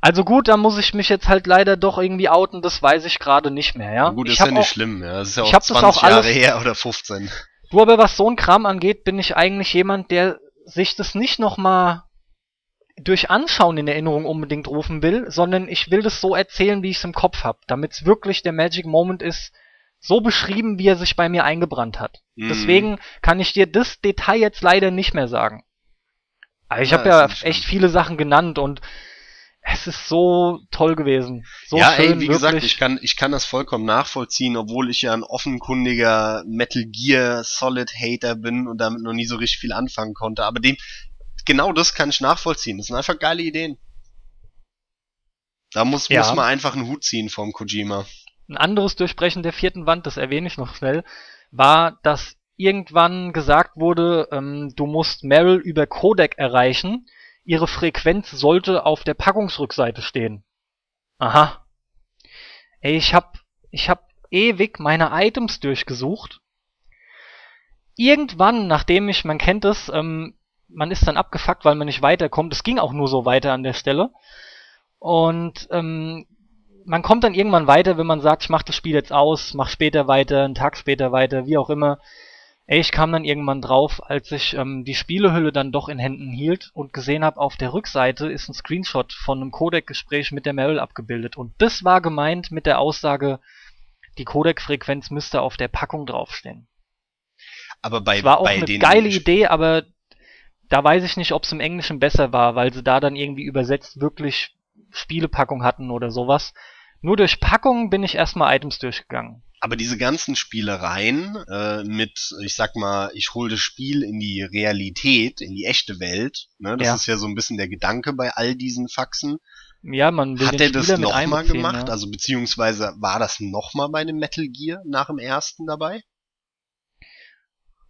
Also gut, da muss ich mich jetzt halt leider doch irgendwie outen, das weiß ich gerade nicht mehr, ja. Gut, ich ist ja hab nicht auch, schlimm, ja. Das ist ja ich auch hab das 20 auch Jahre alles- her oder 15. Du aber was so ein Kram angeht, bin ich eigentlich jemand, der sich das nicht nochmal durch Anschauen in Erinnerung unbedingt rufen will, sondern ich will das so erzählen, wie ich es im Kopf habe, damit es wirklich der Magic Moment ist, so beschrieben, wie er sich bei mir eingebrannt hat. Mhm. Deswegen kann ich dir das Detail jetzt leider nicht mehr sagen. Aber ich Ja, habe ja echt viele Sachen genannt und es ist so toll gewesen. So ja, schön, ey, wie gesagt, wirklich. ich kann, ich kann das vollkommen nachvollziehen, obwohl ich ja ein offenkundiger Metal Gear Solid Hater bin und damit noch nie so richtig viel anfangen konnte. Aber dem, genau das kann ich nachvollziehen. Das sind einfach geile Ideen. Da muss, Ja. muss man einfach einen Hut ziehen vom Kojima. Ein anderes Durchbrechen der vierten Wand, das erwähne ich noch schnell, war, dass irgendwann gesagt wurde, ähm, du musst Meryl über Codec erreichen. Ihre Frequenz sollte auf der Packungsrückseite stehen. Aha. Ey, ich hab, ich hab ewig meine Items durchgesucht. Irgendwann, nachdem ich, man kennt es, ähm, man ist dann abgefuckt, weil man nicht weiterkommt. Es ging auch nur so weiter an der Stelle. Und ähm, man kommt dann irgendwann weiter, wenn man sagt, ich mach das Spiel jetzt aus, mach später weiter, einen Tag später weiter, wie auch immer. Ey, ich kam dann irgendwann drauf, als ich ähm, die Spielehülle dann doch in Händen hielt und gesehen habe, auf der Rückseite ist ein Screenshot von einem Codec-Gespräch mit der Meryl abgebildet. Und das war gemeint mit der Aussage, die Codec-Frequenz müsste auf der Packung draufstehen. Aber bei, Es war auch bei eine geile Idee, aber da weiß ich nicht, ob es im Englischen besser war, weil sie da dann irgendwie übersetzt wirklich Spielepackung hatten oder sowas. Nur durch Packung bin ich erstmal Items durchgegangen. Aber diese ganzen Spielereien äh, mit, ich sag mal, ich hole das Spiel in die Realität, in die echte Welt, ne, das Ja. ist ja so ein bisschen der Gedanke bei all diesen Faxen. Ja, man will Hat er das nochmal gemacht? Ja. Also beziehungsweise war das nochmal bei dem Metal Gear nach dem ersten dabei?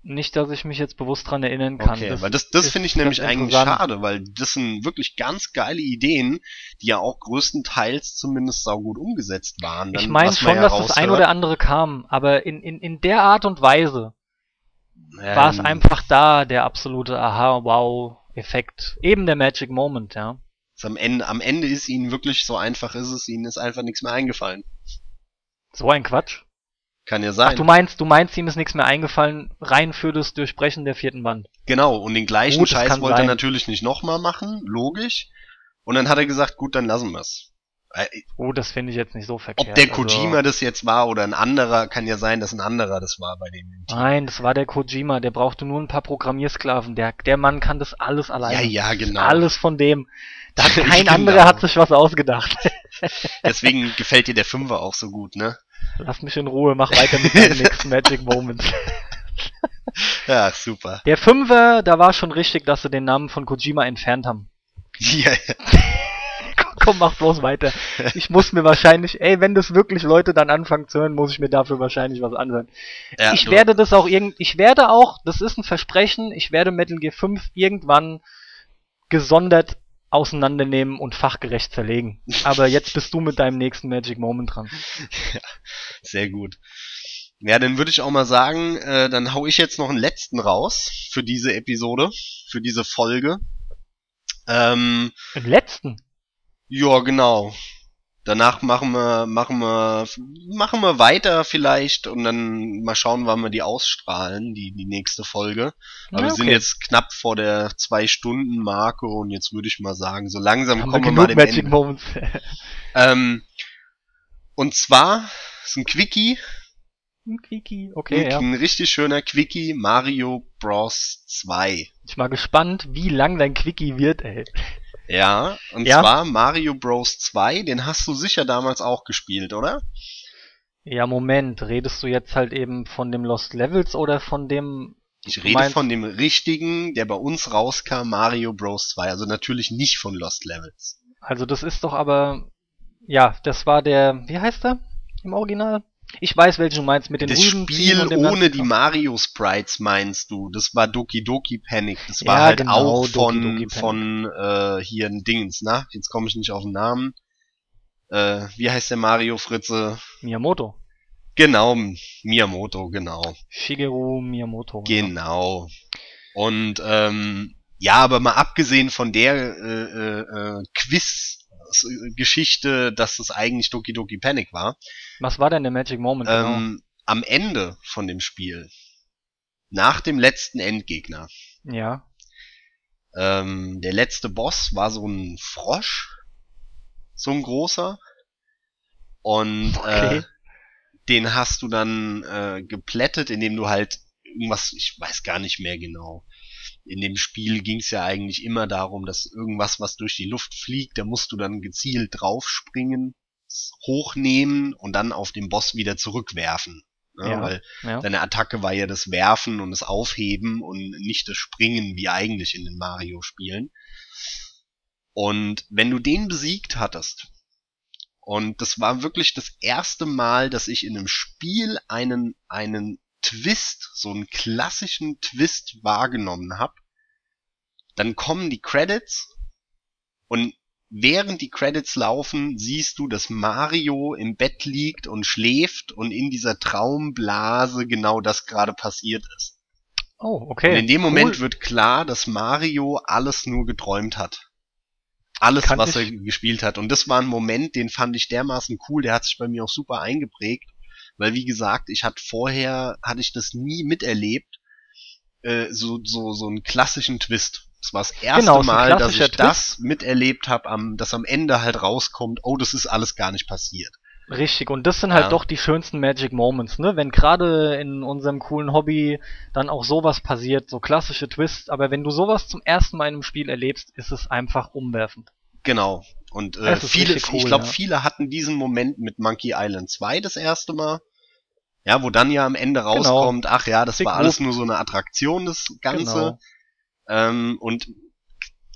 Nicht, dass ich mich jetzt bewusst dran erinnern kann. Okay, weil das, das finde ich nämlich eigentlich schade, weil das sind wirklich ganz geile Ideen, die ja auch größtenteils zumindest saugut umgesetzt waren. Dann, Ich meine schon, ja dass das ein oder andere kam, aber in, in, in der Art und Weise war es Ähm, einfach da, der absolute Aha-Wow-Effekt. Eben der Magic Moment, ja. am Ende, am Ende ist ihnen wirklich so einfach ist es, ihnen ist einfach nichts mehr eingefallen. So ein Quatsch. Kann ja Ach, sein. du meinst, du meinst, ihm ist nichts mehr eingefallen, rein für das Durchbrechen der vierten Wand. Genau, und den gleichen Gut, Scheiß wollte er sein. natürlich nicht nochmal machen, logisch. Und dann hat er gesagt, gut, dann lassen wir's. Äh, Oh, das finde ich jetzt nicht so verkehrt. Ob der also- Kojima das jetzt war oder ein anderer, kann ja sein, dass ein anderer das war bei dem Team. Nein, das war der Kojima, der brauchte nur ein paar Programmiersklaven. Der, der Mann kann das alles Ja, alleine. ja, genau. Alles von dem. Da kein Genau. anderer hat sich was ausgedacht. Deswegen gefällt dir der Fünfer auch so gut, ne? Lass mich in Ruhe, mach weiter mit deinen nächsten Magic Moments. Ja, super. Der Fünfer, da war schon richtig, dass sie den Namen von Kojima entfernt haben. Ja, Komm, mach bloß weiter. Ich muss mir wahrscheinlich, ey, wenn das wirklich Leute dann anfangen zu hören, muss ich mir dafür wahrscheinlich was anhören. ja, ich werde das auch irgend, ich werde auch, das ist ein Versprechen, ich werde Metal Gear 5 irgendwann gesondert auseinandernehmen und fachgerecht zerlegen. Aber jetzt bist du mit deinem nächsten Magic Moment dran. Sehr gut. Ja, dann würde ich auch mal sagen, äh, dann hau ich jetzt noch einen letzten raus für diese Episode, für diese Folge. Ähm, Im letzten. ja, genau. Danach machen wir, machen wir, machen wir weiter vielleicht und dann mal schauen, wann wir die ausstrahlen, die, die nächste Folge. Aber Ja, wir sind okay. jetzt knapp vor der zwei Stunden Marke und jetzt würde ich mal sagen, so langsam Haben kommen wir mal dem Magic Ende. Moments. Ähm, und zwar ist ein Quickie, Ein Quickie, okay, ein, ja. ein richtig schöner Quickie, Mario Bros 2. Ich mal gespannt, wie lang dein Quickie wird, ey. Ja, und Ja. zwar Mario Bros 2, den hast du sicher damals auch gespielt, oder? Ja, Moment, redest du jetzt halt eben von dem Lost Levels oder von dem Ich rede meinst- von dem richtigen, der bei uns rauskam, Mario Bros 2. Also natürlich nicht von Lost Levels. Also das ist doch aber, ja, das war der, wie heißt er im Original? Ich weiß, welchen du meinst, mit den Das Rüben Spiel ohne die Kram. Mario Sprites meinst du? Das war Doki Doki Panic. Das war Ja, halt genau, auch Doki von Doki Panic. von äh, hier ein Dingens, na? Jetzt komme ich nicht auf den Namen. Äh, wie heißt der Mario Fritze? Miyamoto. Genau, Miyamoto, genau. Shigeru Miyamoto. ja. Genau. Und ähm, ja, aber mal abgesehen von der äh, äh, äh, Geschichte, dass es eigentlich Doki Doki Panic war. Was war denn der Magic Moment? Genau? Ähm, am Ende von dem Spiel, nach dem letzten Endgegner. Ja. Ähm, der letzte Boss war so ein Frosch, so ein großer. Und okay. äh, den hast du dann äh, geplättet, indem du halt irgendwas, ich weiß gar nicht mehr genau. In dem Spiel ging es ja eigentlich immer darum, dass irgendwas, was durch die Luft fliegt, da musst du dann gezielt draufspringen, hochnehmen und dann auf den Boss wieder zurückwerfen. Ne? Ja, weil ja. deine Attacke war ja das Werfen und das Aufheben und nicht das Springen wie eigentlich in den Mario-Spielen. Und wenn du den besiegt hattest, und das war wirklich das erste Mal, dass ich in einem Spiel einen, einen Twist, so einen klassischen Twist wahrgenommen habe. Dann kommen die Credits und während die Credits laufen, siehst du, dass Mario im Bett liegt und schläft und in dieser Traumblase genau das gerade passiert ist. Oh, okay. Und in dem Moment cool. wird klar, dass Mario alles nur geträumt hat. Alles, Kann was ich. er gespielt hat. Und das war ein Moment, den fand ich dermaßen cool, der hat sich bei mir auch super eingeprägt. Weil wie gesagt, ich hatte vorher, hatte ich das nie miterlebt, äh, so, so, so einen klassischen Twist. Das war das erste genau, Mal, dass ich Twist. das miterlebt habe, dass am Ende halt rauskommt, oh, das ist alles gar nicht passiert. Richtig, und das sind halt ja. doch die schönsten Magic Moments, ne? Wenn gerade in unserem coolen Hobby dann auch sowas passiert, so klassische Twists, aber wenn du sowas zum ersten Mal in einem Spiel erlebst, ist es einfach umwerfend. Genau. Und äh, viele, cool, ich glaube, ja. viele hatten diesen Moment mit Monkey Island 2 das erste Mal. Ja, wo dann ja am Ende genau. rauskommt, genau. ach ja, das Big war alles nur so eine Attraktion, das Ganze. Genau. Ähm, und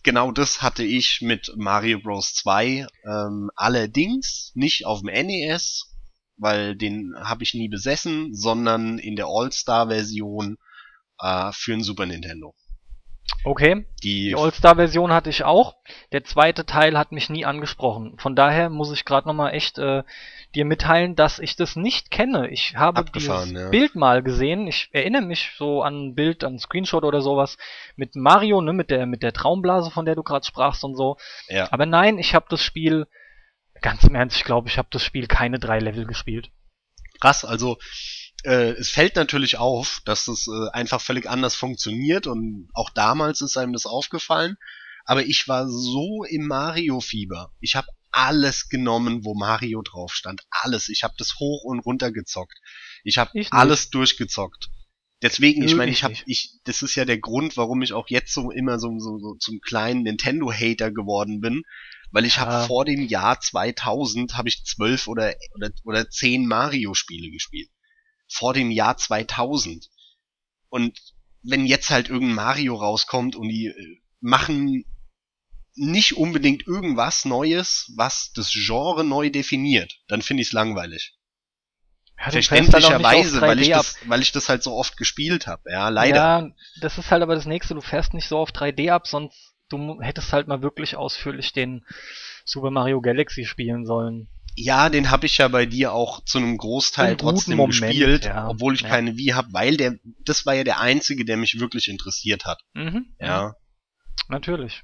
genau das hatte ich mit Mario Bros. 2. Ähm, allerdings nicht auf dem NES, weil den habe ich nie besessen, sondern in der All-Star-Version äh, für ein Super Nintendo. Okay, die, die All-Star-Version hatte ich auch. Der zweite Teil hat mich nie angesprochen. Von daher muss ich gerade nochmal echt äh, dir mitteilen, dass ich das nicht kenne. Ich habe dieses ja. Bild mal gesehen. Ich erinnere mich so an ein Bild, an ein Screenshot oder sowas mit Mario, ne, mit der mit der Traumblase, von der du gerade sprachst und so. Ja. Aber nein, ich habe das Spiel ganz im Ernst, ich glaube, ich habe das Spiel keine drei Level gespielt. Krass, also äh, es fällt natürlich auf, dass es äh, einfach völlig anders funktioniert und auch damals ist einem das aufgefallen. Aber ich war so im Mario-Fieber. Ich habe alles genommen, wo Mario drauf stand. Alles. Ich habe das hoch und runter gezockt. Ich habe alles durchgezockt. Deswegen, ich meine, ich habe, ich, das ist ja der Grund, warum ich auch jetzt so immer so, so, so zum kleinen Nintendo-Hater geworden bin, weil ich habe vor dem Jahr 2000 habe ich zwölf oder oder oder zehn Mario-Spiele gespielt vor dem Jahr 2000. Und wenn jetzt halt irgendein Mario rauskommt und die äh, machen nicht unbedingt irgendwas Neues, was das Genre neu definiert, dann finde ich es langweilig. Ja, Verständlicherweise, weil ich, das, weil ich das halt so oft gespielt habe, ja, leider. Ja, das ist halt aber das nächste, du fährst nicht so auf 3D ab, sonst du hättest halt mal wirklich ausführlich den Super Mario Galaxy spielen sollen. Ja, den habe ich ja bei dir auch zu einem Großteil trotzdem Moment, gespielt, ja. obwohl ich ja. keine Wii habe, weil der, das war ja der einzige, der mich wirklich interessiert hat. Mhm, ja. Natürlich.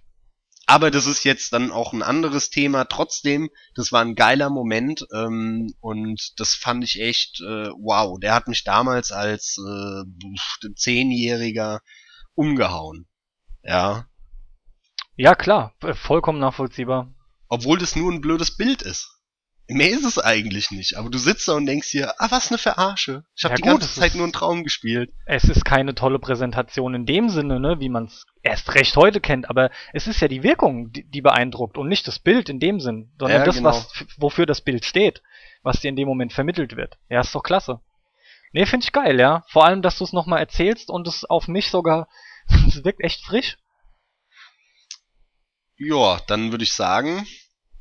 Aber das ist jetzt dann auch ein anderes Thema. Trotzdem, das war ein geiler Moment ähm, und das fand ich echt äh, wow. Der hat mich damals als äh, Zehnjähriger umgehauen. Ja. Ja klar, vollkommen nachvollziehbar. Obwohl das nur ein blödes Bild ist. Mehr ist es eigentlich nicht, aber du sitzt da und denkst dir, ah, was eine Verarsche. Ich habe ja, die gut, ganze Zeit ist, nur einen Traum gespielt. Es ist keine tolle Präsentation in dem Sinne, ne, wie man es erst recht heute kennt, aber es ist ja die Wirkung, die, die beeindruckt und nicht das Bild in dem Sinn, sondern ja, das, genau. was, wofür das Bild steht, was dir in dem Moment vermittelt wird. Ja, ist doch klasse. Nee, finde ich geil, ja. Vor allem, dass du es nochmal erzählst und es auf mich sogar, es wirkt echt frisch. Ja, dann würde ich sagen.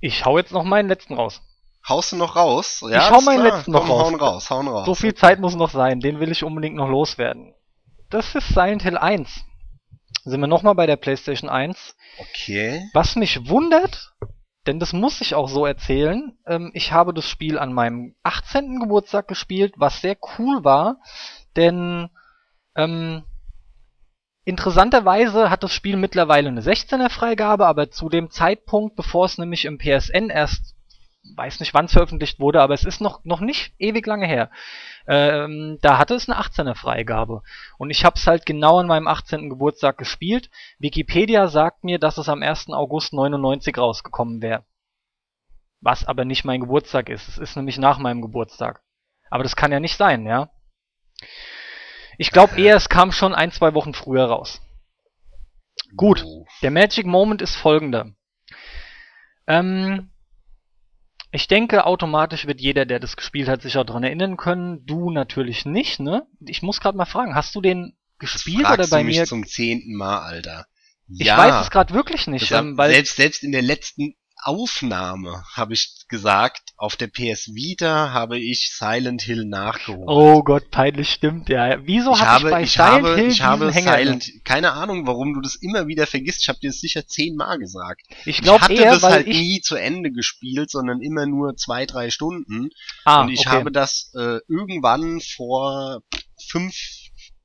Ich hau jetzt noch meinen letzten raus. Haust du noch raus? Ja, ich hau meinen letzten noch raus. Hauen raus, hauen raus. So viel Zeit muss noch sein, den will ich unbedingt noch loswerden. Das ist Silent Hill 1. Sind wir nochmal bei der PlayStation 1. Okay. Was mich wundert, denn das muss ich auch so erzählen, ähm, ich habe das Spiel an meinem 18. Geburtstag gespielt, was sehr cool war, denn ähm, Interessanterweise hat das Spiel mittlerweile eine 16er Freigabe, aber zu dem Zeitpunkt, bevor es nämlich im PSN erst, weiß nicht wann es veröffentlicht wurde, aber es ist noch, noch nicht ewig lange her, ähm, da hatte es eine 18er Freigabe. Und ich habe es halt genau an meinem 18. Geburtstag gespielt. Wikipedia sagt mir, dass es am 1. August 99 rausgekommen wäre. Was aber nicht mein Geburtstag ist. Es ist nämlich nach meinem Geburtstag. Aber das kann ja nicht sein, ja. Ich glaube eher, es kam schon ein, zwei Wochen früher raus. Gut, der Magic Moment ist folgender. Ähm, ich denke, automatisch wird jeder, der das gespielt hat, sich auch daran erinnern können. Du natürlich nicht, ne? Ich muss gerade mal fragen, hast du den gespielt oder bei du mich mir? zum zehnten Mal, Alter. Ich weiß es gerade wirklich nicht, ähm, weil selbst, selbst in der letzten Aufnahme habe ich gesagt, auf der PS Vita habe ich Silent Hill nachgeholt. Oh Gott, peinlich stimmt, ja. Wieso ich hab habe, ich bei ich Silent habe, Hill ich habe Hänger? Silent, keine Ahnung, warum du das immer wieder vergisst. Ich habe dir das sicher zehnmal gesagt. Ich Ich glaube hatte eher, das weil halt ich nie zu Ende gespielt, sondern immer nur zwei, drei Stunden. ah, und ich okay. habe das äh, irgendwann vor fünf,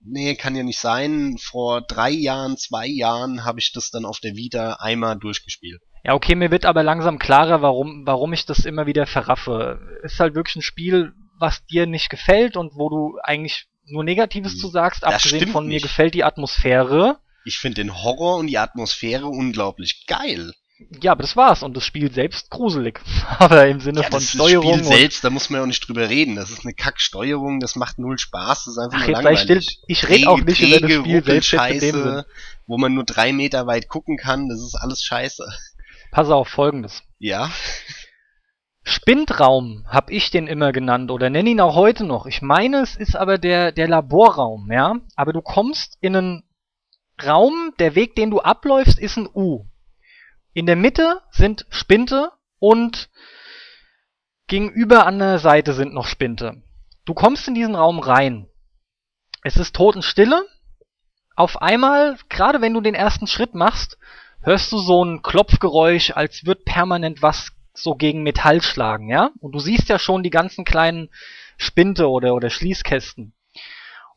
nee, kann ja nicht sein, vor drei Jahren, zwei Jahren habe ich das dann auf der Vita einmal durchgespielt. Ja, okay, mir wird aber langsam klarer, warum, warum ich das immer wieder verraffe. Ist halt wirklich ein Spiel, was dir nicht gefällt und wo du eigentlich nur Negatives zu sagst. Das Abgesehen stimmt von mir nicht. gefällt die Atmosphäre. Ich finde den Horror und die Atmosphäre unglaublich geil. Ja, aber das war's. Und das Spiel selbst gruselig. aber im Sinne Ja, von das Steuerung Spiel und. selbst, da muss man ja auch nicht drüber reden. Das ist eine Kacksteuerung, das macht null Spaß, das ist einfach Ach, nur langweilig. still. Ich rede auch nicht über das Träge, Spiel selbst Sinn. wo man nur drei Meter weit gucken kann, das ist alles scheiße. Pass auf, folgendes. Ja, Spindraum hab ich den immer genannt oder nenne ihn auch heute noch. Ich meine, es ist aber der, der Laborraum, ja. Aber du kommst in einen Raum, der Weg, den du abläufst, ist ein U. In der Mitte sind Spinte und gegenüber an der Seite sind noch Spinte. Du kommst in diesen Raum rein. Es ist Totenstille. Auf einmal, gerade wenn du den ersten Schritt machst, hörst du so ein Klopfgeräusch, als wird permanent was so gegen Metall schlagen, ja? Und du siehst ja schon die ganzen kleinen Spinte oder, oder Schließkästen.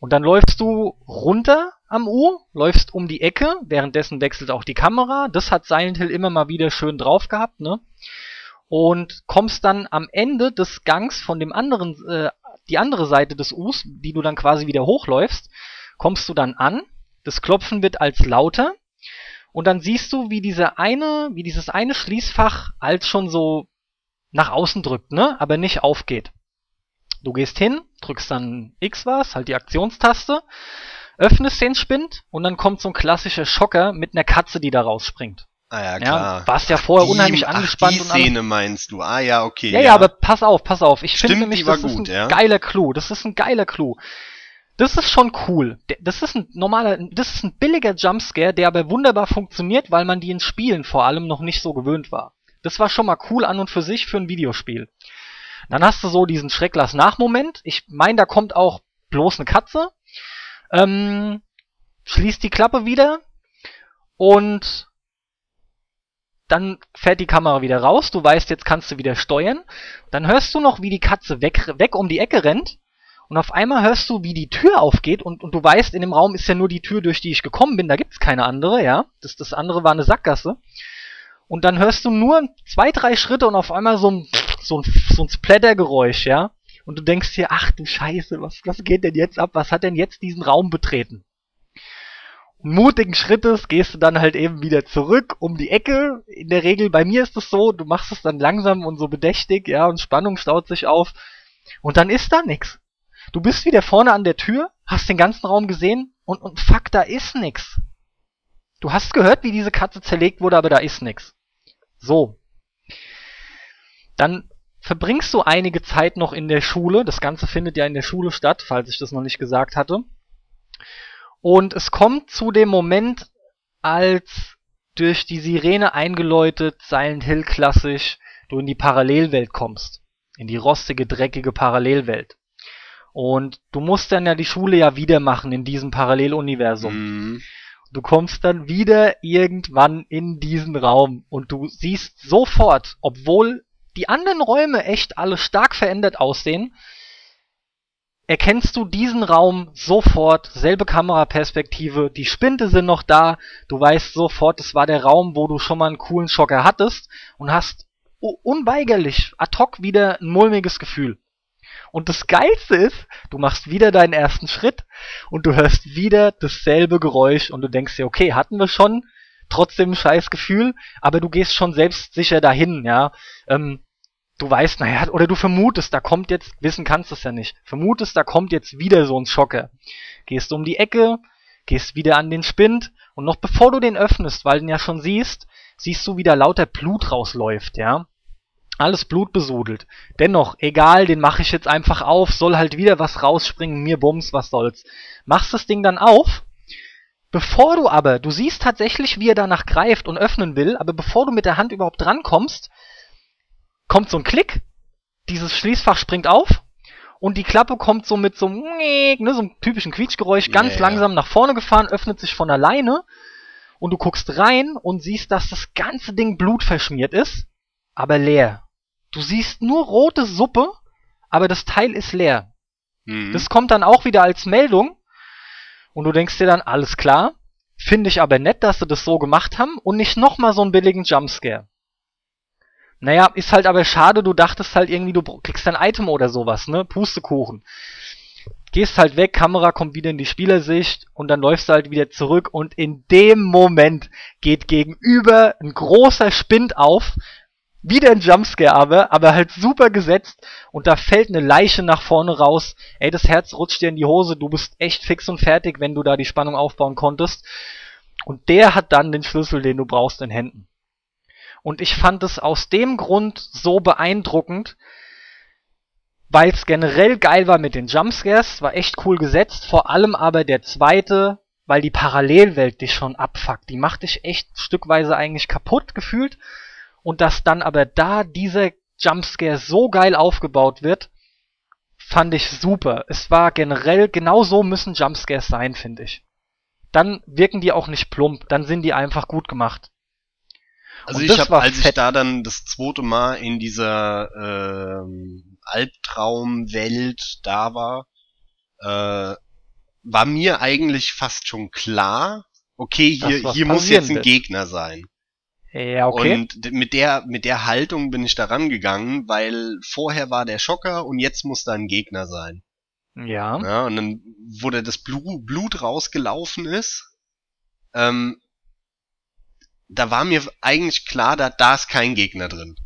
Und dann läufst du runter am U, läufst um die Ecke, währenddessen wechselt auch die Kamera. Das hat Silent Hill immer mal wieder schön drauf gehabt, ne? Und kommst dann am Ende des Gangs von dem anderen, äh, die andere Seite des Us, die du dann quasi wieder hochläufst, kommst du dann an. Das Klopfen wird als lauter. Und dann siehst du, wie diese eine, wie dieses eine Schließfach als schon so nach außen drückt, ne? Aber nicht aufgeht. Du gehst hin, drückst dann X was, halt die Aktionstaste, öffnest den Spind und dann kommt so ein klassischer Schocker mit einer Katze, die da rausspringt. ah ja, Ja, klar. warst ja vorher Die- unheimlich ach, angespannt die und alles. Szene meinst du. Ah ja, okay. Ja, ja, aber pass auf, pass auf. Ich finde nämlich, das ist gut, ein ja. geiler Clou. Das ist ein geiler Clou. Das ist schon cool. Das ist ein normaler, das ist ein billiger Jumpscare, der aber wunderbar funktioniert, weil man die in Spielen vor allem noch nicht so gewöhnt war. Das war schon mal cool an und für sich für ein Videospiel. Dann hast du so diesen Schrecklass-Nachmoment. Ich meine, da kommt auch bloß eine Katze. Ähm, schließt die Klappe wieder und dann fährt die Kamera wieder raus. Du weißt, jetzt kannst du wieder steuern. Dann hörst du noch, wie die Katze weg, weg um die Ecke rennt. Und auf einmal hörst du, wie die Tür aufgeht. Und, und du weißt, in dem Raum ist ja nur die Tür, durch die ich gekommen bin. Da gibt's keine andere, ja. Das, das andere war eine Sackgasse. Und dann hörst du nur zwei, drei Schritte und auf einmal so ein, so ein, so ein Splattergeräusch, ja. Und du denkst dir, ach du Scheiße, was, was geht denn jetzt ab? Was hat denn jetzt diesen Raum betreten? Mutigen Schrittes gehst du dann halt eben wieder zurück um die Ecke. In der Regel, bei mir ist es so, du machst es dann langsam und so bedächtig, ja, und Spannung staut sich auf. Und dann ist da nix. Du bist wieder vorne an der Tür, hast den ganzen Raum gesehen und, und fuck, da ist nix. Du hast gehört, wie diese Katze zerlegt wurde, aber da ist nix. So. Dann verbringst du einige Zeit noch in der Schule. Das Ganze findet ja in der Schule statt, falls ich das noch nicht gesagt hatte. Und es kommt zu dem Moment, als durch die Sirene eingeläutet, Silent Hill klassisch, du in die Parallelwelt kommst. In die rostige, dreckige Parallelwelt. Und du musst dann ja die Schule ja wieder machen in diesem Paralleluniversum. Mhm. Du kommst dann wieder irgendwann in diesen Raum und du siehst sofort, obwohl die anderen Räume echt alle stark verändert aussehen, erkennst du diesen Raum sofort, selbe Kameraperspektive, die Spinte sind noch da, du weißt sofort, es war der Raum, wo du schon mal einen coolen Schocker hattest und hast unweigerlich ad hoc wieder ein mulmiges Gefühl. Und das Geilste ist, du machst wieder deinen ersten Schritt und du hörst wieder dasselbe Geräusch und du denkst dir, okay, hatten wir schon, trotzdem ein scheiß Gefühl, aber du gehst schon selbstsicher dahin, ja. Ähm, du weißt, naja, oder du vermutest, da kommt jetzt, wissen kannst du es ja nicht, vermutest, da kommt jetzt wieder so ein Schocker. Gehst um die Ecke, gehst wieder an den Spind und noch bevor du den öffnest, weil du ihn ja schon siehst, siehst du, wie da lauter Blut rausläuft, ja. Alles blutbesudelt. Dennoch, egal, den mache ich jetzt einfach auf, soll halt wieder was rausspringen, mir bums, was soll's. Machst das Ding dann auf Bevor du aber, du siehst tatsächlich, wie er danach greift und öffnen will, aber bevor du mit der Hand überhaupt drankommst, kommt so ein Klick, dieses Schließfach springt auf und die Klappe kommt so mit so einem, ne, so einem typischen Quietschgeräusch ganz yeah. langsam nach vorne gefahren, öffnet sich von alleine und du guckst rein und siehst, dass das ganze Ding blutverschmiert ist, aber leer. Du siehst nur rote Suppe, aber das Teil ist leer. Mhm. Das kommt dann auch wieder als Meldung und du denkst dir dann, alles klar, finde ich aber nett, dass sie das so gemacht haben und nicht nochmal so einen billigen Jumpscare. Naja, ist halt aber schade, du dachtest halt irgendwie, du kriegst ein Item oder sowas, ne? Pustekuchen. Gehst halt weg, Kamera kommt wieder in die Spielersicht und dann läufst du halt wieder zurück und in dem Moment geht gegenüber ein großer Spind auf, wieder ein Jumpscare aber, aber halt super gesetzt und da fällt eine Leiche nach vorne raus. Ey, das Herz rutscht dir in die Hose, du bist echt fix und fertig, wenn du da die Spannung aufbauen konntest. Und der hat dann den Schlüssel, den du brauchst, in Händen. Und ich fand es aus dem Grund so beeindruckend, weil es generell geil war mit den Jumpscares, war echt cool gesetzt, vor allem aber der zweite, weil die Parallelwelt dich schon abfuckt. Die macht dich echt stückweise eigentlich kaputt gefühlt und dass dann aber da dieser Jumpscare so geil aufgebaut wird, fand ich super. Es war generell, genau so müssen Jumpscares sein, finde ich. Dann wirken die auch nicht plump, dann sind die einfach gut gemacht. Also und ich habe, als fett. ich da dann das zweite Mal in dieser ähm, Albtraumwelt da war, äh, war mir eigentlich fast schon klar, okay, hier, hier muss jetzt ein wird. Gegner sein. Ja, okay. Und mit der, mit der Haltung bin ich da rangegangen, weil vorher war der Schocker und jetzt muss da ein Gegner sein. Ja. ja und dann, wo da das Blut, Blut rausgelaufen ist, ähm, da war mir eigentlich klar, da, da ist kein Gegner drin.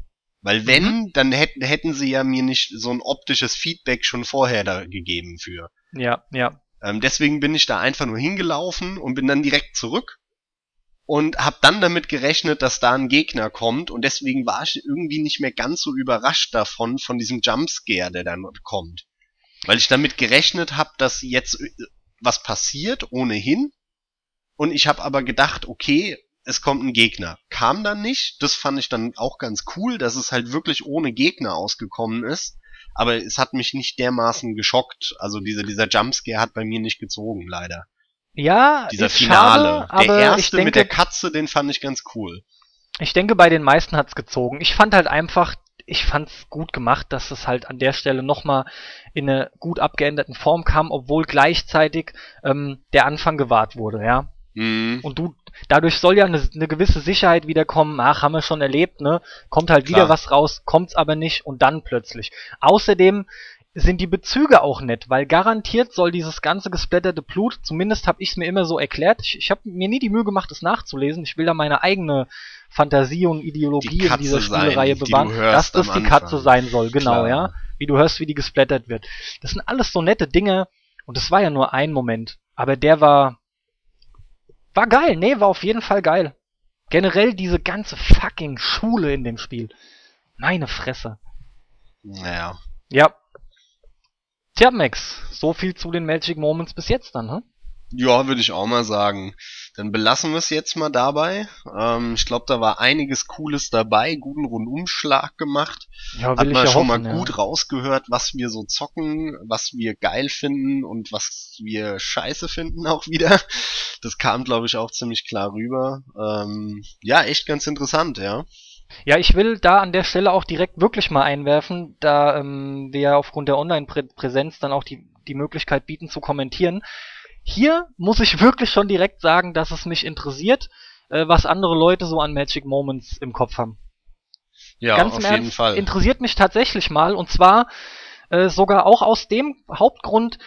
Weil wenn, mhm. dann hätten, hätten sie ja mir nicht so ein optisches Feedback schon vorher da gegeben für. Ja, ja. Ähm, deswegen bin ich da einfach nur hingelaufen und bin dann direkt zurück und habe dann damit gerechnet, dass da ein Gegner kommt und deswegen war ich irgendwie nicht mehr ganz so überrascht davon, von diesem Jumpscare, der dann kommt. Weil ich damit gerechnet habe, dass jetzt äh, was passiert ohnehin und ich habe aber gedacht, okay, es kommt ein Gegner. Kam dann nicht, das fand ich dann auch ganz cool, dass es halt wirklich ohne Gegner ausgekommen ist, aber es hat mich nicht dermaßen geschockt, also dieser, dieser Jumpscare hat bei mir nicht gezogen, leider. Ja, dieser Finale. Schade, der erste denke, mit der Katze, den fand ich ganz cool. Ich denke, bei den meisten hat's gezogen. Ich fand halt einfach, ich fand's gut gemacht, dass es halt an der Stelle nochmal in eine gut abgeänderten Form kam, obwohl gleichzeitig ähm, der Anfang gewahrt wurde, ja. Mhm. Und du, dadurch soll ja eine, eine gewisse Sicherheit wiederkommen. Ach, haben wir schon erlebt, ne? Kommt halt Klar. wieder was raus, kommt's aber nicht und dann plötzlich. Außerdem sind die Bezüge auch nett, weil garantiert soll dieses ganze gesplatterte Blut, zumindest habe ich es mir immer so erklärt, ich, ich habe mir nie die Mühe gemacht, es nachzulesen, ich will da meine eigene Fantasie und Ideologie die in dieser Spielreihe bewahren, dass das die Katze sein soll, genau, Klar. ja. Wie du hörst, wie die gesplattert wird. Das sind alles so nette Dinge und das war ja nur ein Moment, aber der war war geil, nee, war auf jeden Fall geil. Generell diese ganze fucking Schule in dem Spiel. Meine Fresse. Naja. Ja, Tja, Max, so viel zu den Magic Moments bis jetzt dann, hm? Ja, würde ich auch mal sagen. Dann belassen wir es jetzt mal dabei. Ähm, ich glaube, da war einiges Cooles dabei, guten Rundumschlag gemacht. Ja, Hat man ja schon hoffen, mal gut ja. rausgehört, was wir so zocken, was wir geil finden und was wir scheiße finden auch wieder. Das kam, glaube ich, auch ziemlich klar rüber. Ähm, ja, echt ganz interessant, ja. Ja, ich will da an der Stelle auch direkt wirklich mal einwerfen, da ähm, wir ja aufgrund der Online-Präsenz dann auch die die Möglichkeit bieten zu kommentieren. Hier muss ich wirklich schon direkt sagen, dass es mich interessiert, äh, was andere Leute so an Magic Moments im Kopf haben. Ja, Ganz auf im jeden Ernst, Fall. interessiert mich tatsächlich mal und zwar äh, sogar auch aus dem Hauptgrund,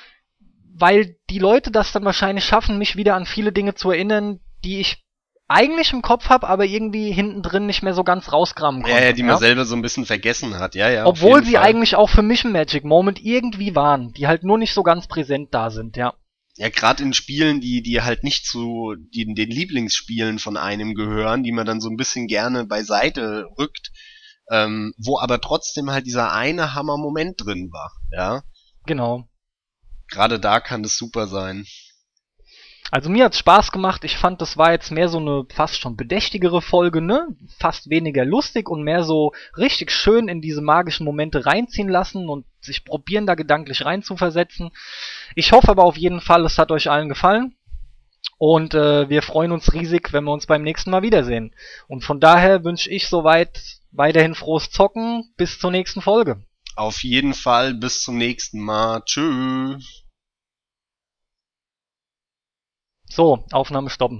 weil die Leute das dann wahrscheinlich schaffen, mich wieder an viele Dinge zu erinnern, die ich eigentlich im Kopf habe, aber irgendwie hinten drin nicht mehr so ganz rauskramen konnte. Ja, ja, die man selber so ein bisschen vergessen hat. Ja, ja. Obwohl sie Fall. eigentlich auch für mich ein Magic Moment irgendwie waren, die halt nur nicht so ganz präsent da sind, ja. Ja, gerade in Spielen, die, die halt nicht zu die, den Lieblingsspielen von einem gehören, die man dann so ein bisschen gerne beiseite rückt, ähm, wo aber trotzdem halt dieser eine Hammer-Moment drin war. Ja, Genau. gerade da kann das super sein. Also mir hat's Spaß gemacht. Ich fand, das war jetzt mehr so eine fast schon bedächtigere Folge, ne? Fast weniger lustig und mehr so richtig schön in diese magischen Momente reinziehen lassen und sich probieren, da gedanklich reinzuversetzen. Ich hoffe aber auf jeden Fall, es hat euch allen gefallen. Und äh, wir freuen uns riesig, wenn wir uns beim nächsten Mal wiedersehen. Und von daher wünsche ich soweit weiterhin frohes Zocken. Bis zur nächsten Folge. Auf jeden Fall bis zum nächsten Mal. Tschüss. So, Aufnahme stoppen.